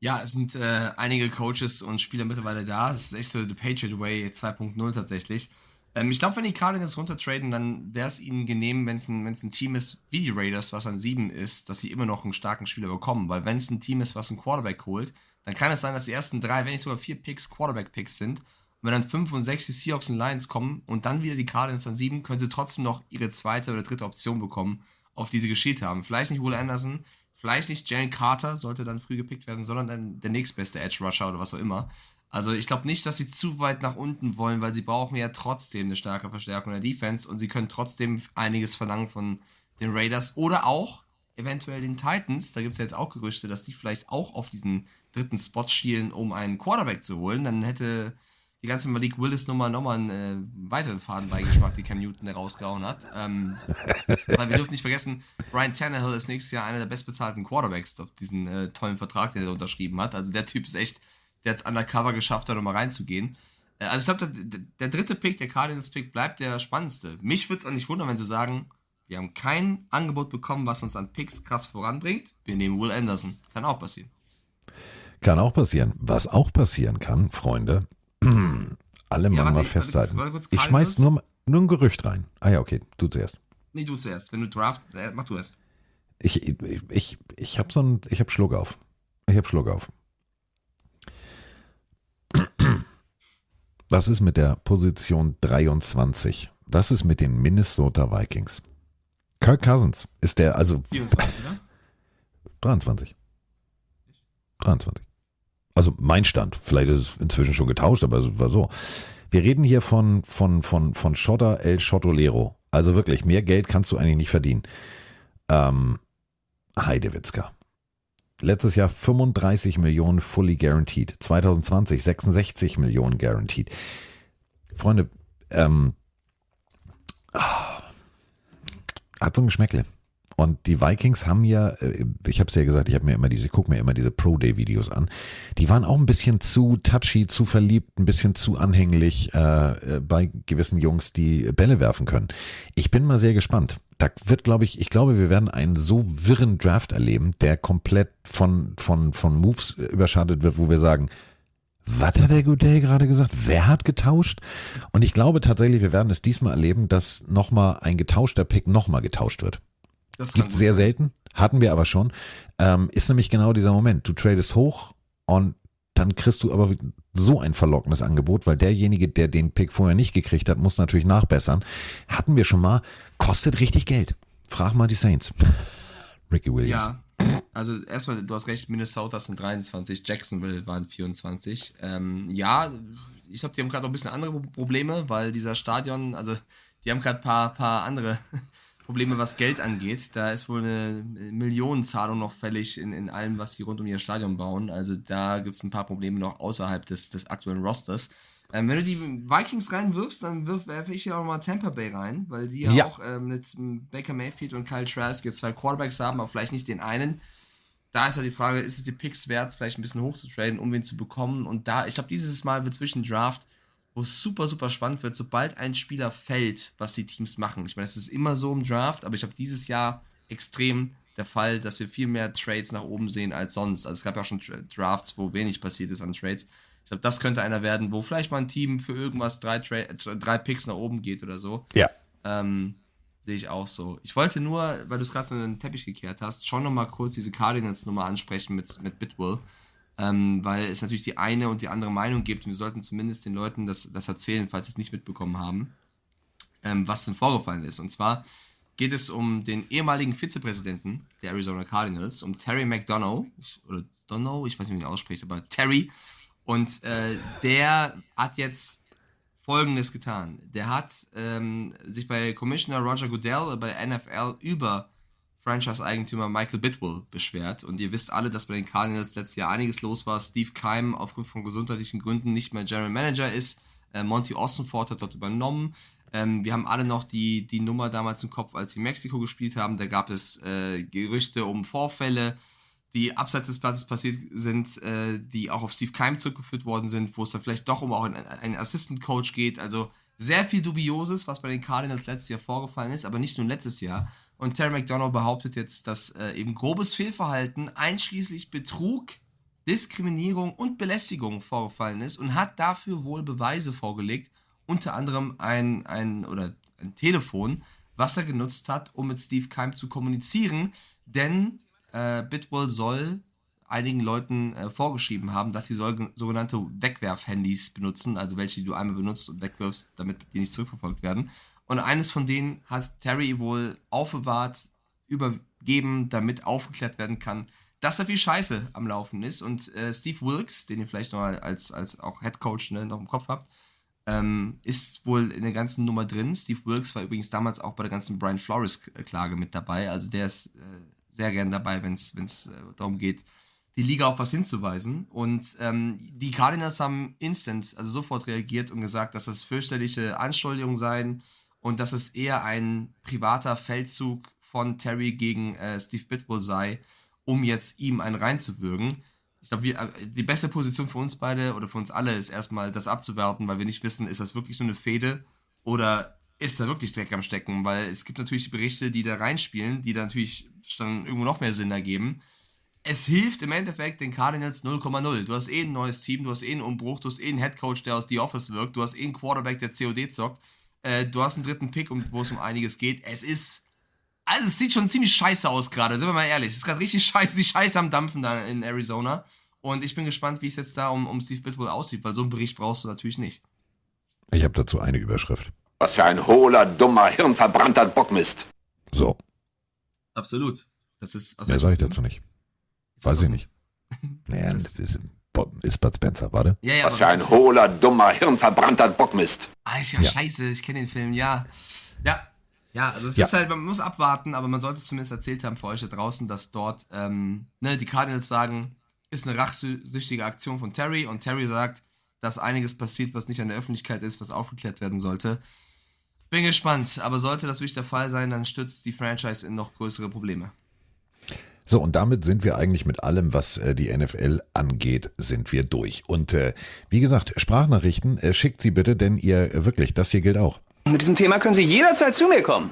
Ja, es sind äh, einige Coaches und Spieler mittlerweile da. Es ist echt so The Patriot Way 2.0 tatsächlich. Ähm, ich glaube, wenn die Cardinals runtertraden, dann wäre es ihnen genehm, wenn es ein, ein Team ist wie die Raiders, was an 7 ist, dass sie immer noch einen starken Spieler bekommen. Weil wenn es ein Team ist, was einen Quarterback holt, dann kann es sein, dass die ersten drei, wenn nicht sogar vier Picks Quarterback-Picks sind. Und wenn dann 5 und 6 die Seahawks und Lions kommen und dann wieder die Cardinals an 7, können sie trotzdem noch ihre zweite oder dritte Option bekommen auf die sie geschielt haben. Vielleicht nicht Will Anderson, vielleicht nicht Jalen Carter, sollte dann früh gepickt werden, sondern dann der nächstbeste Edge Rusher oder was auch immer. Also ich glaube nicht, dass sie zu weit nach unten wollen, weil sie brauchen ja trotzdem eine starke Verstärkung der Defense und sie können trotzdem einiges verlangen von den Raiders oder auch eventuell den Titans. Da gibt es ja jetzt auch Gerüchte, dass die vielleicht auch auf diesen dritten Spot schielen, um einen Quarterback zu holen. Dann hätte die ganze Malik Willis-Nummer nochmal einen äh, weiteren Fadenbeigeschmack, die Cam Newton rausgehauen hat. Ähm, weil wir dürfen nicht vergessen, Ryan Tannehill ist nächstes Jahr einer der bestbezahlten Quarterbacks auf diesen äh, tollen Vertrag, den er unterschrieben hat. Also der Typ ist echt, der jetzt undercover geschafft hat, um mal reinzugehen. Äh, also ich glaube, der, der, dritte Pick, der Cardinals-Pick, bleibt der spannendste. Mich würde es auch nicht wundern, wenn sie sagen, wir haben kein Angebot bekommen, was uns an Picks krass voranbringt. Wir nehmen Will Anderson. Kann auch passieren. Kann auch passieren. Was auch passieren kann, Freunde, alle ja, mal festhalten. Kurz, ich schmeiß nur, nur ein Gerücht rein. Ah ja, okay, du zuerst. Nee, du zuerst. Wenn du draft, äh, mach du erst. Ich, ich, ich, ich habe so ein, ich habe Schluck auf. Ich habe Schluck auf. Was ist mit der Position 23? Was ist mit den Minnesota Vikings? Kirk Cousins ist der, also 24, 23. 23. Also mein Stand. Vielleicht ist es inzwischen schon getauscht, aber es war so. Wir reden hier von, von, von, von Schotter El Schottolero. Also wirklich, mehr Geld kannst du eigentlich nicht verdienen. Ähm, Heidewitzka. Letztes Jahr 35 Millionen fully guaranteed. 2020 66 Millionen guaranteed. Freunde, ähm, hat so ein Geschmäckle. Und die Vikings haben ja, äh, ich habe es ja gesagt, ich habe mir immer diese, guck mir immer diese Pro Day Videos an. Die waren auch ein bisschen zu touchy, zu verliebt, ein bisschen zu anhänglich äh, äh, bei gewissen Jungs, die Bälle werfen können. Ich bin mal sehr gespannt. Da wird, glaube ich, ich glaube, wir werden einen so wirren Draft erleben, der komplett von von von Moves überschattet wird, wo wir sagen, was hat der Goodell gerade gesagt? Wer hat getauscht? Und ich glaube tatsächlich, wir werden es diesmal erleben, dass nochmal ein getauschter Pick nochmal getauscht wird. Das gibt sehr sein. selten, hatten wir aber schon. Ähm, ist nämlich genau dieser Moment. Du tradest hoch und dann kriegst du aber so ein verlockendes Angebot, weil derjenige, der den Pick vorher nicht gekriegt hat, muss natürlich nachbessern. Hatten wir schon mal, kostet richtig Geld. Frag mal die Saints. Ricky Williams. Ja, also erstmal, du hast recht, Minnesota sind 23, Jacksonville waren 24. Ähm, ja, ich glaube, die haben gerade noch ein bisschen andere Probleme, weil dieser Stadion, also die haben gerade ein paar, paar andere Probleme, was Geld angeht. Da ist wohl eine Millionenzahlung noch fällig in, in allem, was sie rund um ihr Stadion bauen. Also da gibt es ein paar Probleme noch außerhalb des, des aktuellen Rosters. Ähm, wenn du die Vikings reinwirfst, dann werfe ich ja auch mal Tampa Bay rein, weil die ja, ja. auch ähm, mit Baker Mayfield und Kyle Trask jetzt zwei Quarterbacks haben, aber vielleicht nicht den einen. Da ist ja die Frage, ist es die Picks wert, vielleicht ein bisschen hoch zu traden, um wen zu bekommen? Und da, ich glaube, dieses Mal wird zwischen Draft, wo es super, super spannend wird, sobald ein Spieler fällt, was die Teams machen. Ich meine, es ist immer so im Draft, aber ich habe dieses Jahr extrem der Fall, dass wir viel mehr Trades nach oben sehen als sonst. Also es gab ja auch schon Drafts, wo wenig passiert ist an Trades. Ich glaube, das könnte einer werden, wo vielleicht mal ein Team für irgendwas drei, drei Picks nach oben geht oder so. Ja. Ähm, Sehe ich auch so. Ich wollte nur, weil du es gerade so in den Teppich gekehrt hast, schon nochmal kurz diese Cardinals-Nummer ansprechen mit, mit Bitwell. Ähm, weil es natürlich die eine und die andere Meinung gibt und wir sollten zumindest den Leuten das, das erzählen, falls sie es nicht mitbekommen haben, ähm, was denn vorgefallen ist. Und zwar geht es um den ehemaligen Vizepräsidenten der Arizona Cardinals, um Terry McDonough, oder Dono, ich weiß nicht, wie man ihn ausspricht, aber Terry, und äh, der hat jetzt Folgendes getan. Der hat ähm, sich bei Commissioner Roger Goodell bei NFL über Franchise-Eigentümer Michael Bidwell beschwert. Und ihr wisst alle, dass bei den Cardinals letztes Jahr einiges los war. Steve Keim aufgrund von gesundheitlichen Gründen nicht mehr General Manager ist. Äh, Monty Ossenford hat dort übernommen. Ähm, wir haben alle noch die, die Nummer damals im Kopf, als sie Mexiko gespielt haben. Da gab es äh, Gerüchte um Vorfälle die abseits des Platzes passiert sind, äh, die auch auf Steve Keim zurückgeführt worden sind, wo es dann vielleicht doch um auch einen, einen Assistant Coach geht. Also sehr viel Dubioses, was bei den Cardinals letztes Jahr vorgefallen ist, aber nicht nur letztes Jahr. Und Terry McDonough behauptet jetzt, dass äh, eben grobes Fehlverhalten, einschließlich Betrug, Diskriminierung und Belästigung vorgefallen ist und hat dafür wohl Beweise vorgelegt, unter anderem ein, ein oder ein Telefon, was er genutzt hat, um mit Steve Keim zu kommunizieren, denn äh, Bitwell soll einigen Leuten äh, vorgeschrieben haben, dass sie sogenannte Wegwerf-Handys benutzen, also welche, die du einmal benutzt und wegwirfst, damit die nicht zurückverfolgt werden. Und eines von denen hat Terry wohl aufbewahrt, übergeben, damit aufgeklärt werden kann, dass da viel Scheiße am Laufen ist. Und äh, Steve Wilkes, den ihr vielleicht noch als, als auch Head Coach ne, noch im Kopf habt, ähm, ist wohl in der ganzen Nummer drin. Steve Wilkes war übrigens damals auch bei der ganzen Brian Flores-Klage mit dabei. Also der ist äh, sehr gern dabei, wenn es äh, darum geht, die Liga auf was hinzuweisen. Und ähm, die Cardinals haben instant, also sofort reagiert und gesagt, dass das fürchterliche Anschuldigungen seien und dass es eher ein privater Feldzug von Terry gegen äh, Steve Bitbull sei, um jetzt ihm einen reinzuwürgen. Ich glaube, äh, die beste Position für uns beide oder für uns alle ist erstmal das abzuwerten, weil wir nicht wissen, ist das wirklich nur eine Fehde oder ist da wirklich Dreck am Stecken? Weil es gibt natürlich Berichte, die da reinspielen, die da natürlich dann irgendwo noch mehr Sinn ergeben es hilft im Endeffekt den Cardinals 0,0. Du hast eh ein neues Team, du hast eh einen Umbruch, du hast eh einen Headcoach, der aus The Office wirkt, du hast eh einen Quarterback, der COD zockt, äh, du hast einen dritten Pick, wo es um einiges geht. Es ist. Also, es sieht schon ziemlich scheiße aus gerade, sind wir mal ehrlich. Es ist gerade richtig scheiße, die Scheiße am Dampfen da in Arizona. Und ich bin gespannt, wie es jetzt da um, um Steve Bitbull aussieht, weil so einen Bericht brauchst du natürlich nicht. Ich habe dazu eine Überschrift. Was für ein hohler, dummer, hirnverbrannter Bockmist. So. Absolut. Das ist. Also Mehr sage ich dazu nicht. Weiß ich nicht. Naja, das ist, ist Bud Spencer, warte. Ja, ja, Was für ein hohler, dummer, hirnverbrannter Bockmist. Ah, ist ja, Ja. scheiße, ich kenne den Film, ja. Ja, ja, also es Ja. ist halt, man muss abwarten, aber man sollte es zumindest erzählt haben für euch da draußen, dass dort, ähm, ne, die Cardinals sagen, ist eine rachsüchtige Aktion von Terry und Terry sagt, dass einiges passiert, was nicht an der Öffentlichkeit ist, was aufgeklärt werden sollte. Bin gespannt, aber sollte das wirklich der Fall sein, dann stürzt die Franchise in noch größere Probleme. So, und damit sind wir eigentlich mit allem, was äh, die NFL angeht, sind wir durch. Und äh, wie gesagt, Sprachnachrichten, äh, schickt sie bitte, denn ihr äh, wirklich, das hier gilt auch. Mit diesem Thema können Sie jederzeit zu mir kommen.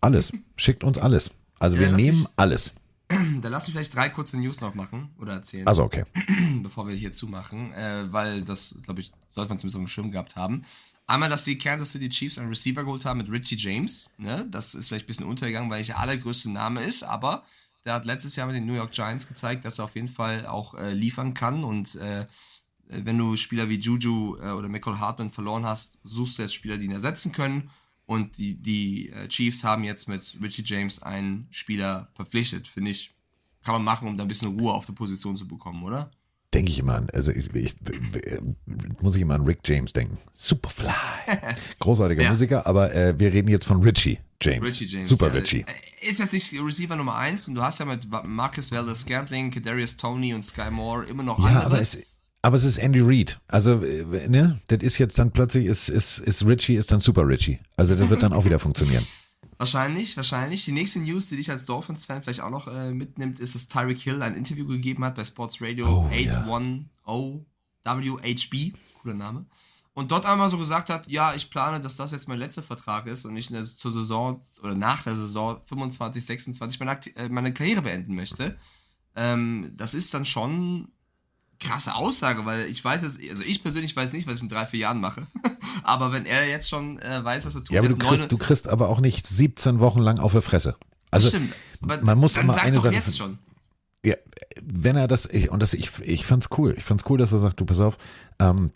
Alles. Schickt uns alles. Also Ja, wir nehmen mich- alles. Dann lass mich vielleicht drei kurze News noch machen oder erzählen. Also okay. Bevor wir hier zumachen, äh, weil das, glaube ich, sollte man zumindest auf dem Schirm gehabt haben. Einmal, dass die Kansas City Chiefs einen Receiver geholt haben mit Richie James. Ne? Das ist vielleicht ein bisschen untergegangen, weil nicht der allergrößte Name ist, aber der hat letztes Jahr mit den New York Giants gezeigt, dass er auf jeden Fall auch äh, liefern kann. Und äh, wenn du Spieler wie Juju äh, oder Michael Hartman verloren hast, suchst du jetzt Spieler, die ihn ersetzen können. Und die, die äh, Chiefs haben jetzt mit Richie James einen Spieler verpflichtet. Finde ich, kann man machen, um da ein bisschen Ruhe auf der Position zu bekommen, oder? Denke ich immer an, also ich, ich, muss ich immer an Rick James denken. Superfly. Großartiger Ja. Musiker, aber äh, wir reden jetzt von Richie James. Richie James. Super ja. Richie. Äh, Ist jetzt nicht Receiver Nummer 1 und du hast ja mit Marcus Valdez Scantling, Kadarius Tony und Sky Moore immer noch Ja, andere. aber es, aber es ist Andy Reid. Also, äh, ne, das ist jetzt dann plötzlich, ist, ist, ist Richie, ist dann Super Richie. Also das wird dann auch wieder funktionieren. Wahrscheinlich, wahrscheinlich. Die nächste News, die dich als Dolphins-Fan vielleicht auch noch äh, mitnimmt, ist, dass Tyreek Hill ein Interview gegeben hat bei Sports Radio Oh, 810 WHB, cooler Name. Und dort einmal so gesagt hat, ja, ich plane, dass das jetzt mein letzter Vertrag ist und ich der, zur Saison oder nach der Saison 25, 26 meine, äh, meine Karriere beenden möchte. Ähm, das ist dann schon krasse Aussage, weil ich weiß es, also ich persönlich weiß nicht, was ich in drei, vier Jahren mache. aber wenn er jetzt schon äh, weiß, was er tut, Ja, aber er du kriegst, du kriegst aber auch nicht 17 Wochen lang auf der Fresse. Also, stimmt. Man muss immer eine doch Sache. jetzt schon. Ja, wenn er das, ich, und das, ich, ich fand's cool. Ich fand's cool, dass er sagt, du pass auf, ähm,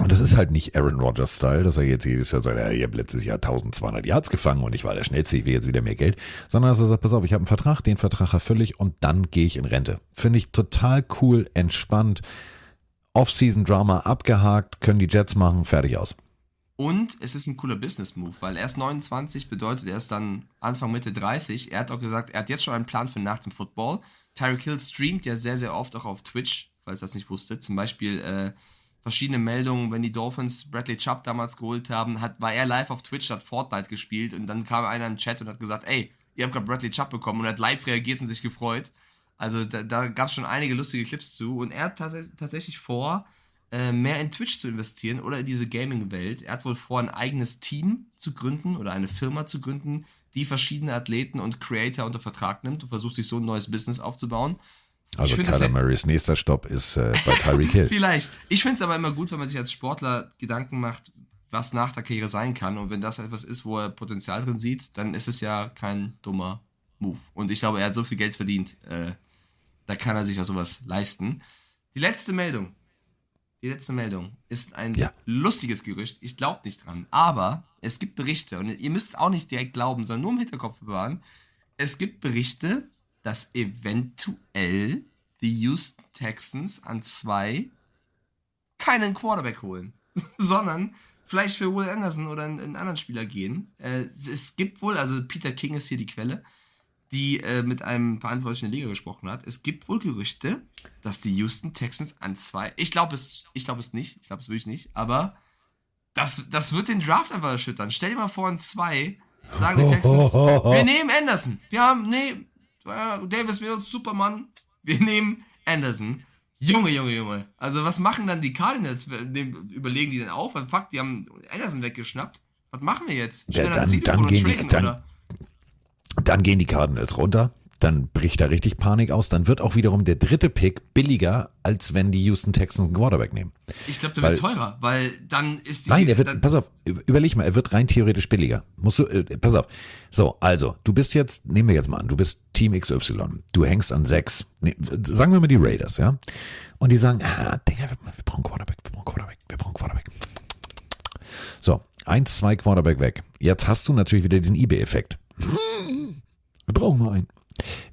und das ist halt nicht Aaron Rodgers Style, dass er jetzt jedes Jahr sagt, ja, ich habe letztes Jahr 1200 Yards gefangen und ich war der Schnellste, ich will jetzt wieder mehr Geld, sondern dass er sagt, pass auf, ich habe einen Vertrag, den Vertrag erfülle ich und dann gehe ich in Rente. Finde ich total cool, entspannt, Off-Season-Drama abgehakt, können die Jets machen, fertig aus. Und es ist ein cooler Business-Move, weil er ist 29, bedeutet er ist dann Anfang Mitte 30. Er hat auch gesagt, er hat jetzt schon einen Plan für nach dem Football. Tyreek Hill streamt ja sehr, sehr oft auch auf Twitch, falls ihr das nicht wusstet. Zum Beispiel äh, verschiedene Meldungen, wenn die Dolphins Bradley Chubb damals geholt haben, hat, war er live auf Twitch, hat Fortnite gespielt und dann kam einer in den Chat und hat gesagt, ey, ihr habt gerade Bradley Chubb bekommen und hat live reagiert und sich gefreut. Also da, da gab es schon einige lustige Clips zu und er hat tats tatsächlich vor, äh, mehr in Twitch zu investieren oder in diese Gaming-Welt. Er hat wohl vor, ein eigenes Team zu gründen oder eine Firma zu gründen, die verschiedene Athleten und Creator unter Vertrag nimmt und versucht, sich so ein neues Business aufzubauen. Also Kyler ja- Murrays nächster Stopp ist äh, bei Tyreek Hill. Vielleicht. Ich finde es aber immer gut, wenn man sich als Sportler Gedanken macht, was nach der Karriere sein kann. Und wenn das etwas ist, wo er Potenzial drin sieht, dann ist es ja kein dummer Move. Und ich glaube, er hat so viel Geld verdient, äh, da kann er sich auch sowas leisten. Die letzte Meldung. Die letzte Meldung ist ein lustiges Gerücht. Ich glaube nicht dran. Aber es gibt Berichte, und ihr müsst es auch nicht direkt glauben, sondern nur im Hinterkopf bewahren. Es gibt Berichte, dass eventuell die Houston Texans an zwei keinen Quarterback holen, sondern vielleicht für Will Anderson oder einen, anderen Spieler gehen. Äh, es, gibt wohl, also Peter King ist hier die Quelle, die äh, mit einem Verantwortlichen der Liga gesprochen hat. Es gibt wohl Gerüchte, dass die Houston Texans an zwei. Ich glaube es, ich glaube es nicht. Ich glaube es wirklich nicht. Aber das, das wird den Draft einfach erschüttern. Stell dir mal vor, an zwei sagen die Texans, wir nehmen Anderson. Wir haben, nee, Davis Mills, Superman. Wir nehmen Anderson. Junge, Junge, Junge. Also was machen dann die Cardinals? Überlegen die denn auch? Weil fuck, die haben Anderson weggeschnappt. Was machen wir jetzt? Ja, dann, dann, gehen die, dann, dann gehen die Cardinals runter dann bricht da richtig Panik aus. Dann wird auch wiederum der dritte Pick billiger, als wenn die Houston Texans einen Quarterback nehmen. Ich glaube, der weil, wird teurer, weil dann ist die. Nein, er wird, pass auf, überleg mal, er wird rein theoretisch billiger. Musst du, äh, pass auf. So, also, du bist jetzt, nehmen wir jetzt mal an, du bist Team XY. Du hängst an sechs. Nee, sagen wir mal die Raiders, ja? Und die sagen, ah, Digga, wir, wir brauchen Quarterback, wir brauchen Quarterback, wir brauchen Quarterback. So, eins, zwei Quarterback weg. Jetzt hast du natürlich wieder diesen eBay-Effekt. Wir brauchen mal einen.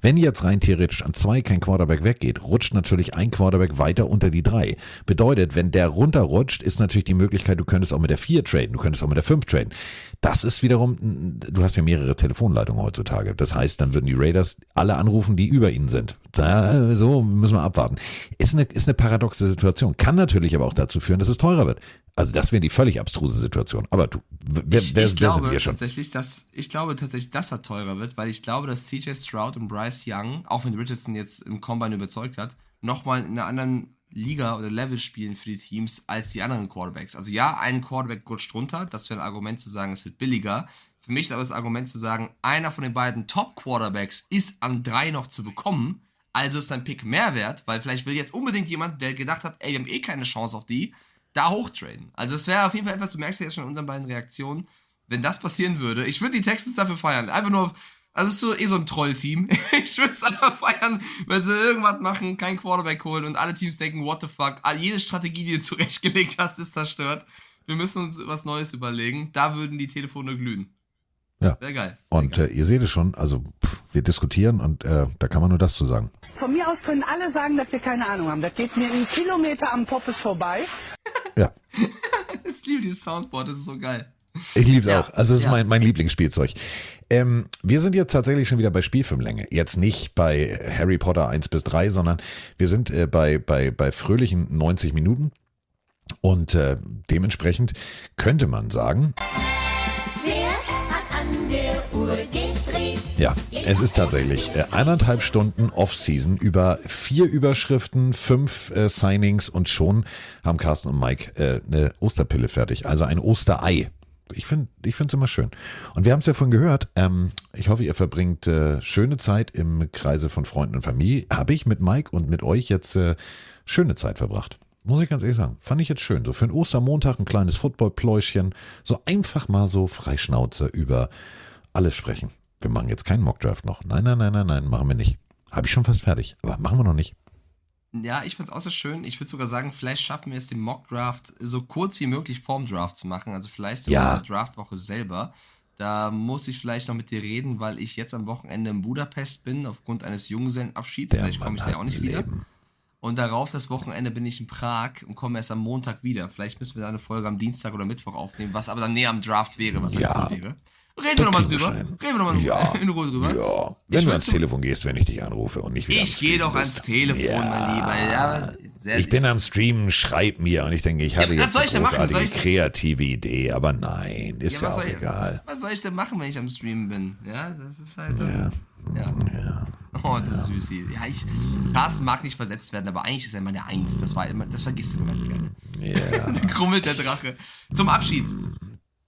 Wenn jetzt rein theoretisch an zwei kein Quarterback weggeht, rutscht natürlich ein Quarterback weiter unter die drei. Bedeutet, wenn der runterrutscht, ist natürlich die Möglichkeit, du könntest auch mit der vier traden, du könntest auch mit der fünf traden. Das ist wiederum, du hast ja mehrere Telefonleitungen heutzutage. Das heißt, dann würden die Raiders alle anrufen, die über ihnen sind. Da, so müssen wir abwarten. Ist eine, ist eine paradoxe Situation. Kann natürlich aber auch dazu führen, dass es teurer wird. Also das wäre die völlig abstruse Situation. Aber du, wer, ich, wer, ich wer glaube sind wir schon? Tatsächlich, dass, ich glaube tatsächlich, dass er teurer wird, weil ich glaube, dass CJ Stroud und Bryce Young, auch wenn Richardson jetzt im Combine überzeugt hat, nochmal in einer anderen Liga oder Level spielen für die Teams als die anderen Quarterbacks. Also ja, ein Quarterback rutscht runter, das wäre ein Argument zu sagen, es wird billiger. Für mich ist aber das Argument zu sagen, einer von den beiden Top-Quarterbacks ist an drei noch zu bekommen, also ist dein Pick mehr wert, weil vielleicht will jetzt unbedingt jemand, der gedacht hat, ey, wir haben eh keine Chance auf die, da hochtraden. Also es wäre auf jeden Fall etwas, du merkst ja jetzt schon in unseren beiden Reaktionen, wenn das passieren würde. Ich würde die Texans dafür feiern. Einfach nur, also es ist so, eh so ein Troll-Team. ich würde es einfach feiern, wenn sie irgendwas machen, kein Quarterback holen und alle Teams denken, what the fuck, jede Strategie, die du zurechtgelegt hast, ist zerstört. Wir müssen uns was Neues überlegen. Da würden die Telefone glühen. Ja. Sehr geil. Sehr und geil. Äh, ihr seht es schon, also pff, wir diskutieren und äh, da kann man nur das zu sagen. Von mir aus können alle sagen, dass wir keine Ahnung haben. Das geht mir einen Kilometer am Poppes vorbei. Ja. ich liebe dieses Soundboard, das ist so geil. Ich liebe es ja. auch. Also es ist ja. mein, mein Lieblingsspielzeug. Ähm, wir sind jetzt tatsächlich schon wieder bei Spielfilmlänge. Jetzt nicht bei Harry Potter 1 bis 3, sondern wir sind äh, bei, bei, bei fröhlichen 90 Minuten. Und äh, dementsprechend könnte man sagen. Ja, es ist tatsächlich äh, eineinhalb Stunden Off-Season über vier Überschriften, fünf äh, Signings und schon haben Carsten und Mike äh, eine Osterpille fertig. Also ein Osterei. Ich finde ich es immer schön. Und wir haben es ja vorhin gehört. Ähm, ich hoffe, ihr verbringt äh, schöne Zeit im Kreise von Freunden und Familie. Habe ich mit Mike und mit euch jetzt äh, schöne Zeit verbracht. Muss ich ganz ehrlich sagen. Fand ich jetzt schön. So für einen Ostermontag ein kleines Footballpläuschen. So einfach mal so freischnauze über alles sprechen wir machen jetzt keinen Mockdraft noch. Nein, nein, nein, nein, nein, machen wir nicht. Habe ich schon fast fertig, aber machen wir noch nicht. Ja, ich finde es auch so schön. Ich würde sogar sagen, vielleicht schaffen wir es, den Mockdraft so kurz wie möglich vorm Draft zu machen. Also vielleicht sogar ja. in der Draftwoche selber. Da muss ich vielleicht noch mit dir reden, weil ich jetzt am Wochenende in Budapest bin, aufgrund eines Junggesellenabschieds. Vielleicht komme ich da auch nicht wieder. Und darauf das Wochenende bin ich in Prag und komme erst am Montag wieder. Vielleicht müssen wir da eine Folge am Dienstag oder Mittwoch aufnehmen, was aber dann näher am Draft wäre, was ja. cool wäre. Reden wir nochmal drüber. Reden wir nochmal ja. in Ruhe drüber. Ja. Wenn ich du ans Telefon gehst, wenn ich dich anrufe und nicht wieder Ich gehe doch ans Telefon, ja. mein Lieber. Ja, ich bin am Streamen, schreib mir und ich denke, ich habe ja, jetzt eine großartige kreative Idee, aber nein, ist ja, ja auch ich, egal. Was soll ich denn machen, wenn ich am Streamen bin? Ja, das ist halt. Ja. ja. Oh, das Süßi. Ja, ich, Carsten mag nicht versetzt werden, aber eigentlich ist er immer der Eins. Das, war immer, das vergisst du immer ganz gerne. Ja. Yeah. Krummelt der Drache. Zum Abschied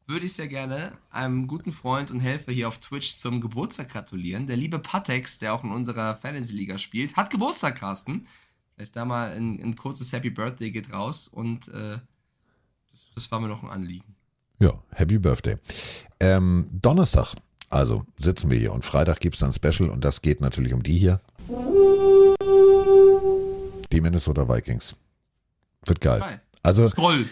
würde ich sehr gerne einem guten Freund und Helfer hier auf Twitch zum Geburtstag gratulieren. Der liebe Patex, der auch in unserer Fantasy-Liga spielt, hat Geburtstag, Carsten. Vielleicht da mal ein, ein kurzes Happy Birthday geht raus und äh, das, das, war mir noch ein Anliegen. Ja, Happy Birthday. Ähm, Donnerstag, also sitzen wir hier und Freitag gibt es dann Special und das geht natürlich um die hier. Die Minnesota Vikings. Wird geil. Also, Scroll.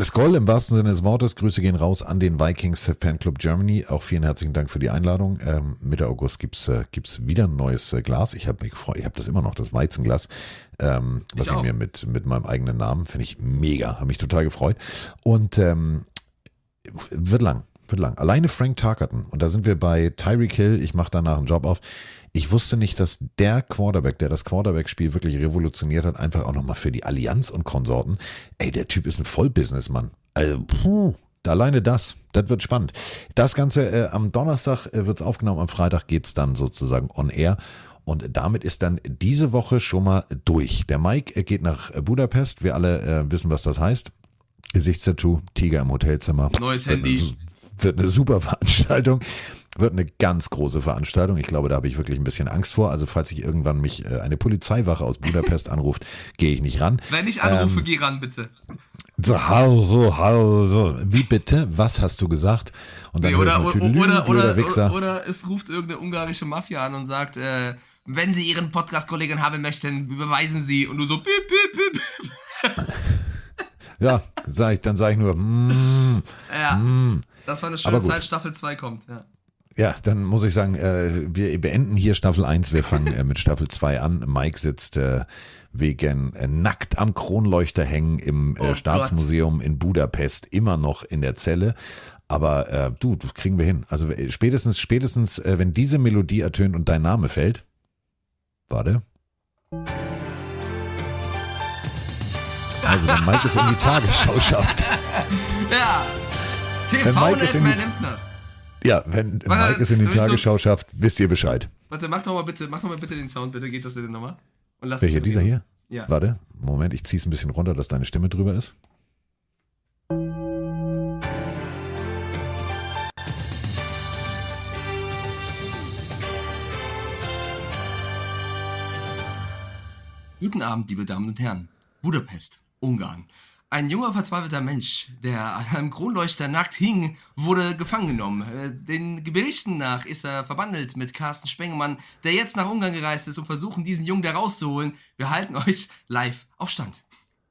Scroll im wahrsten Sinne des Wortes. Grüße gehen raus an den Vikings Fanclub Germany. Auch vielen herzlichen Dank für die Einladung. Ähm, Mitte August gibt's äh, gibt's wieder ein neues äh, Glas. Ich habe mich gefreut. Ich habe das immer noch, das Weizenglas, ähm, was ich, ich mir mit, mit meinem eigenen Namen, finde ich mega. Habe mich total gefreut. Und ähm, wird lang. wird lang. Alleine Frank Tarkerton, und da sind wir bei Tyreek Hill, ich mache danach einen Job auf. Ich wusste nicht, dass der Quarterback, der das Quarterback-Spiel wirklich revolutioniert hat, einfach auch nochmal für die Allianz und Konsorten. Ey, der Typ ist ein Vollbusinessmann. Also, puh, alleine das, das wird spannend. Das Ganze äh, am Donnerstag äh, wird es aufgenommen, am Freitag geht's dann sozusagen on air. Und damit ist dann diese Woche schon mal durch. Der Mike äh, geht nach Budapest. Wir alle äh, wissen, was das heißt. Gesichtstattoo, Tiger im Hotelzimmer. Neues Wird Handy. Eine, wird eine super Veranstaltung. Wird eine ganz große Veranstaltung. Ich glaube, da habe ich wirklich ein bisschen Angst vor. Also falls ich irgendwann mich äh, eine Polizeiwache aus Budapest anruft, gehe ich nicht ran. Wenn ich anrufe, Ähm, geh ran, bitte. so, hau, so, hau, so. Wie bitte? Was hast du gesagt? Und dann Nee, oder, oder, natürlich, oder, oder, Wichser. oder es ruft irgendeine ungarische Mafia an und sagt, äh, wenn Sie Ihren Podcast-Kollegen haben möchten, überweisen Sie. Und du so, piep, piep, piep. Ja, sag ich, dann sage ich nur, mm, Ja, mm. das war eine schöne. Zeit, Staffel 2 kommt. Ja. Ja, dann muss ich sagen, äh, wir beenden hier Staffel 1, wir fangen äh, mit Staffel 2 an. Mike sitzt äh, wegen äh, nackt am Kronleuchter hängen im Oh äh, Staatsmuseum in Budapest immer noch in der Zelle. Aber äh, du, das kriegen wir hin. Also äh, spätestens, spätestens, äh, wenn diese Melodie ertönt und dein Name fällt. Warte. Also wenn Mike es in die Tagesschau schafft. ja. Wenn TV Mike es in die- wer nimmt das? Ja, wenn Warte, Mike es in die bist so- Tagesschau schafft, wisst ihr Bescheid. Warte, mach doch mal bitte, mach doch mal bitte den Sound, bitte. Geht das bitte nochmal? Und lass Welcher, dieser hier? Ja. Warte, Moment, ich zieh's ein bisschen runter, dass deine Stimme drüber ist. Guten Abend, liebe Damen und Herren. Budapest, Ungarn. Ein junger, verzweifelter Mensch, der an einem Kronleuchter nackt hing, wurde gefangen genommen. Äh, Den Berichten nach ist er verbandelt mit Carsten Spengemann, der jetzt nach Ungarn gereist ist, um versuchen, diesen Jungen da rauszuholen. Wir halten euch live auf Stand.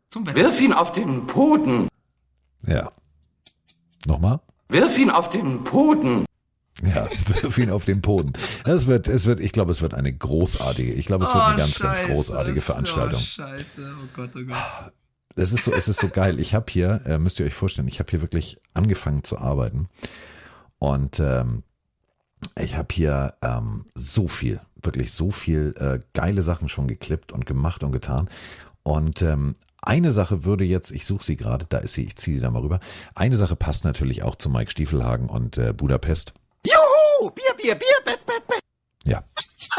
Zum Wetter. Wirf ihn auf den Boden. Ja. Nochmal? Wirf ihn auf den Boden. Ja, wirf ihn auf den Boden. Es wird, es wird, ich glaube, es wird eine großartige, ich glaube, es wird eine Oh, ganz, ganz Scheiße. großartige Veranstaltung. Oh, scheiße, oh Gott, oh Gott. Es ist so, es ist so geil. Ich habe hier, äh, müsst ihr euch vorstellen, ich habe hier wirklich angefangen zu arbeiten und ähm, ich habe hier ähm, so viel, wirklich so viel äh, geile Sachen schon geklippt und gemacht und getan. Und ähm, eine Sache würde jetzt, ich suche sie gerade, da ist sie, ich ziehe sie da mal rüber. Eine Sache passt natürlich auch zu Mike Stiefelhagen und äh, Budapest. Juhu! Bier, Bier, Bier, Bett, Bett, Bett. Ja.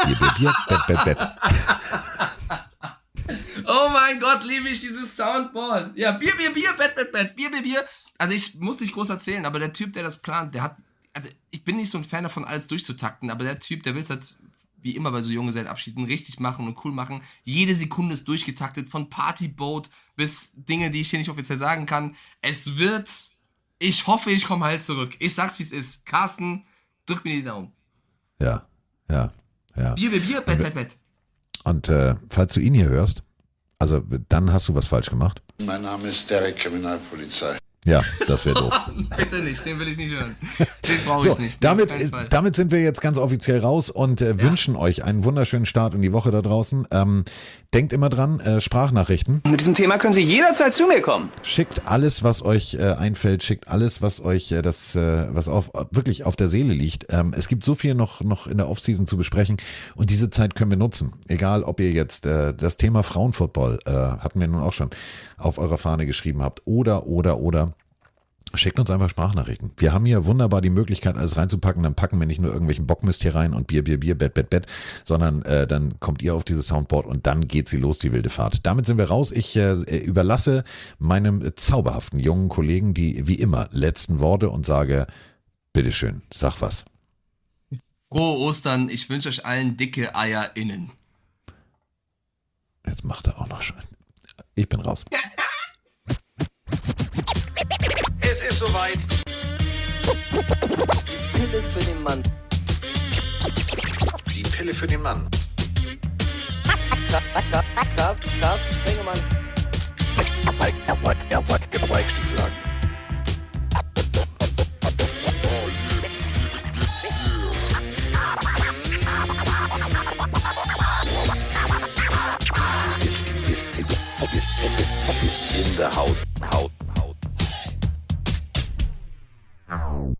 Bier, Bier, Bier, Bett, Bett, Bett. Oh mein Gott, liebe ich dieses Soundboard. Ja, Bier, Bier, Bier, Bett, Bett, Bett, Bier, Bier, Bier. Also ich muss nicht groß erzählen, aber der Typ, der das plant, der hat, also ich bin nicht so ein Fan davon, alles durchzutakten, aber der Typ, der will es halt wie immer bei so Junggesellenabschieden richtig machen und cool machen. Jede Sekunde ist durchgetaktet, von Partyboat bis Dinge, die ich hier nicht offiziell sagen kann. Es wird, ich hoffe, ich komme halt zurück. Ich sag's, wie es ist. Carsten, drück mir die Daumen. Ja, ja, ja. Bier, Bier, Bier, Bett, Bett, Bett. Und äh, falls du ihn hier hörst, also dann hast du was falsch gemacht. Mein Name ist Derek, Kriminalpolizei. Ja, das wäre doof. Bitte nicht, den will ich nicht hören. Den brauche So, ich nicht. damit, ist, damit sind wir jetzt ganz offiziell raus und äh, wünschen euch einen wunderschönen Start in die Woche da draußen. Ähm, denkt immer dran, äh, Sprachnachrichten. Mit diesem Thema können Sie jederzeit zu mir kommen. Schickt alles, was euch äh, einfällt, schickt alles, was euch äh, das, äh, was auf, wirklich auf der Seele liegt. Ähm, es gibt so viel noch, noch in der Offseason zu besprechen und diese Zeit können wir nutzen. Egal, ob ihr jetzt äh, das Thema Frauenfootball, äh, hatten wir nun auch schon, auf eurer Fahne geschrieben habt oder, oder, oder. Schickt uns einfach Sprachnachrichten. Wir haben hier wunderbar die Möglichkeit, alles reinzupacken. Dann packen wir nicht nur irgendwelchen Bockmist hier rein und Bier, Bier, Bier, Bett, Bett, Bett, sondern äh, dann kommt ihr auf dieses Soundboard und dann geht sie los, die wilde Fahrt. Damit sind wir raus. Ich äh, überlasse meinem zauberhaften jungen Kollegen die, wie immer, letzten Worte und sage, bitteschön, sag was. Frohe Ostern. Ich wünsche euch allen dicke Eier innen. Jetzt macht er auch noch schön. Ich bin raus. Es ist soweit. Pille für den Mann. Die Pille für den Mann. Carsten Spengemann. Mike, Mike, Mike, Mike, Mike, Mike, in the house. house. house.